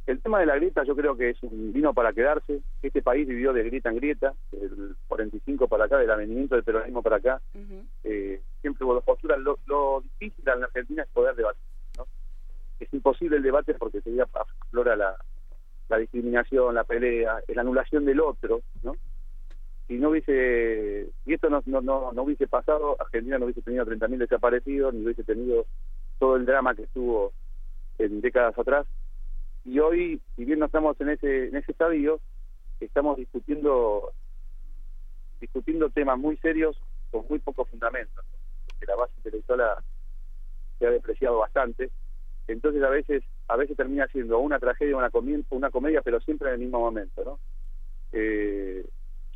[SPEAKER 17] El tema de la grieta yo creo que es un vino para quedarse. Este país vivió de grieta en grieta, del 45 para acá, del avenimiento del peronismo para acá. Uh -huh. eh, siempre hubo dos posturas. Lo, lo, difícil en la Argentina es poder debatir. ¿no? Es imposible el debate porque sería aflora la, la discriminación, la pelea, la anulación del otro, ¿no? Si no hubiese, si esto no, no, no, no hubiese pasado, Argentina no hubiese tenido 30.000 desaparecidos, ni hubiese tenido todo el drama que estuvo en décadas atrás. Y hoy, si bien no estamos en ese, en ese estadio, estamos discutiendo discutiendo temas muy serios con muy poco fundamento, porque la base intelectual se ha depreciado bastante. Entonces a veces a veces termina siendo una tragedia, una comedia, una comedia pero siempre en el mismo momento, ¿no? Eh,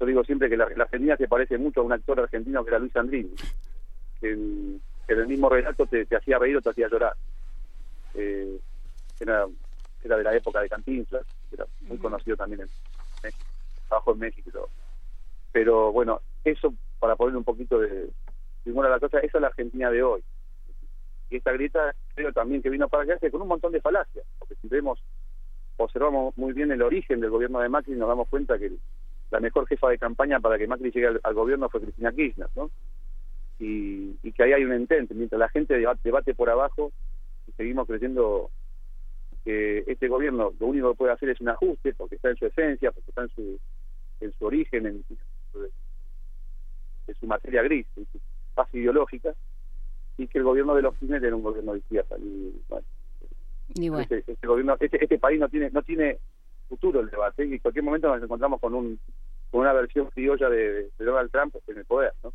[SPEAKER 17] yo digo siempre que la, la, Argentina se parece mucho a un actor argentino que era Luis Andrini, que en, que en el mismo relato te, te, hacía reír o te hacía llorar. Eh, era, era de la época de Cantinflas, era muy uh -huh. conocido también en México, trabajó en México y todo. Pero bueno, eso para poner un poquito de primero la cosa, esa es la Argentina de hoy. Y esta grieta creo también que vino para quedarse con un montón de falacias, porque si vemos, observamos muy bien el origen del gobierno de Macri, nos damos cuenta que la mejor jefa de campaña para que Macri llegue al, al gobierno fue Cristina Kirchner, ¿no? Y, y, que ahí hay un intento, mientras la gente debate, debate por abajo y seguimos creyendo que este gobierno lo único que puede hacer es un ajuste, porque está en su esencia, porque está en su, en su origen, en, en su materia gris, en su base ideológica, y que el gobierno de los Kirchner era un gobierno de izquierda. Y, bueno,
[SPEAKER 2] y bueno.
[SPEAKER 17] Este, este, gobierno, este, este país no tiene, no tiene futuro el debate y en cualquier momento nos encontramos con un con una versión criolla de, de Donald Trump en el poder, ¿no?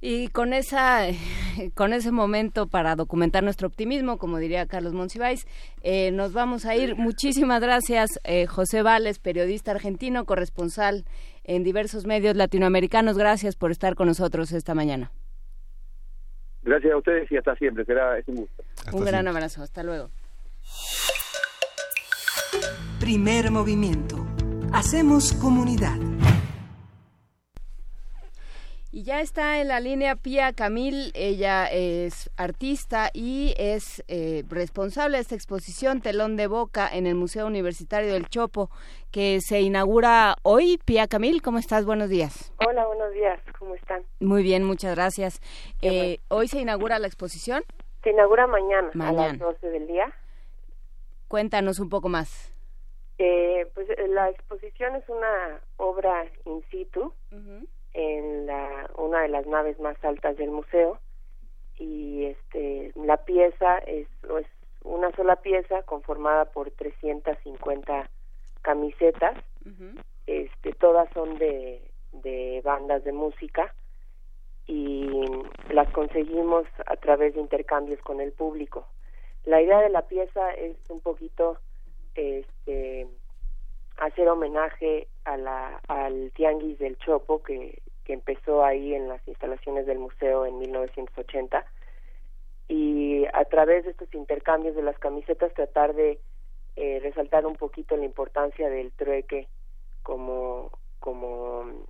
[SPEAKER 2] Y con esa, con ese momento para documentar nuestro optimismo, como diría Carlos Monsiváis, eh, nos vamos a ir. Muchísimas gracias, eh, José Vales, periodista argentino, corresponsal en diversos medios latinoamericanos. Gracias por estar con nosotros esta mañana.
[SPEAKER 17] Gracias a ustedes y hasta siempre. Será es un gusto.
[SPEAKER 2] Hasta un gran siempre. abrazo. Hasta luego.
[SPEAKER 4] Primer movimiento. Hacemos comunidad.
[SPEAKER 2] Y ya está en la línea Pía Camil, ella es artista y es eh, responsable de esta exposición Telón de Boca en el Museo Universitario del Chopo, que se inaugura hoy. Pía Camil, ¿cómo estás? Buenos días.
[SPEAKER 18] Hola, buenos días, ¿cómo están?
[SPEAKER 2] Muy bien, muchas gracias. Eh, ¿Hoy se inaugura la exposición?
[SPEAKER 18] Se inaugura mañana,
[SPEAKER 2] mañana,
[SPEAKER 18] a las 12 del día.
[SPEAKER 2] Cuéntanos un poco más.
[SPEAKER 18] Eh, pues la exposición es una obra in situ. Uh -huh en la una de las naves más altas del museo. Y este la pieza es, es una sola pieza conformada por 350 camisetas. Este todas son de, de bandas de música y las conseguimos a través de intercambios con el público. La idea de la pieza es un poquito este hacer homenaje a la, al tianguis del Chopo que, que empezó ahí en las instalaciones del museo en 1980 y a través de estos intercambios de las camisetas tratar de eh, resaltar un poquito la importancia del trueque como como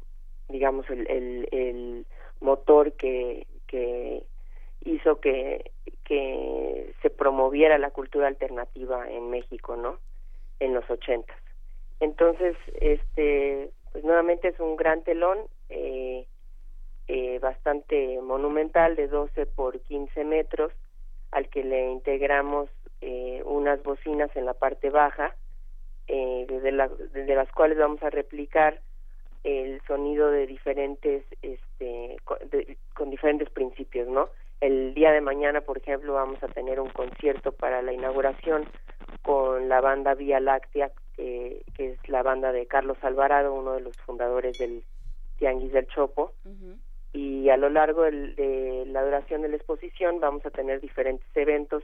[SPEAKER 18] digamos el, el, el motor que, que hizo que, que se promoviera la cultura alternativa en México, ¿no? En los ochentas. Entonces, este, pues nuevamente es un gran telón, eh, eh, bastante monumental, de 12 por 15 metros, al que le integramos eh, unas bocinas en la parte baja, eh, desde, la, desde las cuales vamos a replicar el sonido de diferentes, este, con, de, con diferentes principios, ¿no? El día de mañana, por ejemplo, vamos a tener un concierto para la inauguración con la banda Vía Láctea, que, que es la banda de Carlos Alvarado, uno de los fundadores del Tianguis del Chopo. Y a lo largo del, de la duración de la exposición vamos a tener diferentes eventos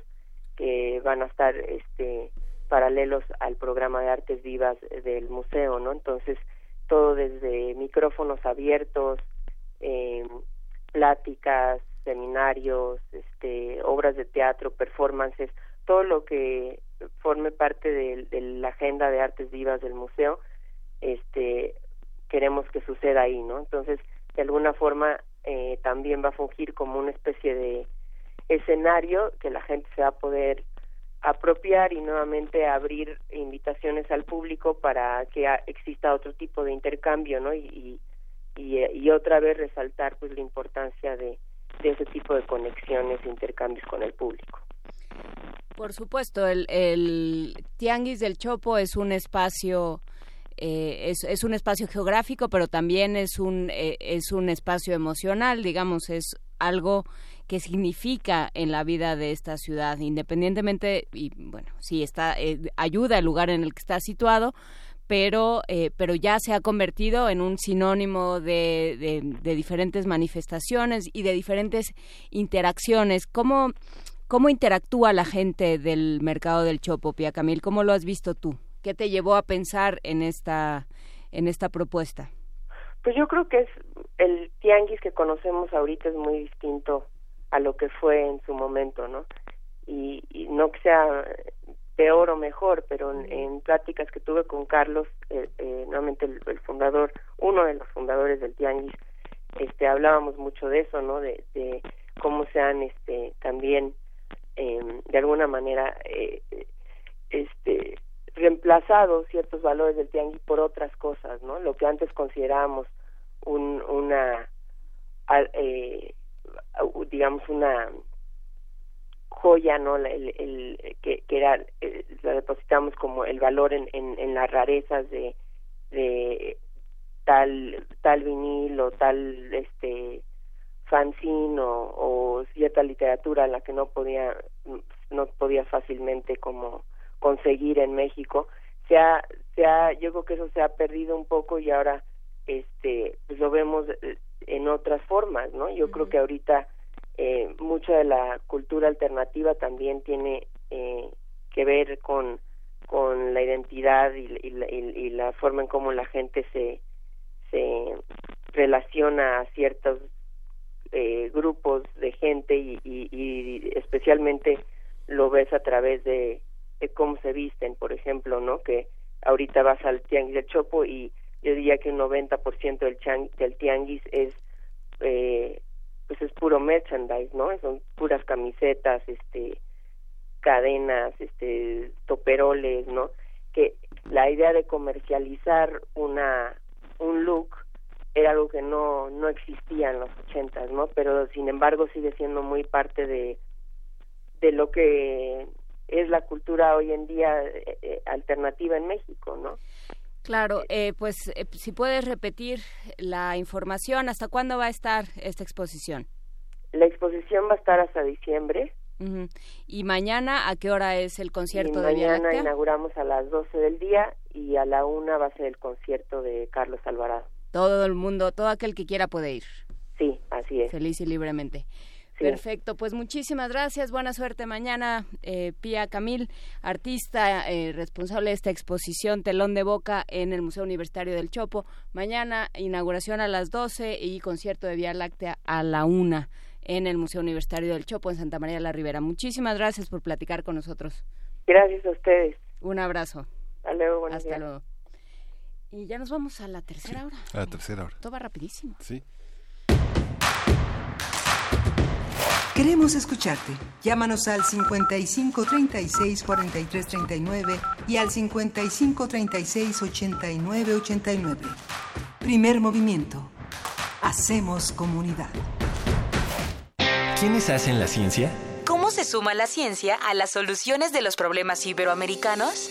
[SPEAKER 18] que van a estar este, paralelos al programa de artes vivas del museo, ¿no? Entonces, todo desde micrófonos abiertos, eh, pláticas, seminarios, este, obras de teatro, performances, todo lo que forme parte de, la agenda de artes vivas del museo, este, queremos que suceda ahí, ¿no? Entonces, de alguna forma, eh, también va a fungir como una especie de escenario que la gente se va a poder apropiar y nuevamente abrir invitaciones al público para que exista otro tipo de intercambio, ¿no? Y, y, y otra vez resaltar pues la importancia de, de ese tipo de conexiones e intercambios con el público.
[SPEAKER 2] Por supuesto, el, el Tianguis del Chopo es un espacio eh, es, es, un espacio geográfico, pero también es un eh, es un espacio emocional, digamos, es algo que significa en la vida de esta ciudad, independientemente y bueno, sí está eh, ayuda el lugar en el que está situado, pero, eh, pero ya se ha convertido en un sinónimo de, diferentes manifestaciones y de diferentes interacciones. ¿Cómo, ¿Cómo interactúa la gente del mercado del Chopo, Pia Camil? ¿Cómo lo has visto tú? ¿Qué te llevó a pensar en esta, en esta propuesta?
[SPEAKER 18] Pues yo creo que es el tianguis que conocemos ahorita es muy distinto a lo que fue en su momento, ¿no? Y, y no que sea peor o mejor, pero en, en pláticas que tuve con Carlos, eh, eh, nuevamente el, el, fundador, uno de los fundadores del Tianguis, este, hablábamos mucho de eso, ¿no? De, de cómo se han, este, también, eh, de alguna manera, eh, este, reemplazado ciertos valores del Tianguis por otras cosas, ¿no? Lo que antes considerábamos un, una, eh, digamos, una joya no el, el, que, que era eh, la depositamos como el valor en, en, en las rarezas de, de tal tal vinil o tal este fanzine o, o cierta literatura la que no podía no podía fácilmente como conseguir en México. Se ha, se ha yo creo que eso se ha perdido un poco y ahora este pues lo vemos en otras formas no yo uh -huh. creo que ahorita eh, mucha de la cultura alternativa también tiene eh, que ver con con la identidad y, y, y, la forma en cómo la gente se se relaciona a ciertos eh, grupos de gente y, y, especialmente lo ves a través de, de, cómo se visten, por ejemplo, ¿no? Que ahorita vas al tianguis del Chopo y yo diría que un 90% del, del tianguis es eh, pues es puro merchandise, ¿no? Son puras camisetas, este, cadenas, este, toperoles, ¿no? Que la idea de comercializar una un look era algo que no no existía en los ochentas, ¿no? Pero sin embargo sigue siendo muy parte de de lo que es la cultura hoy en día eh, eh alternativa en México, ¿no?
[SPEAKER 2] Claro, eh, pues eh, si puedes repetir la información, ¿hasta cuándo va a estar esta exposición?
[SPEAKER 18] La exposición va a estar hasta diciembre.
[SPEAKER 2] ¿Y mañana a qué hora es el concierto
[SPEAKER 18] y
[SPEAKER 2] de
[SPEAKER 18] mañana inauguramos a las 12 del día y a la una va a ser el concierto de Carlos Alvarado.
[SPEAKER 2] Todo el mundo, todo aquel que quiera puede ir.
[SPEAKER 18] Sí, así es.
[SPEAKER 2] Feliz y libremente.
[SPEAKER 18] Sí.
[SPEAKER 2] Perfecto, pues muchísimas gracias, buena suerte mañana, eh, Pía Camil, artista eh, responsable de esta exposición Telón de Boca en el Museo Universitario del Chopo. Mañana inauguración a las 12 y concierto de Vía Láctea a la 1 en el Museo Universitario del Chopo en Santa María la Ribera. Muchísimas gracias por platicar con nosotros.
[SPEAKER 18] Gracias a ustedes.
[SPEAKER 2] Un abrazo.
[SPEAKER 18] Hasta luego,
[SPEAKER 2] Hasta
[SPEAKER 18] días.
[SPEAKER 2] luego. Y ya nos vamos a la tercera hora.
[SPEAKER 1] A la tercera hora.
[SPEAKER 2] Todo va rapidísimo.
[SPEAKER 1] Sí.
[SPEAKER 4] Queremos escucharte. Llámanos al 55 36 43 39 y al 55 36 89 89. Primer movimiento. Hacemos comunidad.
[SPEAKER 14] ¿Quiénes hacen la ciencia?
[SPEAKER 19] ¿Cómo se suma la ciencia a las soluciones de los problemas iberoamericanos?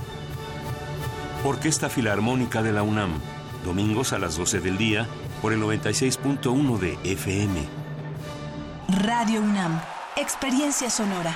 [SPEAKER 20] Orquesta Filarmónica de la UNAM, domingos a las 12 del día por el 96.1 de FM.
[SPEAKER 21] Radio UNAM. Experiencia sonora.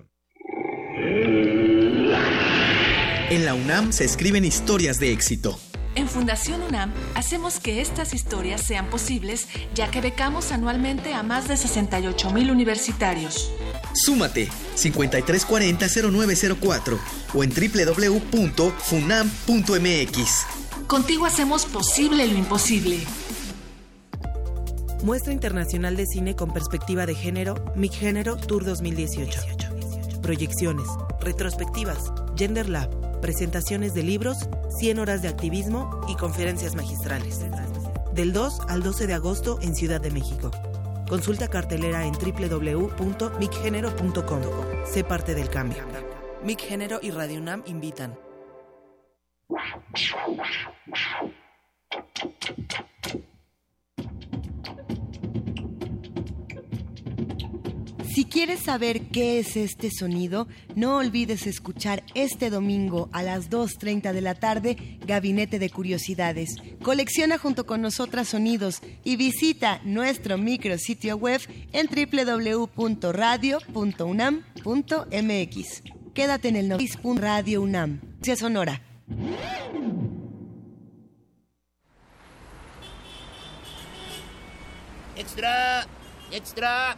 [SPEAKER 22] En la UNAM se escriben historias de éxito.
[SPEAKER 23] En Fundación UNAM hacemos que estas historias sean posibles, ya que becamos anualmente a más de 68 mil universitarios.
[SPEAKER 22] Súmate 5340-0904 o en www.funam.mx.
[SPEAKER 23] Contigo hacemos posible lo imposible.
[SPEAKER 24] Muestra Internacional de Cine con Perspectiva de Género, Mi Género Tour 2018. Proyecciones, retrospectivas, Gender Lab, presentaciones de libros, 100 horas de activismo y conferencias magistrales. Del 2 al 12 de agosto en Ciudad de México. Consulta cartelera en www.micgénero.com. Sé parte del cambio. Mic Género y Radio UNAM invitan.
[SPEAKER 8] Si quieres saber qué es este sonido, no olvides escuchar este domingo a las 2.30 de la tarde Gabinete de Curiosidades. Colecciona junto con nosotras sonidos y visita nuestro micrositio web en www.radio.unam.mx. Quédate en el 9 Radio UNAM. Sonora.
[SPEAKER 25] Extra, extra,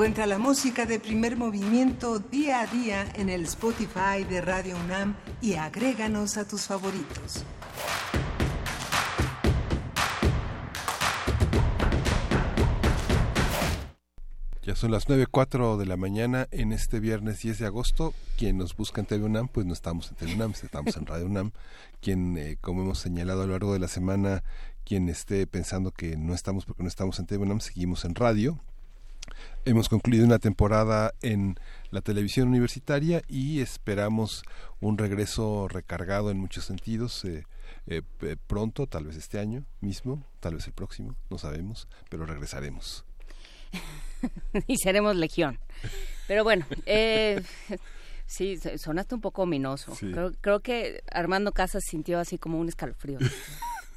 [SPEAKER 4] Encuentra la música de primer movimiento día a día en el Spotify de Radio UNAM y agréganos a tus favoritos.
[SPEAKER 1] Ya son las 9.04 de la mañana en este viernes 10 de agosto. Quien nos busca en TV UNAM, pues no estamos en TV UNAM, estamos en Radio UNAM. Quien, eh, como hemos señalado a lo largo de la semana, quien esté pensando que no estamos porque no estamos en TV UNAM, seguimos en radio. Hemos concluido una temporada en la televisión universitaria y esperamos un regreso recargado en muchos sentidos. Eh, eh, pronto, tal vez este año mismo, tal vez el próximo, no sabemos, pero regresaremos.
[SPEAKER 2] y seremos legión. Pero bueno, eh, sí, sonaste un poco ominoso. Creo, creo que Armando Casas sintió así como un escalofrío.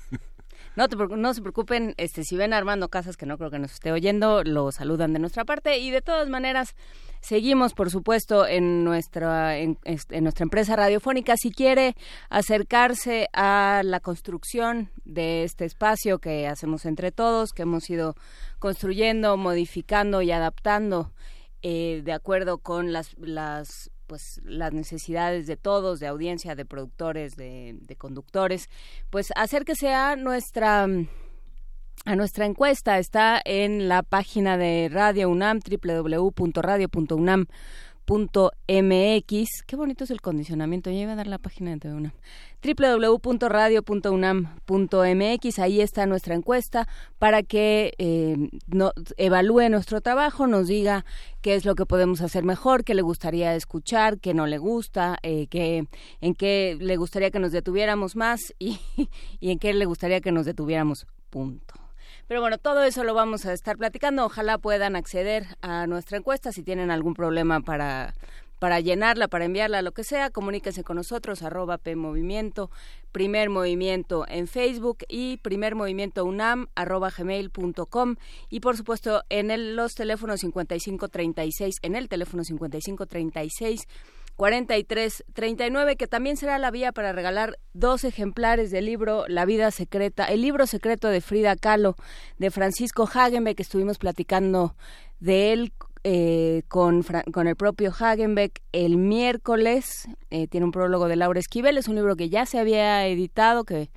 [SPEAKER 2] No, no se preocupen, este, si ven Armando Casas, que no creo que nos esté oyendo, lo saludan de nuestra parte y de todas maneras seguimos, por supuesto, en nuestra, en, en nuestra empresa radiofónica. Si quiere acercarse a la construcción de este espacio que hacemos entre todos, que hemos ido construyendo, modificando y adaptando eh, de acuerdo con las, las pues las necesidades de todos, de audiencia, de productores, de, de conductores, pues acérquese a nuestra a nuestra encuesta. Está en la página de Radio UNAM, www.radio.unam .mx. Qué bonito es el condicionamiento. Ya iba a dar la página de TV UNAM. www.radio.unam.mx. Ahí está nuestra encuesta para que eh, no, evalúe nuestro trabajo, nos diga qué es lo que podemos hacer mejor, qué le gustaría escuchar, qué no le gusta, eh, qué, en qué le gustaría que nos detuviéramos más y, y en qué le gustaría que nos detuviéramos. Punto. Pero bueno, todo eso lo vamos a estar platicando. Ojalá puedan acceder a nuestra encuesta si tienen algún problema para para llenarla, para enviarla, lo que sea, comuníquense con nosotros, arroba PMovimiento, Primer Movimiento en Facebook y Primer Movimiento UNAM, arroba gmail.com y por supuesto en los teléfonos 5536, en el teléfono 5536 4339, que también será la vía para regalar dos ejemplares del libro La vida secreta, el libro secreto de Frida Kahlo, de Francisco Hagenbeck, que estuvimos platicando de él eh, con, con el propio Hagenbeck el miércoles. Eh, tiene un prólogo de Laura Esquivel, es un libro que ya se había editado, que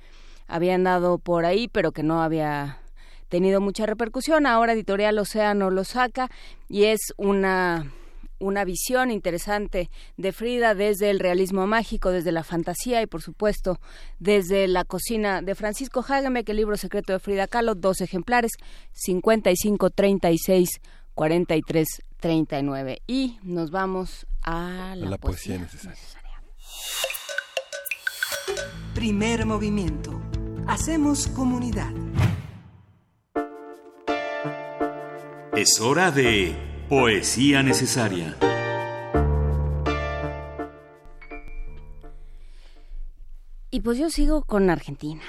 [SPEAKER 2] habían dado por ahí, pero que no había tenido mucha repercusión. Ahora Editorial Océano lo saca y es una una visión interesante de Frida desde el realismo mágico, desde la fantasía y por supuesto desde la cocina de Francisco que el libro secreto de Frida Kahlo, dos ejemplares, 55, 36, 43, 39. Y nos vamos a la, poesía, necesaria.
[SPEAKER 4] Primer movimiento. Hacemos comunidad.
[SPEAKER 26] Es hora de Poesía necesaria.
[SPEAKER 2] Y pues yo sigo con Argentina.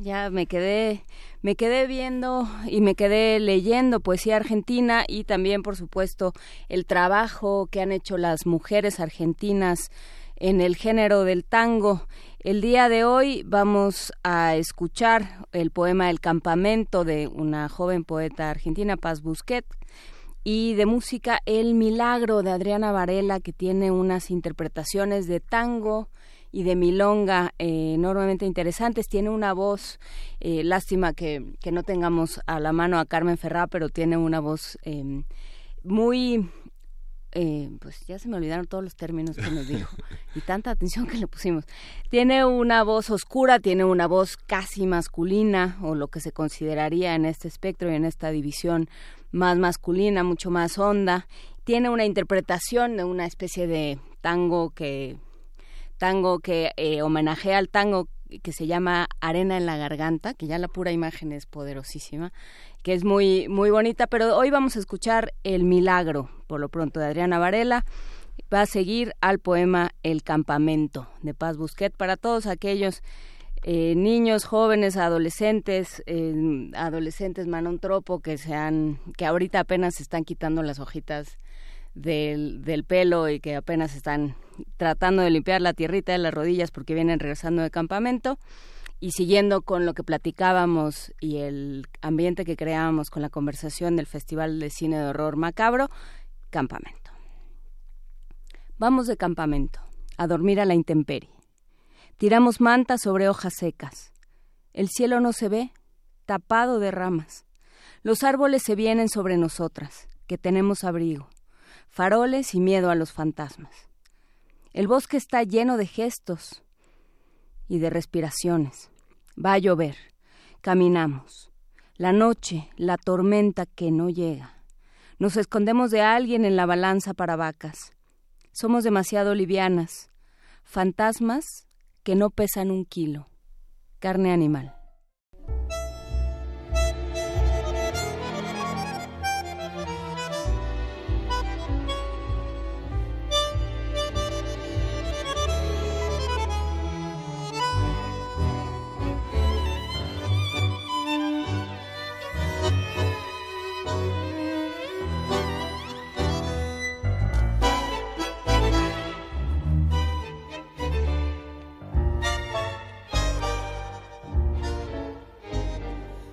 [SPEAKER 2] Ya me quedé, me quedé viendo y me quedé leyendo poesía argentina y también, por supuesto, el trabajo que han hecho las mujeres argentinas en el género del tango. El día de hoy vamos a escuchar el poema El campamento de una joven poeta argentina, Paz Busquet, y de música El Milagro de Adriana Varela, que tiene unas interpretaciones de tango y de milonga eh, enormemente interesantes. Tiene una voz, eh, lástima que, que, no tengamos a la mano a Carmen Ferrá, pero tiene una voz eh, muy... Eh, pues ya se me olvidaron todos los términos que nos dijo y tanta atención que le pusimos. Tiene una voz oscura, tiene una voz casi masculina o lo que se consideraría en este espectro y en esta división más masculina, mucho más honda. Tiene una interpretación de una especie de tango que tango que eh, homenajea al tango que se llama Arena en la Garganta, que ya la pura imagen es poderosísima, que es muy, muy bonita, pero hoy vamos a escuchar El Milagro, por lo pronto, de Adriana Varela. Va a seguir al poema El Campamento de Paz Busquet para todos aquellos eh, niños, jóvenes, adolescentes, eh, adolescentes manontropo que se han, que ahorita apenas se están quitando las hojitas del, del pelo y que apenas están tratando de limpiar la tierrita de las rodillas porque vienen regresando de campamento y siguiendo con lo que platicábamos y el ambiente que creábamos con la conversación del Festival de Cine de Horror Macabro, campamento. Vamos de campamento, a dormir a la intemperie. Tiramos mantas sobre hojas secas. El cielo no se ve, tapado de ramas. Los árboles se vienen sobre nosotras, que tenemos abrigo, faroles y miedo a los fantasmas. El bosque está lleno de gestos y de respiraciones. Va a llover. Caminamos. La noche, la tormenta que no llega. Nos escondemos de alguien en la balanza para vacas. Somos demasiado livianas. Fantasmas que no pesan un kilo. Carne animal.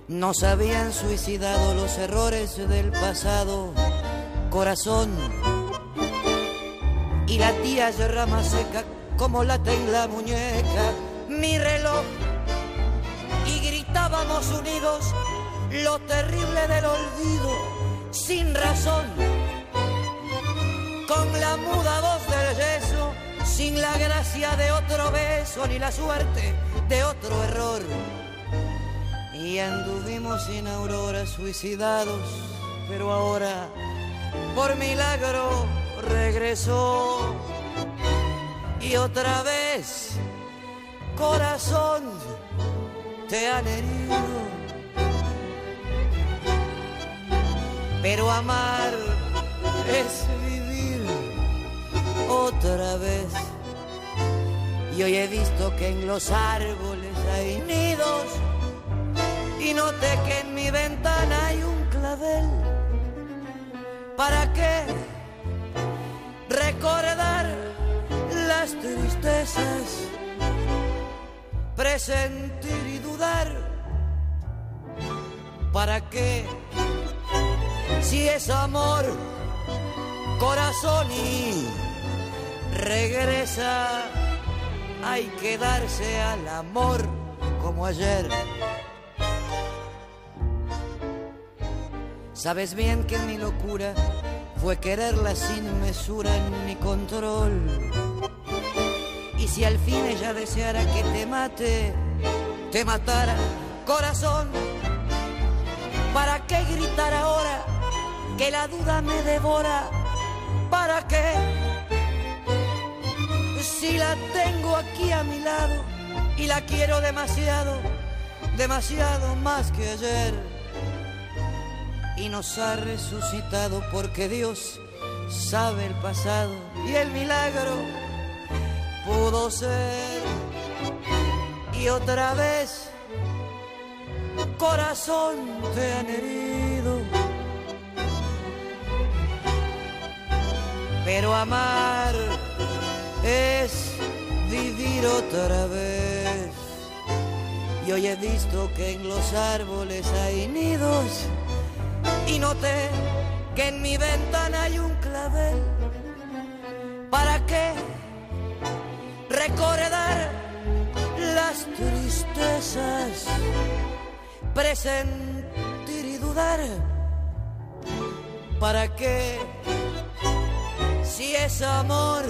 [SPEAKER 27] Nos habían suicidado los errores del pasado, corazón. Y la tía de rama seca como lata en la muñeca, mi reloj. Y gritábamos unidos lo terrible del olvido, sin razón. Con la muda voz del yeso, sin la gracia de otro beso, ni la suerte de otro error y anduvimos sin aurora suicidados, pero ahora por milagro regresó y otra vez corazón te han herido. Pero amar es vivir otra vez. Y hoy he visto que en los árboles hay nidos y noté que en mi ventana hay un clavel. ¿Para qué recordar las tristezas? Presentir y dudar. ¿Para qué? Si es amor, corazón y regresa, hay que darse al amor como ayer. Sabes bien que mi locura fue quererla sin mesura ni control. Y si al fin ella deseara que te mate, te matara, corazón, ¿para qué gritar ahora que la duda me devora? ¿Para qué? Si la tengo aquí a mi lado y la quiero demasiado, demasiado más que ayer y nos ha resucitado porque Dios sabe el pasado y el milagro pudo ser. Y otra vez, corazón te han herido. Pero amar es vivir otra vez. Y hoy he visto que en los árboles hay nidos y noté que en mi ventana hay un clavel. ¿Para qué recordar las tristezas? Presentir y dudar. ¿Para qué? Si es amor,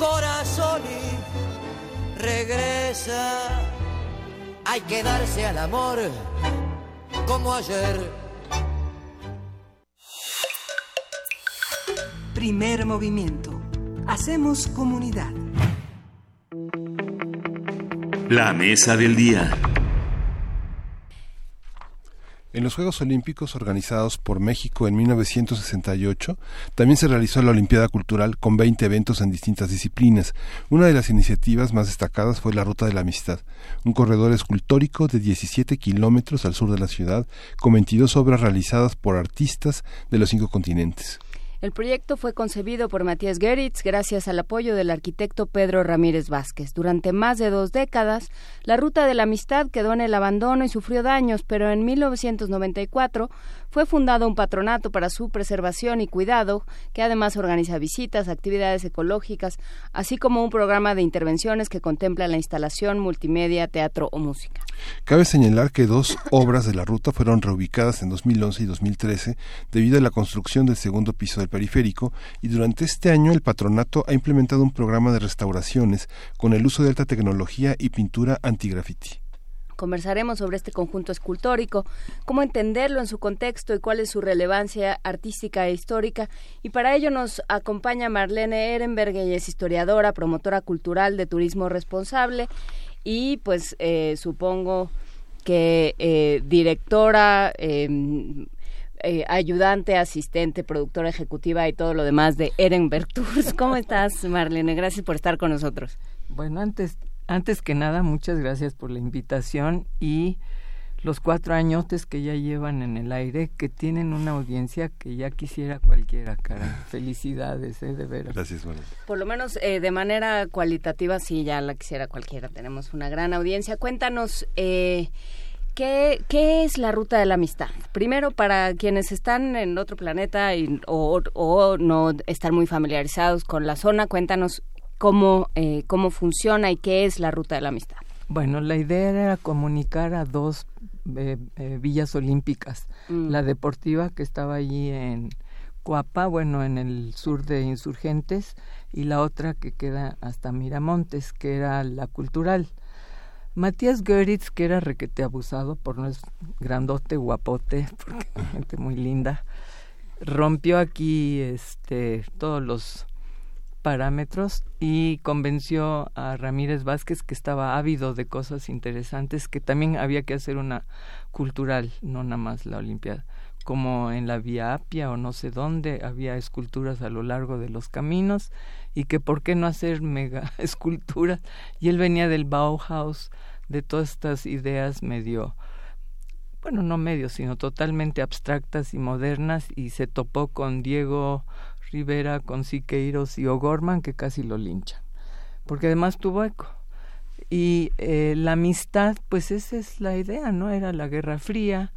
[SPEAKER 27] corazón y regresa, hay que darse al amor como ayer
[SPEAKER 4] Primer movimiento. Hacemos comunidad.
[SPEAKER 26] La mesa del día.
[SPEAKER 1] En los Juegos Olímpicos organizados por México en 1968, también se realizó la Olimpiada Cultural con 20 eventos en distintas disciplinas. Una de las iniciativas más destacadas fue la Ruta de la Amistad, un corredor escultórico de 17 kilómetros al sur de la ciudad, con 22 obras realizadas por artistas de los cinco continentes.
[SPEAKER 2] El proyecto fue concebido por Matías Geritz gracias al apoyo del arquitecto Pedro Ramírez Vázquez. Durante más de dos décadas, la ruta de la amistad quedó en el abandono y sufrió daños, pero en 1994 fue fundado un patronato para su preservación y cuidado, que además organiza visitas, actividades ecológicas, así como un programa de intervenciones que contempla la instalación, multimedia, teatro o música.
[SPEAKER 1] Cabe señalar que dos obras de la ruta fueron reubicadas en 2011 y 2013 debido a la construcción del segundo piso periférico y durante este año el patronato ha implementado un programa de restauraciones con el uso de alta tecnología y pintura anti-graffiti.
[SPEAKER 2] Conversaremos sobre este conjunto escultórico, cómo entenderlo en su contexto y cuál es su relevancia artística e histórica. Y para ello nos acompaña Marlene Ehrenberg, ella es historiadora, promotora cultural de turismo responsable y pues eh, supongo que eh, directora, em, eh, ayudante, asistente, productora ejecutiva y todo lo demás de Ehrenberg Tours. ¿Cómo estás, Marlene? Gracias por estar con nosotros.
[SPEAKER 28] Bueno, antes antes que nada, muchas gracias por la invitación y los cuatro añotes que ya llevan en el aire, que tienen una audiencia que ya quisiera cualquiera, cara. Felicidades, ¿eh? de veras.
[SPEAKER 1] Gracias, María.
[SPEAKER 2] Por lo menos eh, de manera cualitativa, sí, ya la quisiera cualquiera. Tenemos una gran audiencia. Cuéntanos, eh, ¿qué, ¿qué es la ruta de la amistad? Primero, para quienes están en otro planeta y, o, o no están muy familiarizados con la zona, cuéntanos cómo, eh, cómo funciona y qué es la ruta de la amistad.
[SPEAKER 28] Bueno, la idea era comunicar a dos eh, eh, villas olímpicas,
[SPEAKER 2] Mm.
[SPEAKER 28] la deportiva que estaba allí en Coapa, bueno, en el sur de Insurgentes, y la otra que queda hasta Miramontes, que era la cultural. Matías Göritz, que era requete abusado por no es grandote, guapote, porque gente muy linda, rompió aquí este todos los parámetros y convenció a Ramírez Vázquez que estaba ávido de cosas interesantes, que también había que hacer una cultural, no nada más la Olimpiada, como en la Vía Apia o no sé dónde había esculturas a lo largo de los caminos y que por qué no hacer mega esculturas. Y él venía del Bauhaus de todas estas ideas medio bueno, no medio, sino totalmente abstractas y modernas y se topó con Diego Rivera, con Siqueiros y O'Gorman que casi lo linchan, porque además tuvo eco. Y eh, la amistad, pues esa es la idea, ¿no? Era la Guerra Fría,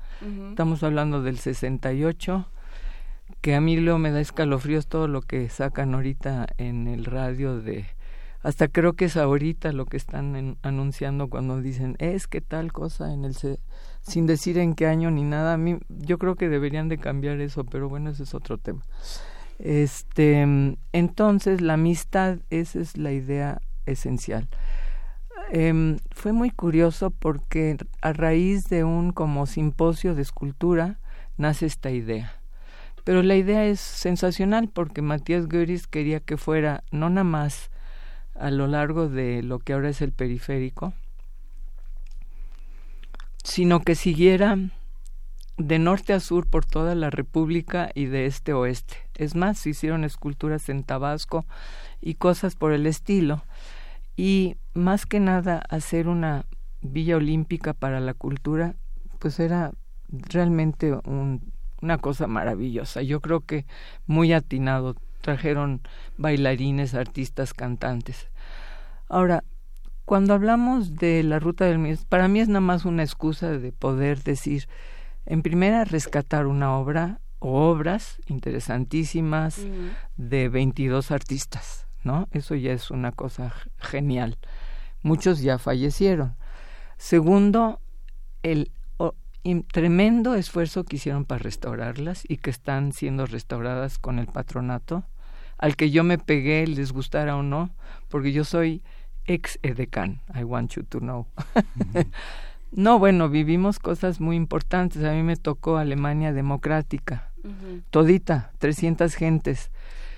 [SPEAKER 28] estamos hablando del 68, que a mí luego me da escalofríos todo lo que sacan ahorita en el radio de... Hasta creo que es ahorita lo que están en- anunciando cuando dicen, es que tal cosa en el... se-", sin decir en qué año ni nada. A mí, yo creo que deberían de cambiar eso, pero bueno, ese es otro tema. Este, entonces, la amistad, esa es la idea esencial. Em, fue muy curioso porque a raíz de un como simposio de escultura nace esta idea. Pero la idea es sensacional porque Matías Göris quería que fuera no nada más a lo largo de lo que ahora es el periférico, sino que siguiera de norte a sur por toda la República y de este a oeste. Es más, se hicieron esculturas en Tabasco y cosas por el estilo. Y más que nada hacer una villa olímpica para la cultura, pues era realmente un- una cosa maravillosa. Yo creo que muy atinado. Trajeron bailarines, artistas, cantantes. Ahora, cuando hablamos de la ruta del Mies, para mí es nada más una excusa de poder decir, en primera, rescatar una obra o obras interesantísimas de 22 artistas, ¿no? Eso ya es una cosa genial. Muchos ya fallecieron. Segundo, el im- tremendo esfuerzo que hicieron para restaurarlas y que están siendo restauradas con el patronato, al que yo me pegué, les gustara o no, porque yo soy ex edecán, I want you to know. no, bueno, vivimos cosas muy importantes. A mí me tocó Alemania democrática, todita, 300 gentes.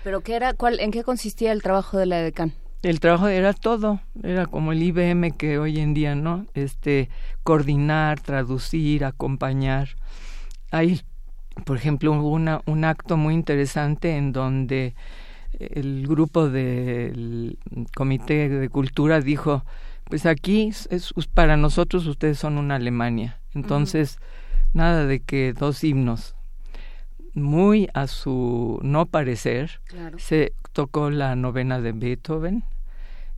[SPEAKER 2] ¿Pero qué era, cuál, en qué consistía el trabajo de la edecán?
[SPEAKER 28] El trabajo era todo, era como el IBM que hoy en día, ¿no? Este, coordinar, traducir, acompañar. Hay, por ejemplo, una, un acto muy interesante en donde el grupo del Comité de Cultura dijo, pues aquí es, es- para nosotros ustedes son una Alemania. Entonces, nada de que dos himnos. Muy a su no parecer,
[SPEAKER 2] Claro.
[SPEAKER 28] se tocó la novena de Beethoven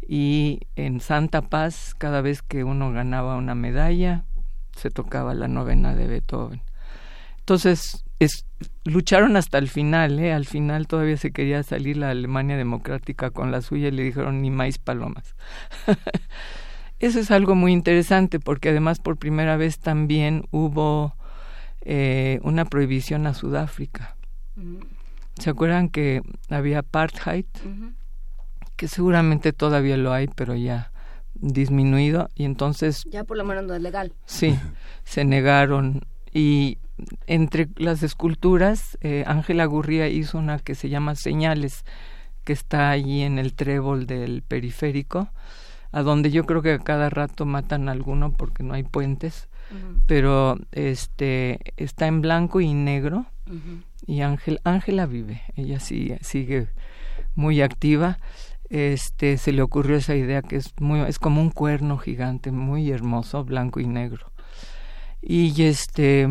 [SPEAKER 28] y en Santa Paz, cada vez que uno ganaba una medalla, se tocaba la novena de Beethoven. Entonces, es, lucharon hasta el final, ¿eh? Al final todavía se quería salir la Alemania democrática con la suya y le dijeron ni más palomas. Eso es algo muy interesante porque además por primera vez también hubo eh, una prohibición a Sudáfrica. ¿Se acuerdan que había apartheid? Que seguramente todavía lo hay, pero ya disminuido y entonces
[SPEAKER 2] Ya por lo menos no es legal.
[SPEAKER 28] Sí, se negaron. Y entre las esculturas, eh, Ángela Gurría hizo una que se llama Señales, que está allí en el trébol del periférico, a donde yo creo que a cada rato matan a alguno porque no hay puentes, pero este está en blanco y negro y Ángel Ángela vive, ella sigue sigue muy activa. Este se le ocurrió esa idea que es muy es como un cuerno gigante, muy hermoso, blanco y negro. Y este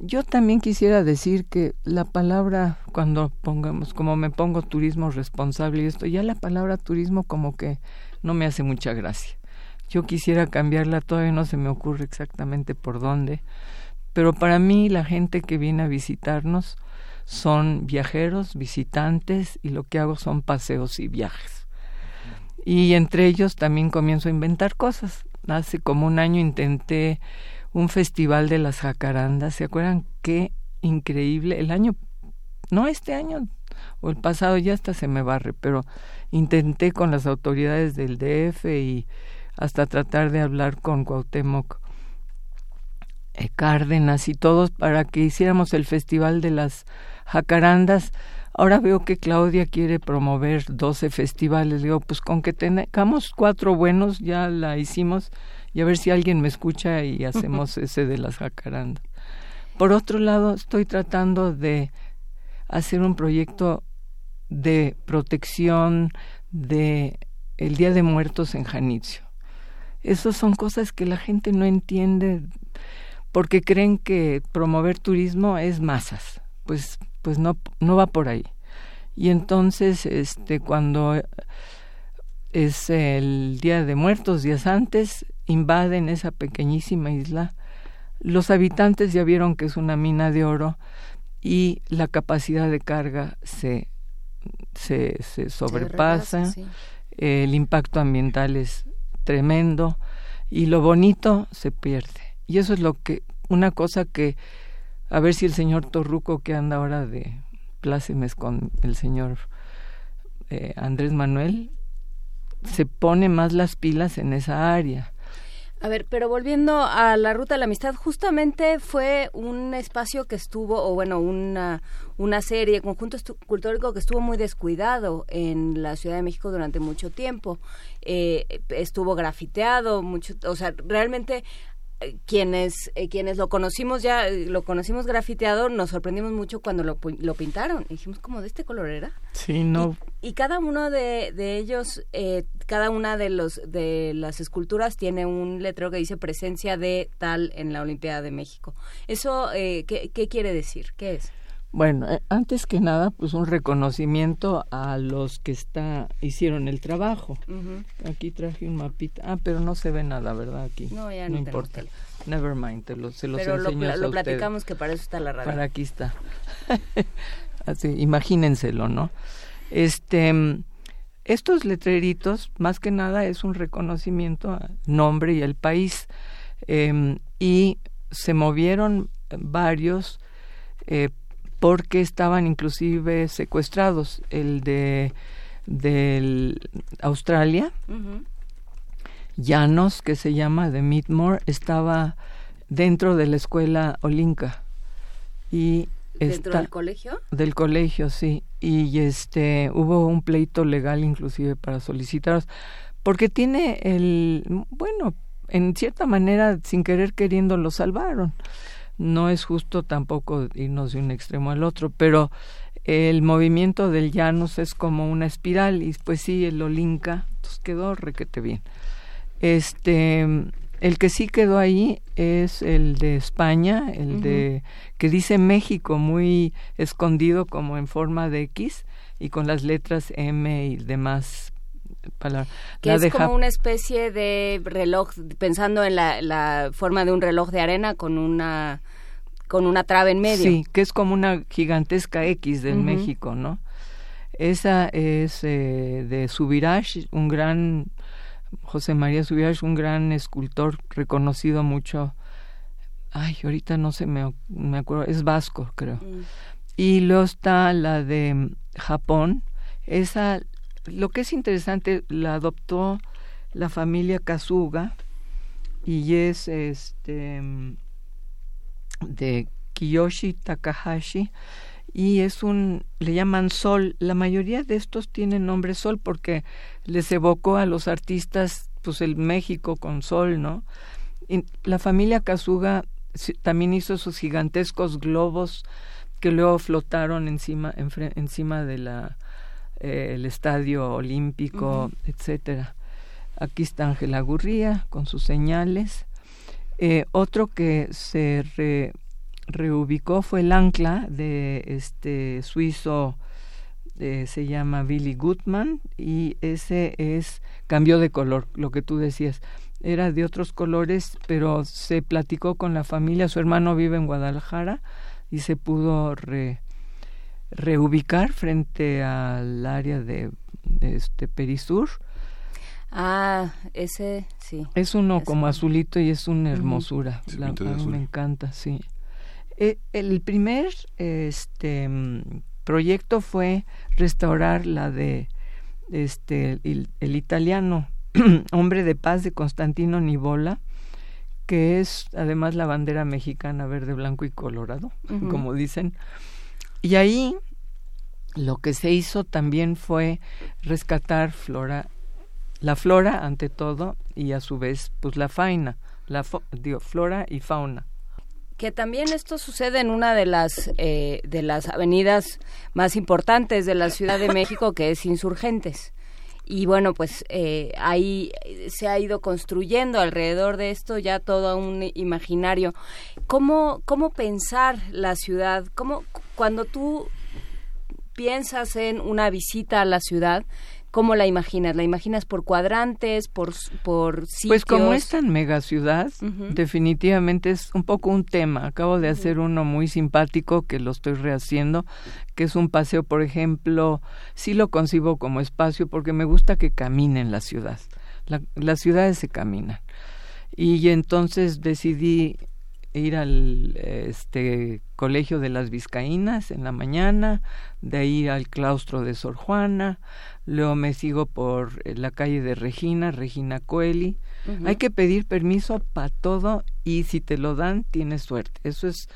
[SPEAKER 28] yo también quisiera decir que la palabra cuando pongamos como me pongo turismo responsable y esto ya la palabra turismo como que no me hace mucha gracia. Yo quisiera cambiarla, todavía no se me ocurre exactamente por dónde, pero para mí la gente que viene a visitarnos son viajeros, visitantes y lo que hago son paseos y viajes. Y entre ellos también comienzo a inventar cosas. Hace como un año intenté un festival de las jacarandas. ¿Se acuerdan qué increíble? El año, no este año o el pasado ya hasta se me barre, pero intenté con las autoridades del DF y hasta tratar de hablar con Cuauhtémoc eh, Cárdenas y todos para que hiciéramos el festival de las jacarandas. Ahora veo que Claudia quiere promover 12 festivales. Digo, pues con que tengamos cuatro buenos ya la hicimos y a ver si alguien me escucha y hacemos ese de las jacarandas. Por otro lado, estoy tratando de hacer un proyecto de protección de el Día de Muertos en Janitzio. Esas son cosas que la gente no entiende porque creen que promover turismo es masas. Pues pues no no va por ahí. Y entonces este cuando es el Día de Muertos días antes invaden esa pequeñísima isla. Los habitantes ya vieron que es una mina de oro y la capacidad de carga se se, se sobrepasa,
[SPEAKER 2] sí.
[SPEAKER 28] el impacto ambiental es tremendo y lo bonito se pierde. Y eso es lo que, una cosa que, a ver si el señor Torruco que anda ahora de plácemes con el señor eh, Andrés Manuel, se pone más las pilas en esa área.
[SPEAKER 2] A ver, pero volviendo a la Ruta de la Amistad, justamente fue un espacio que estuvo, o bueno, una, una serie, conjunto cultórico que estuvo muy descuidado en la Ciudad de México durante mucho tiempo. Eh, estuvo grafiteado, mucho, o sea, realmente eh, quienes eh, quienes lo conocimos ya lo conocimos grafiteado nos sorprendimos mucho cuando lo, lo pintaron. Dijimos como de este color era
[SPEAKER 28] sí no.
[SPEAKER 2] Y, y cada uno de, de ellos eh, cada una de los de las esculturas tiene un letrero que dice presencia de tal en la Olimpiada de México eso eh, ¿qué, qué quiere decir qué es
[SPEAKER 28] bueno, eh, antes que nada, pues un reconocimiento a los que está hicieron el trabajo.
[SPEAKER 2] Uh -huh.
[SPEAKER 28] Aquí traje un mapita. Ah, pero no se ve nada, ¿verdad? Aquí.
[SPEAKER 2] No, ya
[SPEAKER 28] no,
[SPEAKER 2] no
[SPEAKER 28] importa. Never mind, te lo, se los
[SPEAKER 2] pero
[SPEAKER 28] enseño
[SPEAKER 2] lo,
[SPEAKER 28] a
[SPEAKER 2] lo platicamos que para eso está la radio.
[SPEAKER 28] Para aquí está. Así, imagínenselo, ¿no? Este, estos letreritos, más que nada, es un reconocimiento al nombre y al país. Eh, y se movieron varios eh, porque estaban inclusive secuestrados. El de del Australia,
[SPEAKER 2] Uh -huh.
[SPEAKER 28] Llanos, que se llama de Midmore, estaba dentro de la escuela Olinka. Y
[SPEAKER 2] ¿Dentro
[SPEAKER 28] está,
[SPEAKER 2] del colegio?
[SPEAKER 28] Del colegio, sí. Y este hubo un pleito legal inclusive para solicitarlos, porque tiene el, bueno, en cierta manera, sin querer queriendo, lo salvaron. No es justo tampoco irnos de un extremo al otro, pero el movimiento del Llanos es como una espiral y pues sí, el Olinka, pues quedó requete bien. Este, el que sí quedó ahí es el de España, el de que dice México muy escondido como en forma de X y con las letras M y demás palabras.
[SPEAKER 2] Que es como una especie de reloj, pensando en la, la forma de un reloj de arena con una con una trave en medio.
[SPEAKER 28] Sí, que es como una gigantesca X del México, ¿no? Esa es eh, de Subirach, un gran, José María Subirach, un gran escultor reconocido mucho. Ay, ahorita no sé, me, me acuerdo, es vasco, creo. Mm. Y luego está la de Japón. Esa, lo que es interesante, la adoptó la familia Kazuga y es este de Kiyoshi Takahashi y es un le llaman Sol. La mayoría de estos tienen nombre Sol porque les evocó a los artistas pues el México con Sol, ¿no? Y la familia Kazuga también hizo esos gigantescos globos que luego flotaron encima encima de la eh, el estadio olímpico, etcétera. Aquí está Ángela Gurría con sus señales. Eh, otro que se reubicó fue el ancla de este suizo eh, se llama Billy Gutman y ese es cambió de color, lo que tú decías. Era de otros colores, pero se platicó con la familia. Su hermano vive en Guadalajara y se pudo reubicar frente al área de, este Perisur.
[SPEAKER 2] Ah, ese sí.
[SPEAKER 28] Es uno como azulito y es una hermosura. a mí me encanta, sí. Eh, el primer este proyecto fue restaurar la de este el, italiano hombre de paz de Constantino Nibola que es además la bandera mexicana verde blanco y colorado como dicen. Y ahí lo que se hizo también fue rescatar flora la flora ante todo y a su vez pues la fauna la flora y fauna
[SPEAKER 2] que también esto sucede en una de las eh, de las avenidas más importantes de la Ciudad de México que es Insurgentes. Y bueno pues eh, ahí se ha ido construyendo alrededor de esto ya todo un imaginario. Cómo cómo pensar la ciudad cómo cuando tú piensas en una visita a la ciudad ¿Cómo la imaginas? ¿La imaginas por cuadrantes, por, por sitios?
[SPEAKER 28] Pues como es tan mega ciudad, definitivamente es un poco un tema. Acabo de hacer uno muy simpático que lo estoy rehaciendo, que es un paseo, por ejemplo, sí lo concibo como espacio porque me gusta que camine en la ciudad. las ciudades se caminan. Y entonces decidí ir al este colegio de las Vizcaínas en la mañana, de ir al claustro de Sor Juana, luego me sigo por eh, la calle de Regina, Regina Coeli. Hay que pedir permiso para todo y si te lo dan tienes suerte. Eso es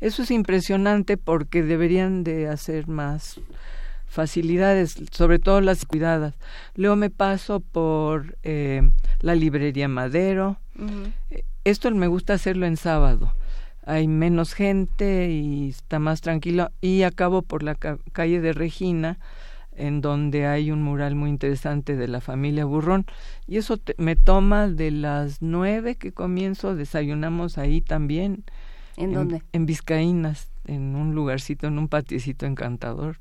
[SPEAKER 28] eso es impresionante porque deberían de hacer más facilidades, sobre todo las cuidadas. Luego me paso por eh, la librería Madero. Esto me gusta hacerlo en sábado. Hay menos gente y está más tranquilo. Y acabo por la calle de Regina en donde hay un mural muy interesante de la familia Burrón. Y eso me toma de las nueve que comienzo, desayunamos ahí también.
[SPEAKER 2] ¿En, dónde?
[SPEAKER 28] En Vizcaínas, en un lugarcito, en un patiecito encantador.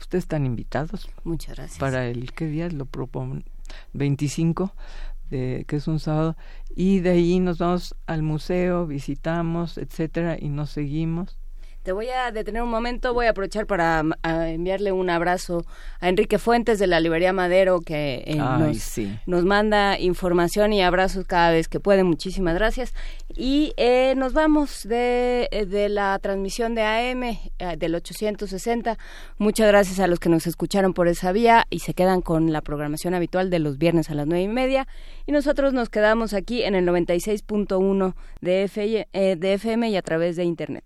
[SPEAKER 28] Ustedes están invitados.
[SPEAKER 2] Muchas gracias.
[SPEAKER 28] Para el, ¿qué día lo propongo? 25, de, que es un sábado. Y de ahí nos vamos al museo, visitamos, etcétera, y nos seguimos
[SPEAKER 2] te voy a detener un momento, voy a aprovechar para enviarle un abrazo a Enrique Fuentes de la Librería Madero que eh, nos, manda información y abrazos cada vez que puede. Muchísimas gracias. Y eh, nos vamos de, eh, de, la transmisión de AM del 860. Muchas gracias a los que nos escucharon por esa vía y se quedan con la programación habitual de los viernes a las nueve y media. Y nosotros nos quedamos aquí en el 96.1 de, de FM y a través de Internet.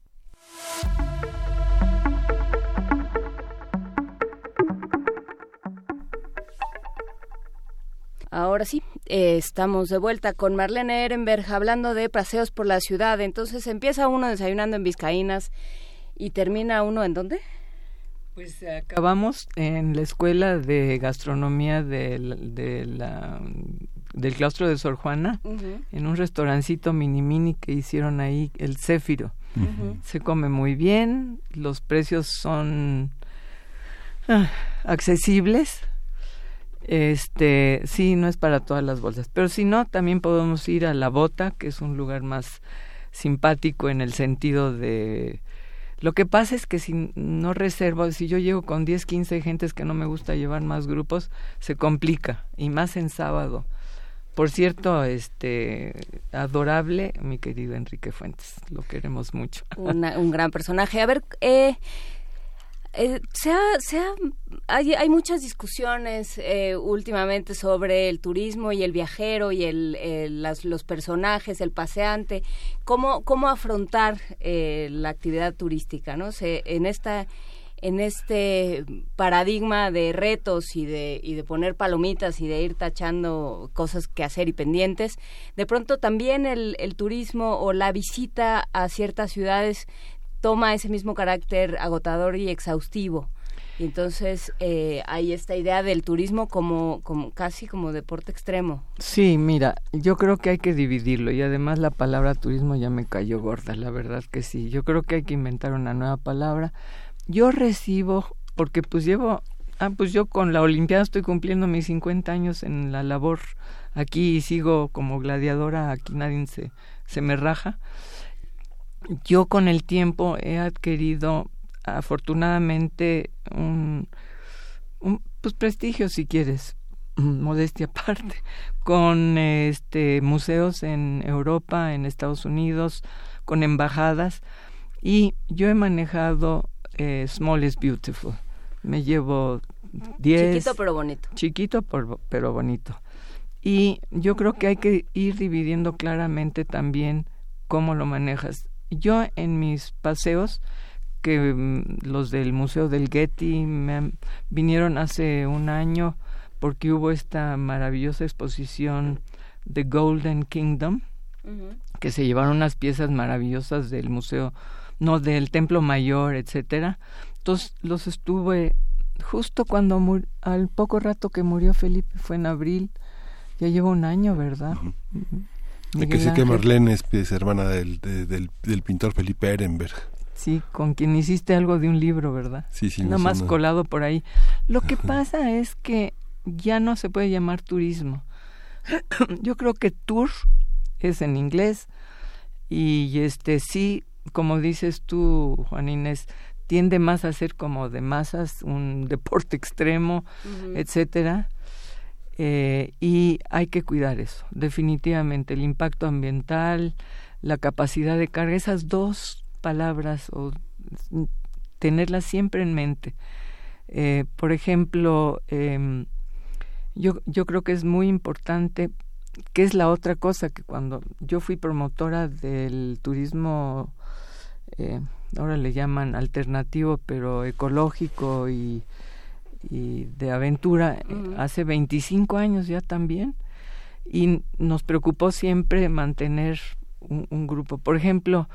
[SPEAKER 2] Ahora sí, eh, estamos de vuelta con Marlene Ehrenberg hablando de paseos por la ciudad. Entonces empieza uno desayunando en Vizcaínas y termina uno en dónde?
[SPEAKER 28] Pues acabamos en la escuela de gastronomía de la, del claustro de Sor Juana, en un restaurancito mini mini que hicieron ahí, el Céfiro. Se come muy bien, los precios son ah, accesibles. Este, sí, no es para todas las bolsas, pero si no, también podemos ir a La Bota, que es un lugar más simpático en el sentido de lo que pasa es que si no reservo, si yo llego con 10, 15 gentes que no me gusta llevar más grupos, se complica y más en sábado. Por cierto, este adorable, mi querido Enrique Fuentes, lo queremos mucho.
[SPEAKER 2] un gran personaje. A ver, eh, eh, se hay, hay, muchas discusiones eh, últimamente sobre el turismo y el viajero y el, los personajes, el paseante, cómo, cómo afrontar eh, la actividad turística, ¿no? En esta en este paradigma de retos y de, y de poner palomitas y de ir tachando cosas que hacer y pendientes, de pronto también el, turismo o la visita a ciertas ciudades toma ese mismo carácter agotador y exhaustivo. Entonces eh, hay esta idea del turismo como, como casi como deporte extremo.
[SPEAKER 28] Sí, mira, yo creo que hay que dividirlo y además la palabra turismo ya me cayó gorda, la verdad que sí. Yo creo que hay que inventar una nueva palabra. Yo recibo, porque pues llevo, ah, pues yo con la Olimpiada estoy cumpliendo mis 50 años en la labor aquí y sigo como gladiadora, aquí nadie se, se me raja. Yo con el tiempo he adquirido afortunadamente un, pues prestigio si quieres modestia aparte con este museos en Europa en Estados Unidos con embajadas y yo he manejado eh, Small is Beautiful. Me llevo 10
[SPEAKER 2] chiquito pero bonito.
[SPEAKER 28] Chiquito pero bonito. Y yo creo que hay que ir dividiendo claramente también cómo lo manejas. Yo en mis paseos, que mm, los del Museo del Getty me vinieron hace un año porque hubo esta maravillosa exposición The Golden Kingdom, que se llevaron unas piezas maravillosas del museo, no del Templo Mayor, etcétera. Entonces los estuve justo cuando al poco rato que murió Felipe fue en abril, ya lleva un año, ¿verdad?
[SPEAKER 1] Hay que decir que Marlene es, hermana del, del, pintor Felipe Ehrenberg.
[SPEAKER 28] Sí, con quien hiciste algo de un libro, ¿verdad?
[SPEAKER 1] Sí, sí.
[SPEAKER 28] Nada más colado por ahí. Lo que pasa es que ya no se puede llamar turismo. Yo creo que tour es en inglés y este sí, como dices tú, Juan Inés, tiende más a ser como de masas, un deporte extremo, etcétera eh, y hay que cuidar eso, definitivamente, el impacto ambiental, la capacidad de carga, esas dos palabras, o tenerlas siempre en mente. Eh, por ejemplo, eh, yo, yo creo que es muy importante, que es la otra cosa que cuando yo fui promotora del turismo, eh, ahora le llaman alternativo, pero ecológico y y de aventura eh, hace 25 años ya también y nos preocupó siempre mantener un, grupo. Por ejemplo,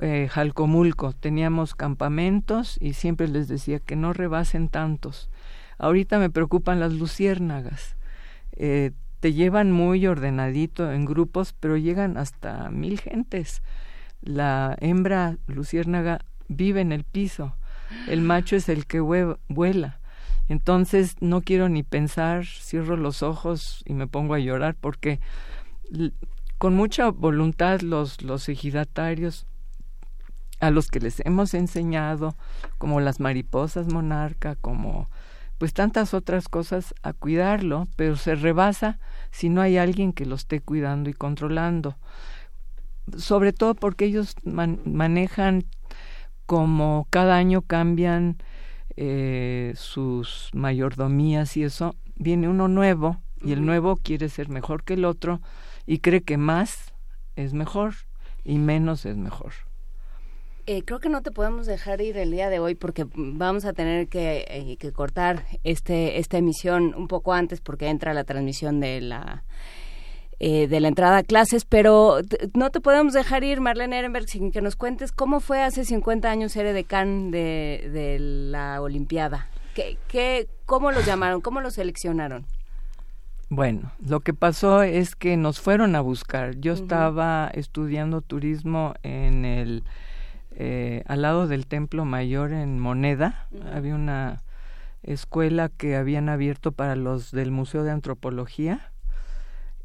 [SPEAKER 28] eh, Jalcomulco, teníamos campamentos y siempre les decía que no rebasen tantos. Ahorita me preocupan las luciérnagas. Eh, te llevan muy ordenadito en grupos, pero llegan hasta mil gentes. La hembra luciérnaga vive en el piso, el macho es el que vuela. Entonces no quiero ni pensar, cierro los ojos y me pongo a llorar porque con mucha voluntad los, los ejidatarios a los que les hemos enseñado, como las mariposas monarca, como pues tantas otras cosas, a cuidarlo, pero se rebasa si no hay alguien que lo esté cuidando y controlando. Sobre todo porque ellos manejan como cada año cambian eh, sus mayordomías y eso, viene uno nuevo y el nuevo quiere ser mejor que el otro y cree que más es mejor y menos es mejor.
[SPEAKER 2] Eh, creo que no te podemos dejar ir el día de hoy porque vamos a tener que, eh, que cortar este esta emisión un poco antes porque entra la transmisión de la eh, de la entrada a clases, pero no te podemos dejar ir, Marlene Ehrenberg, sin que nos cuentes cómo fue hace 50 años ser decán de, de la Olimpiada. ¿Qué, qué, ¿Cómo lo llamaron? ¿Cómo lo seleccionaron?
[SPEAKER 28] Bueno, lo que pasó es que nos fueron a buscar. Yo estaba estudiando turismo en el eh, al lado del Templo Mayor en Moneda. Había una escuela que habían abierto para los del Museo de Antropología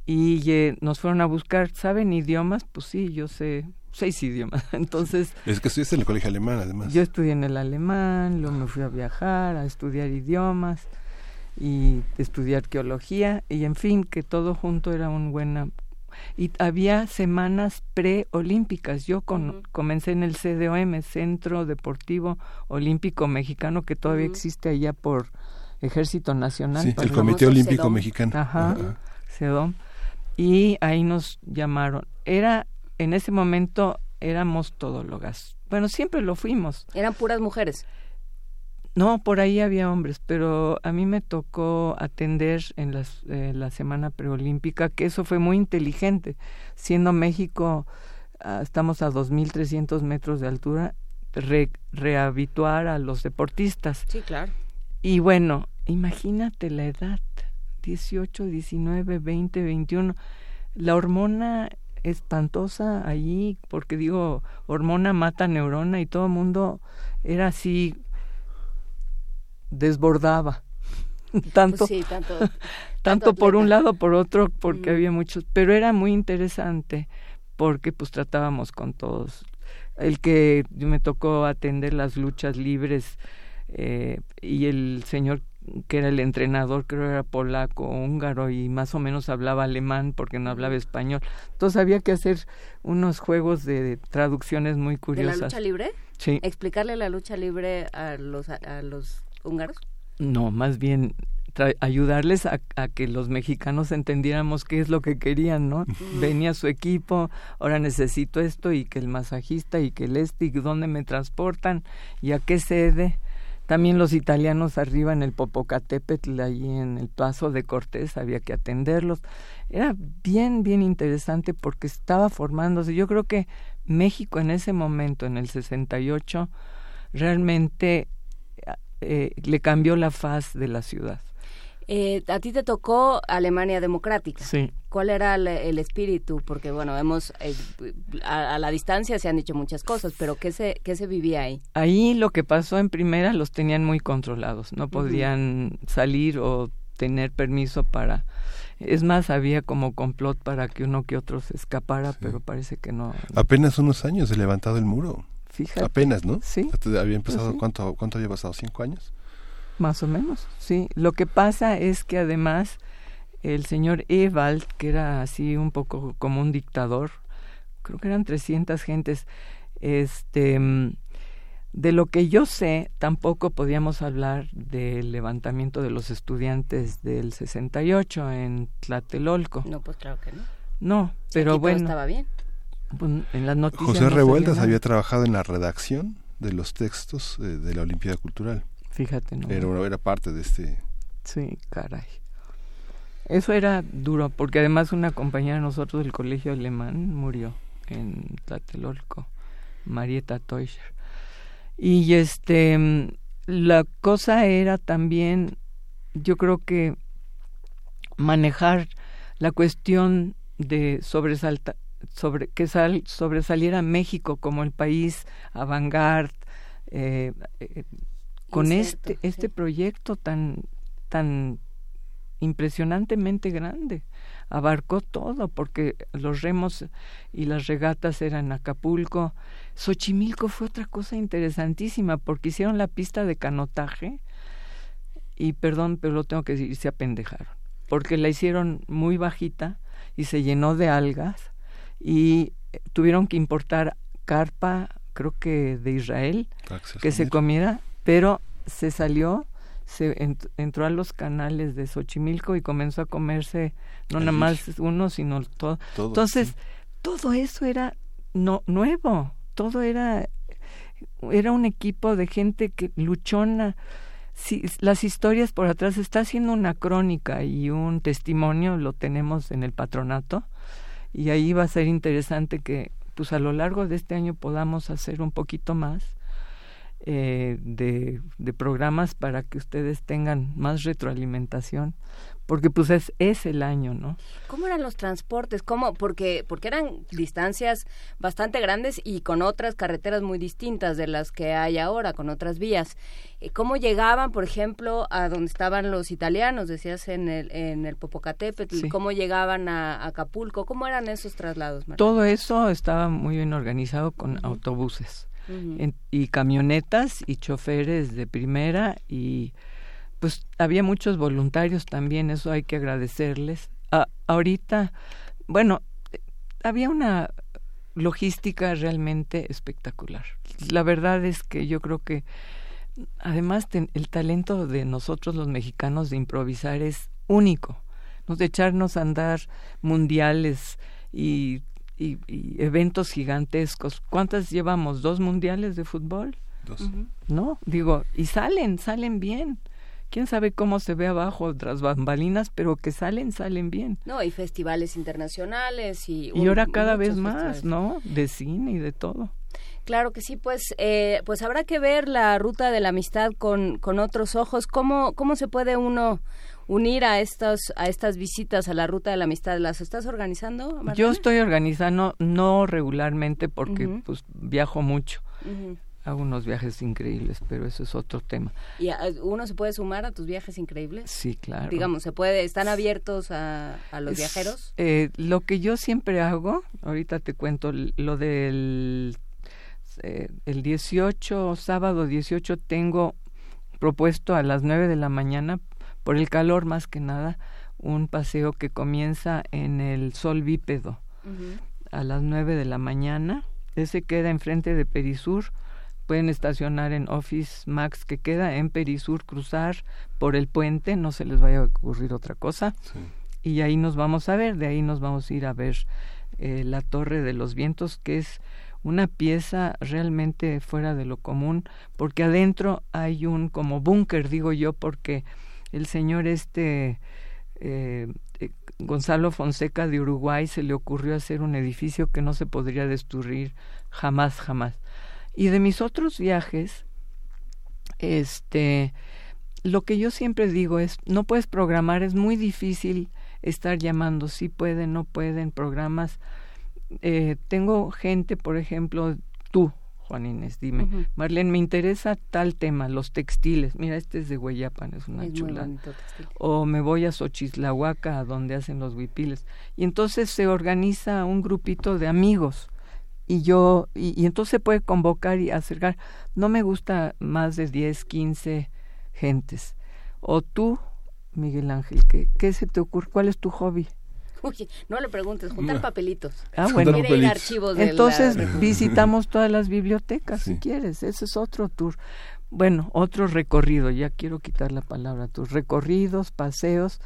[SPEAKER 28] y eh, nos fueron a buscar. ¿Saben idiomas? Pues sí, yo sé seis idiomas. Entonces...
[SPEAKER 1] Es que estudiaste en el colegio alemán, además.
[SPEAKER 28] Yo estudié en el alemán, luego me fui a viajar, a estudiar idiomas y estudié arqueología y en fin, que todo junto era un buena... Y había semanas preolímpicas. Yo con, comencé en el CDOM, Centro Deportivo Olímpico Mexicano, que todavía existe allá por Ejército Nacional.
[SPEAKER 1] Sí, el Comité Olímpico Mexicano.
[SPEAKER 28] Ajá, CEDOM. Y ahí nos llamaron. Era, en ese momento, éramos todólogas. Bueno, siempre lo fuimos.
[SPEAKER 2] Eran puras mujeres.
[SPEAKER 28] No, por ahí había hombres, pero a mí me tocó atender en las, eh, la semana preolímpica, que eso fue muy inteligente. Siendo México, ah, estamos a 2.300 metros de altura, re, rehabituar a los deportistas.
[SPEAKER 2] Sí, claro.
[SPEAKER 28] Y bueno, imagínate la edad, 18, 19, 20, 21. La hormona espantosa allí, porque digo, hormona mata neurona y todo el mundo era así desbordaba. tanto,
[SPEAKER 2] Pues tanto,
[SPEAKER 28] tanto, por un lado, por otro, porque había muchos, pero era muy interesante porque pues tratábamos con todos. El que me tocó atender las luchas libres eh, y el señor que era el entrenador, creo era polaco, húngaro y más o menos hablaba alemán porque no hablaba español. Entonces había que hacer unos juegos de traducciones muy curiosas.
[SPEAKER 2] ¿De la lucha libre?
[SPEAKER 28] Sí.
[SPEAKER 2] ¿Explicarle la lucha libre a los, a los húngaros?
[SPEAKER 28] No, más bien ayudarles a, a, que los mexicanos entendiéramos qué es lo que querían, ¿no? Venía su equipo, ahora necesito esto y que el masajista y que el este y dónde me transportan y a qué sede. También los italianos arriba en el Popocatépetl, allí en el Paso de Cortés, había que atenderlos. Era bien, bien interesante porque estaba formándose. Yo creo que México en ese momento, en el 68, realmente eh, le cambió la faz de la ciudad.
[SPEAKER 2] Eh, a ti te tocó Alemania Democrática.
[SPEAKER 28] Sí.
[SPEAKER 2] ¿Cuál era el, el espíritu? Porque, bueno, hemos, eh, a, a, la distancia se han dicho muchas cosas, pero ¿qué se, ¿qué se vivía ahí?
[SPEAKER 28] Ahí lo que pasó en primera los tenían muy controlados, no podían uh -huh. salir o tener permiso para... Es más, había como complot para que uno que otro se escapara, sí. pero parece que no, no.
[SPEAKER 1] Apenas unos años de levantado el muro.
[SPEAKER 28] Fíjate.
[SPEAKER 1] Apenas, ¿no?
[SPEAKER 28] Sí.
[SPEAKER 1] Había empezado, sí. ¿cuánto, ¿cuánto había pasado? ¿Cinco años?
[SPEAKER 28] Más o menos, sí. Lo que pasa es que además el señor Ewald, que era así un poco como un dictador, creo que eran 300 gentes, este, de lo que yo sé, tampoco podíamos hablar del levantamiento de los estudiantes del 68 en Tlatelolco.
[SPEAKER 2] No, pues claro que no.
[SPEAKER 28] No, pero
[SPEAKER 2] Aquí
[SPEAKER 28] bueno.
[SPEAKER 2] Todo estaba bien.
[SPEAKER 28] En las noticias
[SPEAKER 1] José
[SPEAKER 28] no
[SPEAKER 1] Revueltas había trabajado en la redacción de los textos eh, de la Olimpiada Cultural.
[SPEAKER 28] Fíjate, ¿no?
[SPEAKER 1] Pero era parte de este...
[SPEAKER 28] Sí, caray. Eso era duro, porque además una compañera de nosotros del colegio alemán murió en Tlatelolco, Marieta Teuscher. Y este, la cosa era también, yo creo que manejar la cuestión de sobresalta, sobre que sal, sobresaliera México como el país avant eh, eh, con este este
[SPEAKER 2] sí.
[SPEAKER 28] proyecto tan tan impresionantemente grande abarcó todo porque los remos y las regatas eran en Acapulco Xochimilco fue otra cosa interesantísima porque hicieron la pista de canotaje y perdón pero lo tengo que decir se apendejaron porque la hicieron muy bajita y se llenó de algas y tuvieron que importar carpa creo que de Israel que se comiera pero se salió se ent entró a los canales de Xochimilco y comenzó a comerse no nada más uno sino todo, todo entonces sí. todo eso era no nuevo. Todo era era un equipo de gente que luchona. Si, las historias por atrás está haciendo una crónica y un testimonio lo tenemos en el patronato. Y ahí va a ser interesante que pues a lo largo de este año podamos hacer un poquito más eh, de, de programas para que ustedes tengan más retroalimentación porque pues es, es el año, ¿no?
[SPEAKER 2] ¿Cómo eran los transportes? ¿Cómo? Porque, porque eran distancias bastante grandes y con otras carreteras muy distintas de las que hay ahora, con otras vías. Eh, ¿Cómo llegaban, por ejemplo, a donde estaban los italianos, decías en el, en el Popocatépetl? ¿Cómo llegaban a, Acapulco? ¿Cómo eran esos traslados,
[SPEAKER 28] Todo eso estaba muy bien organizado con autobuses y camionetas y choferes de primera y pues había muchos voluntarios también, eso hay que agradecerles. ahorita, bueno, había una logística realmente espectacular. La verdad es que yo creo que además el talento de nosotros los mexicanos de improvisar es único. Nos de echarnos a andar mundiales y, y, eventos gigantescos. ¿Cuántas llevamos? ¿Dos mundiales de fútbol?
[SPEAKER 1] Dos.
[SPEAKER 28] No, digo, y salen, salen bien quién sabe cómo se ve abajo tras bambalinas, pero que salen, salen bien.
[SPEAKER 2] No, hay festivales internacionales y...
[SPEAKER 28] Y ahora cada vez más, ¿no? De cine y de todo.
[SPEAKER 2] Claro que sí, pues, eh, pues habrá que ver la ruta de la amistad con, con otros ojos. ¿Cómo, ¿Cómo se puede uno unir a estas, a estas visitas a la ruta de la amistad? ¿Las estás organizando?
[SPEAKER 28] Yo estoy organizando, no regularmente porque pues viajo mucho hago unos viajes increíbles, pero eso es otro tema.
[SPEAKER 2] ¿Y uno se puede sumar a tus viajes increíbles?
[SPEAKER 28] Sí, claro.
[SPEAKER 2] Digamos, ¿se puede, están abiertos a, a los viajeros?
[SPEAKER 28] Eh, lo que yo siempre hago, ahorita te cuento lo del eh, el 18, sábado 18, tengo propuesto a las 9 de la mañana, por el calor más que nada, un paseo que comienza en el sol bípedo a las 9 de la mañana. Ese queda enfrente de Perisur pueden estacionar en Office Max que queda en Perisur, cruzar por el puente, no se les vaya a ocurrir otra cosa. Y ahí nos vamos a ver, de ahí nos vamos a ir a ver eh, la Torre de los Vientos, que es una pieza realmente fuera de lo común, porque adentro hay un como búnker, digo yo, porque el señor este eh, eh, Gonzalo Fonseca de Uruguay se le ocurrió hacer un edificio que no se podría destruir jamás, jamás. Y de mis otros viajes, este, lo que yo siempre digo es, no puedes programar, es muy difícil estar llamando, si pueden, no pueden, programas. Eh, tengo gente, por ejemplo, tú, Juan Inés, dime, Marlene, me interesa tal tema, los textiles. Mira, este es de Hueyapan, es una chula. O me voy a Xochislahuaca, donde hacen los huipiles. Y entonces se organiza un grupito de amigos y yo, y, entonces se puede convocar y acercar. No me gusta más de 10, 15 gentes. O tú, Miguel Ángel, ¿qué, qué se te ocurre? ¿Cuál es tu hobby?
[SPEAKER 2] Uy, no le preguntes, juntar papelitos.
[SPEAKER 28] Ah, bueno. Archivos Entonces visitamos todas las bibliotecas, si quieres. Ese es otro tour. Bueno, otro recorrido, ya quiero quitar la palabra tour. Recorridos, paseos,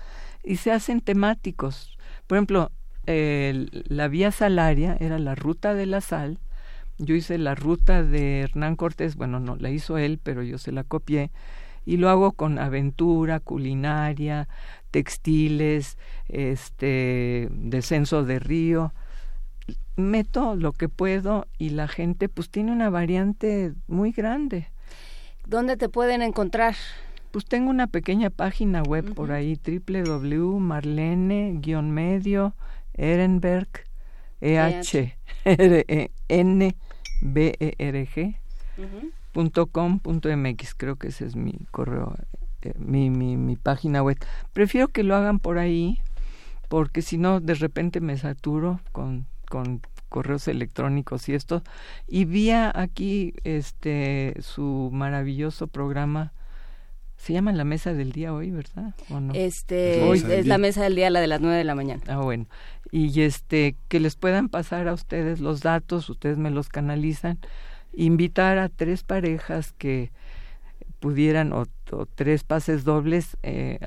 [SPEAKER 28] y se hacen temáticos. Por ejemplo, la vía salaria era la ruta de la sal. Yo hice la ruta de Hernán Cortés, bueno, no, la hizo él, pero yo se la copié. Y lo hago con aventura, culinaria, textiles, este, descenso de río. Meto lo que puedo y la gente pues tiene una variante muy grande.
[SPEAKER 2] ¿Dónde te pueden encontrar?
[SPEAKER 28] Pues tengo una pequeña página web por ahí, www.marlene-medio Ehrenberg, E-H, N, B, E, R, G, punto com, punto MX, creo que ese es mi correo, eh, mi, mi, mi página web. Prefiero que lo hagan por ahí, porque si no, de repente me saturo con, con correos electrónicos y esto. Y vía aquí este su maravilloso programa se llama la mesa del día hoy, ¿verdad?
[SPEAKER 2] Este, hoy es la mesa del día, la de las nueve de la mañana.
[SPEAKER 28] Ah, bueno. Y este, que les puedan pasar a ustedes los datos, ustedes me los canalizan. Invitar a tres parejas que pudieran, o, tres pases dobles, eh,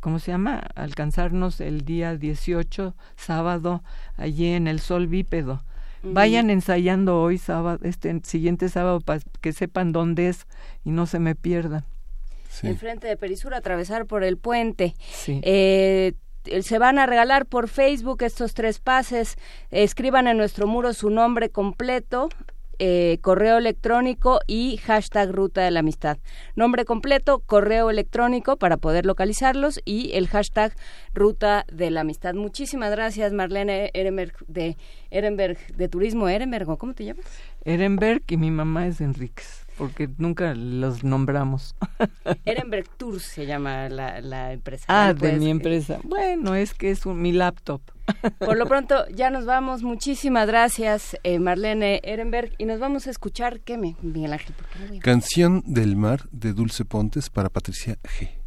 [SPEAKER 28] ¿cómo se llama? Alcanzarnos el día 18, sábado, allí en el Sol Bípedo. Vayan ensayando hoy, sábado, este siguiente sábado, para que sepan dónde es y no se me pierdan
[SPEAKER 2] enfrente de Perisur, atravesar por el puente. Eh, se van a regalar por Facebook estos tres pases. Escriban en nuestro muro su nombre completo eh, correo electrónico y hashtag Ruta de la Amistad. Nombre completo, correo electrónico para poder localizarlos y el hashtag Ruta de la Amistad. Muchísimas gracias, Marlene Ehrenberg de Ehrenberg de Turismo Ehrenberg. ¿Cómo te llamas?
[SPEAKER 28] Ehrenberg y mi mamá es Enríquez porque nunca los nombramos.
[SPEAKER 2] Ehrenberg Tours se llama la, la empresa.
[SPEAKER 28] Ah, de mi empresa. Bueno, es que es un, mi laptop.
[SPEAKER 2] Por lo pronto, ya nos vamos. Muchísimas gracias, eh, Marlene Ehrenberg. Y nos vamos a escuchar, ¿qué me, Miguel Ángel?
[SPEAKER 29] Canción del mar de Dulce Pontes para Patricia G.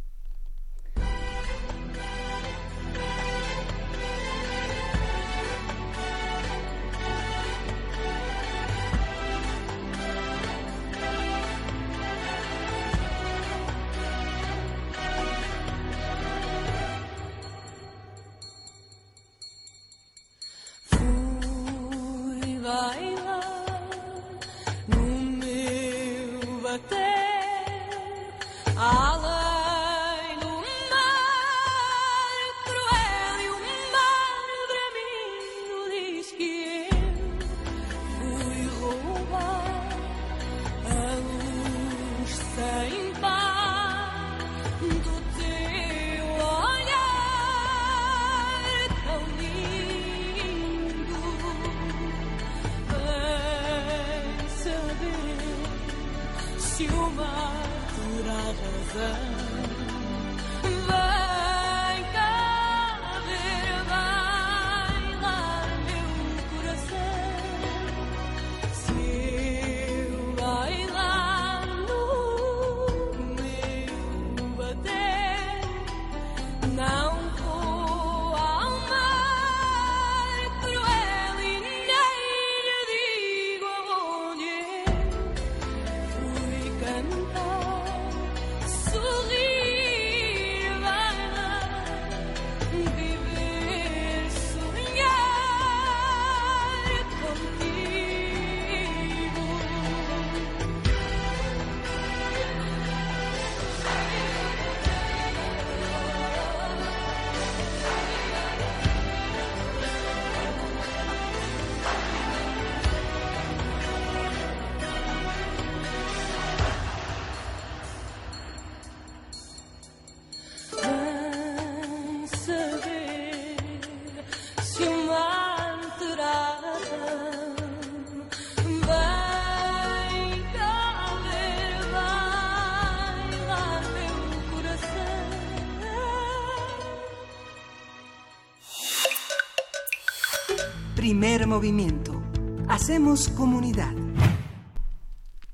[SPEAKER 4] Primer movimiento. Hacemos comunidad.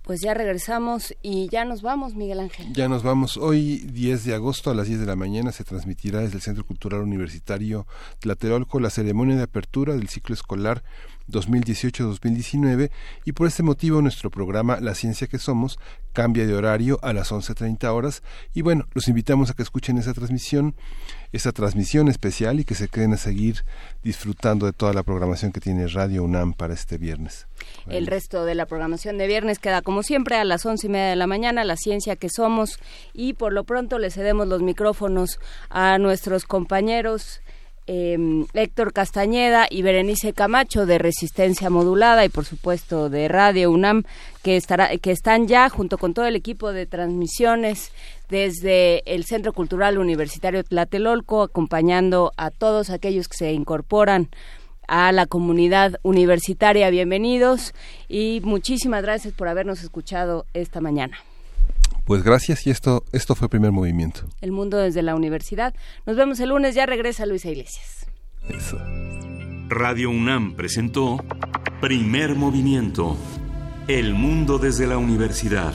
[SPEAKER 2] Pues ya regresamos y ya nos vamos, Miguel Ángel.
[SPEAKER 29] Ya nos vamos. Hoy, 10 de agosto, a las 10 de la mañana, se transmitirá desde el Centro Cultural Universitario Tlatelolco la ceremonia de apertura del ciclo escolar 2018-2019 y por este motivo nuestro programa La Ciencia que Somos cambia de horario a las 11.30 horas y bueno, los invitamos a que escuchen esa transmisión, esa transmisión especial y que se queden a seguir disfrutando de toda la programación que tiene Radio UNAM para este viernes.
[SPEAKER 2] El resto de la programación de viernes queda como siempre a las once y media de la mañana, La Ciencia que Somos y por lo pronto le cedemos los micrófonos a nuestros compañeros eh, Héctor Castañeda y Berenice Camacho de Resistencia Modulada y por supuesto de Radio UNAM que estará que están ya junto con todo el equipo de transmisiones desde el Centro Cultural Universitario Tlatelolco acompañando a todos aquellos que se incorporan a la comunidad universitaria. Bienvenidos y muchísimas gracias por habernos escuchado esta mañana.
[SPEAKER 29] Pues gracias y esto, esto fue primer movimiento.
[SPEAKER 2] El mundo desde la universidad. Nos vemos el lunes, ya regresa Luisa Iglesias.
[SPEAKER 29] Eso.
[SPEAKER 20] Radio UNAM presentó Primer Movimiento. El mundo desde la universidad.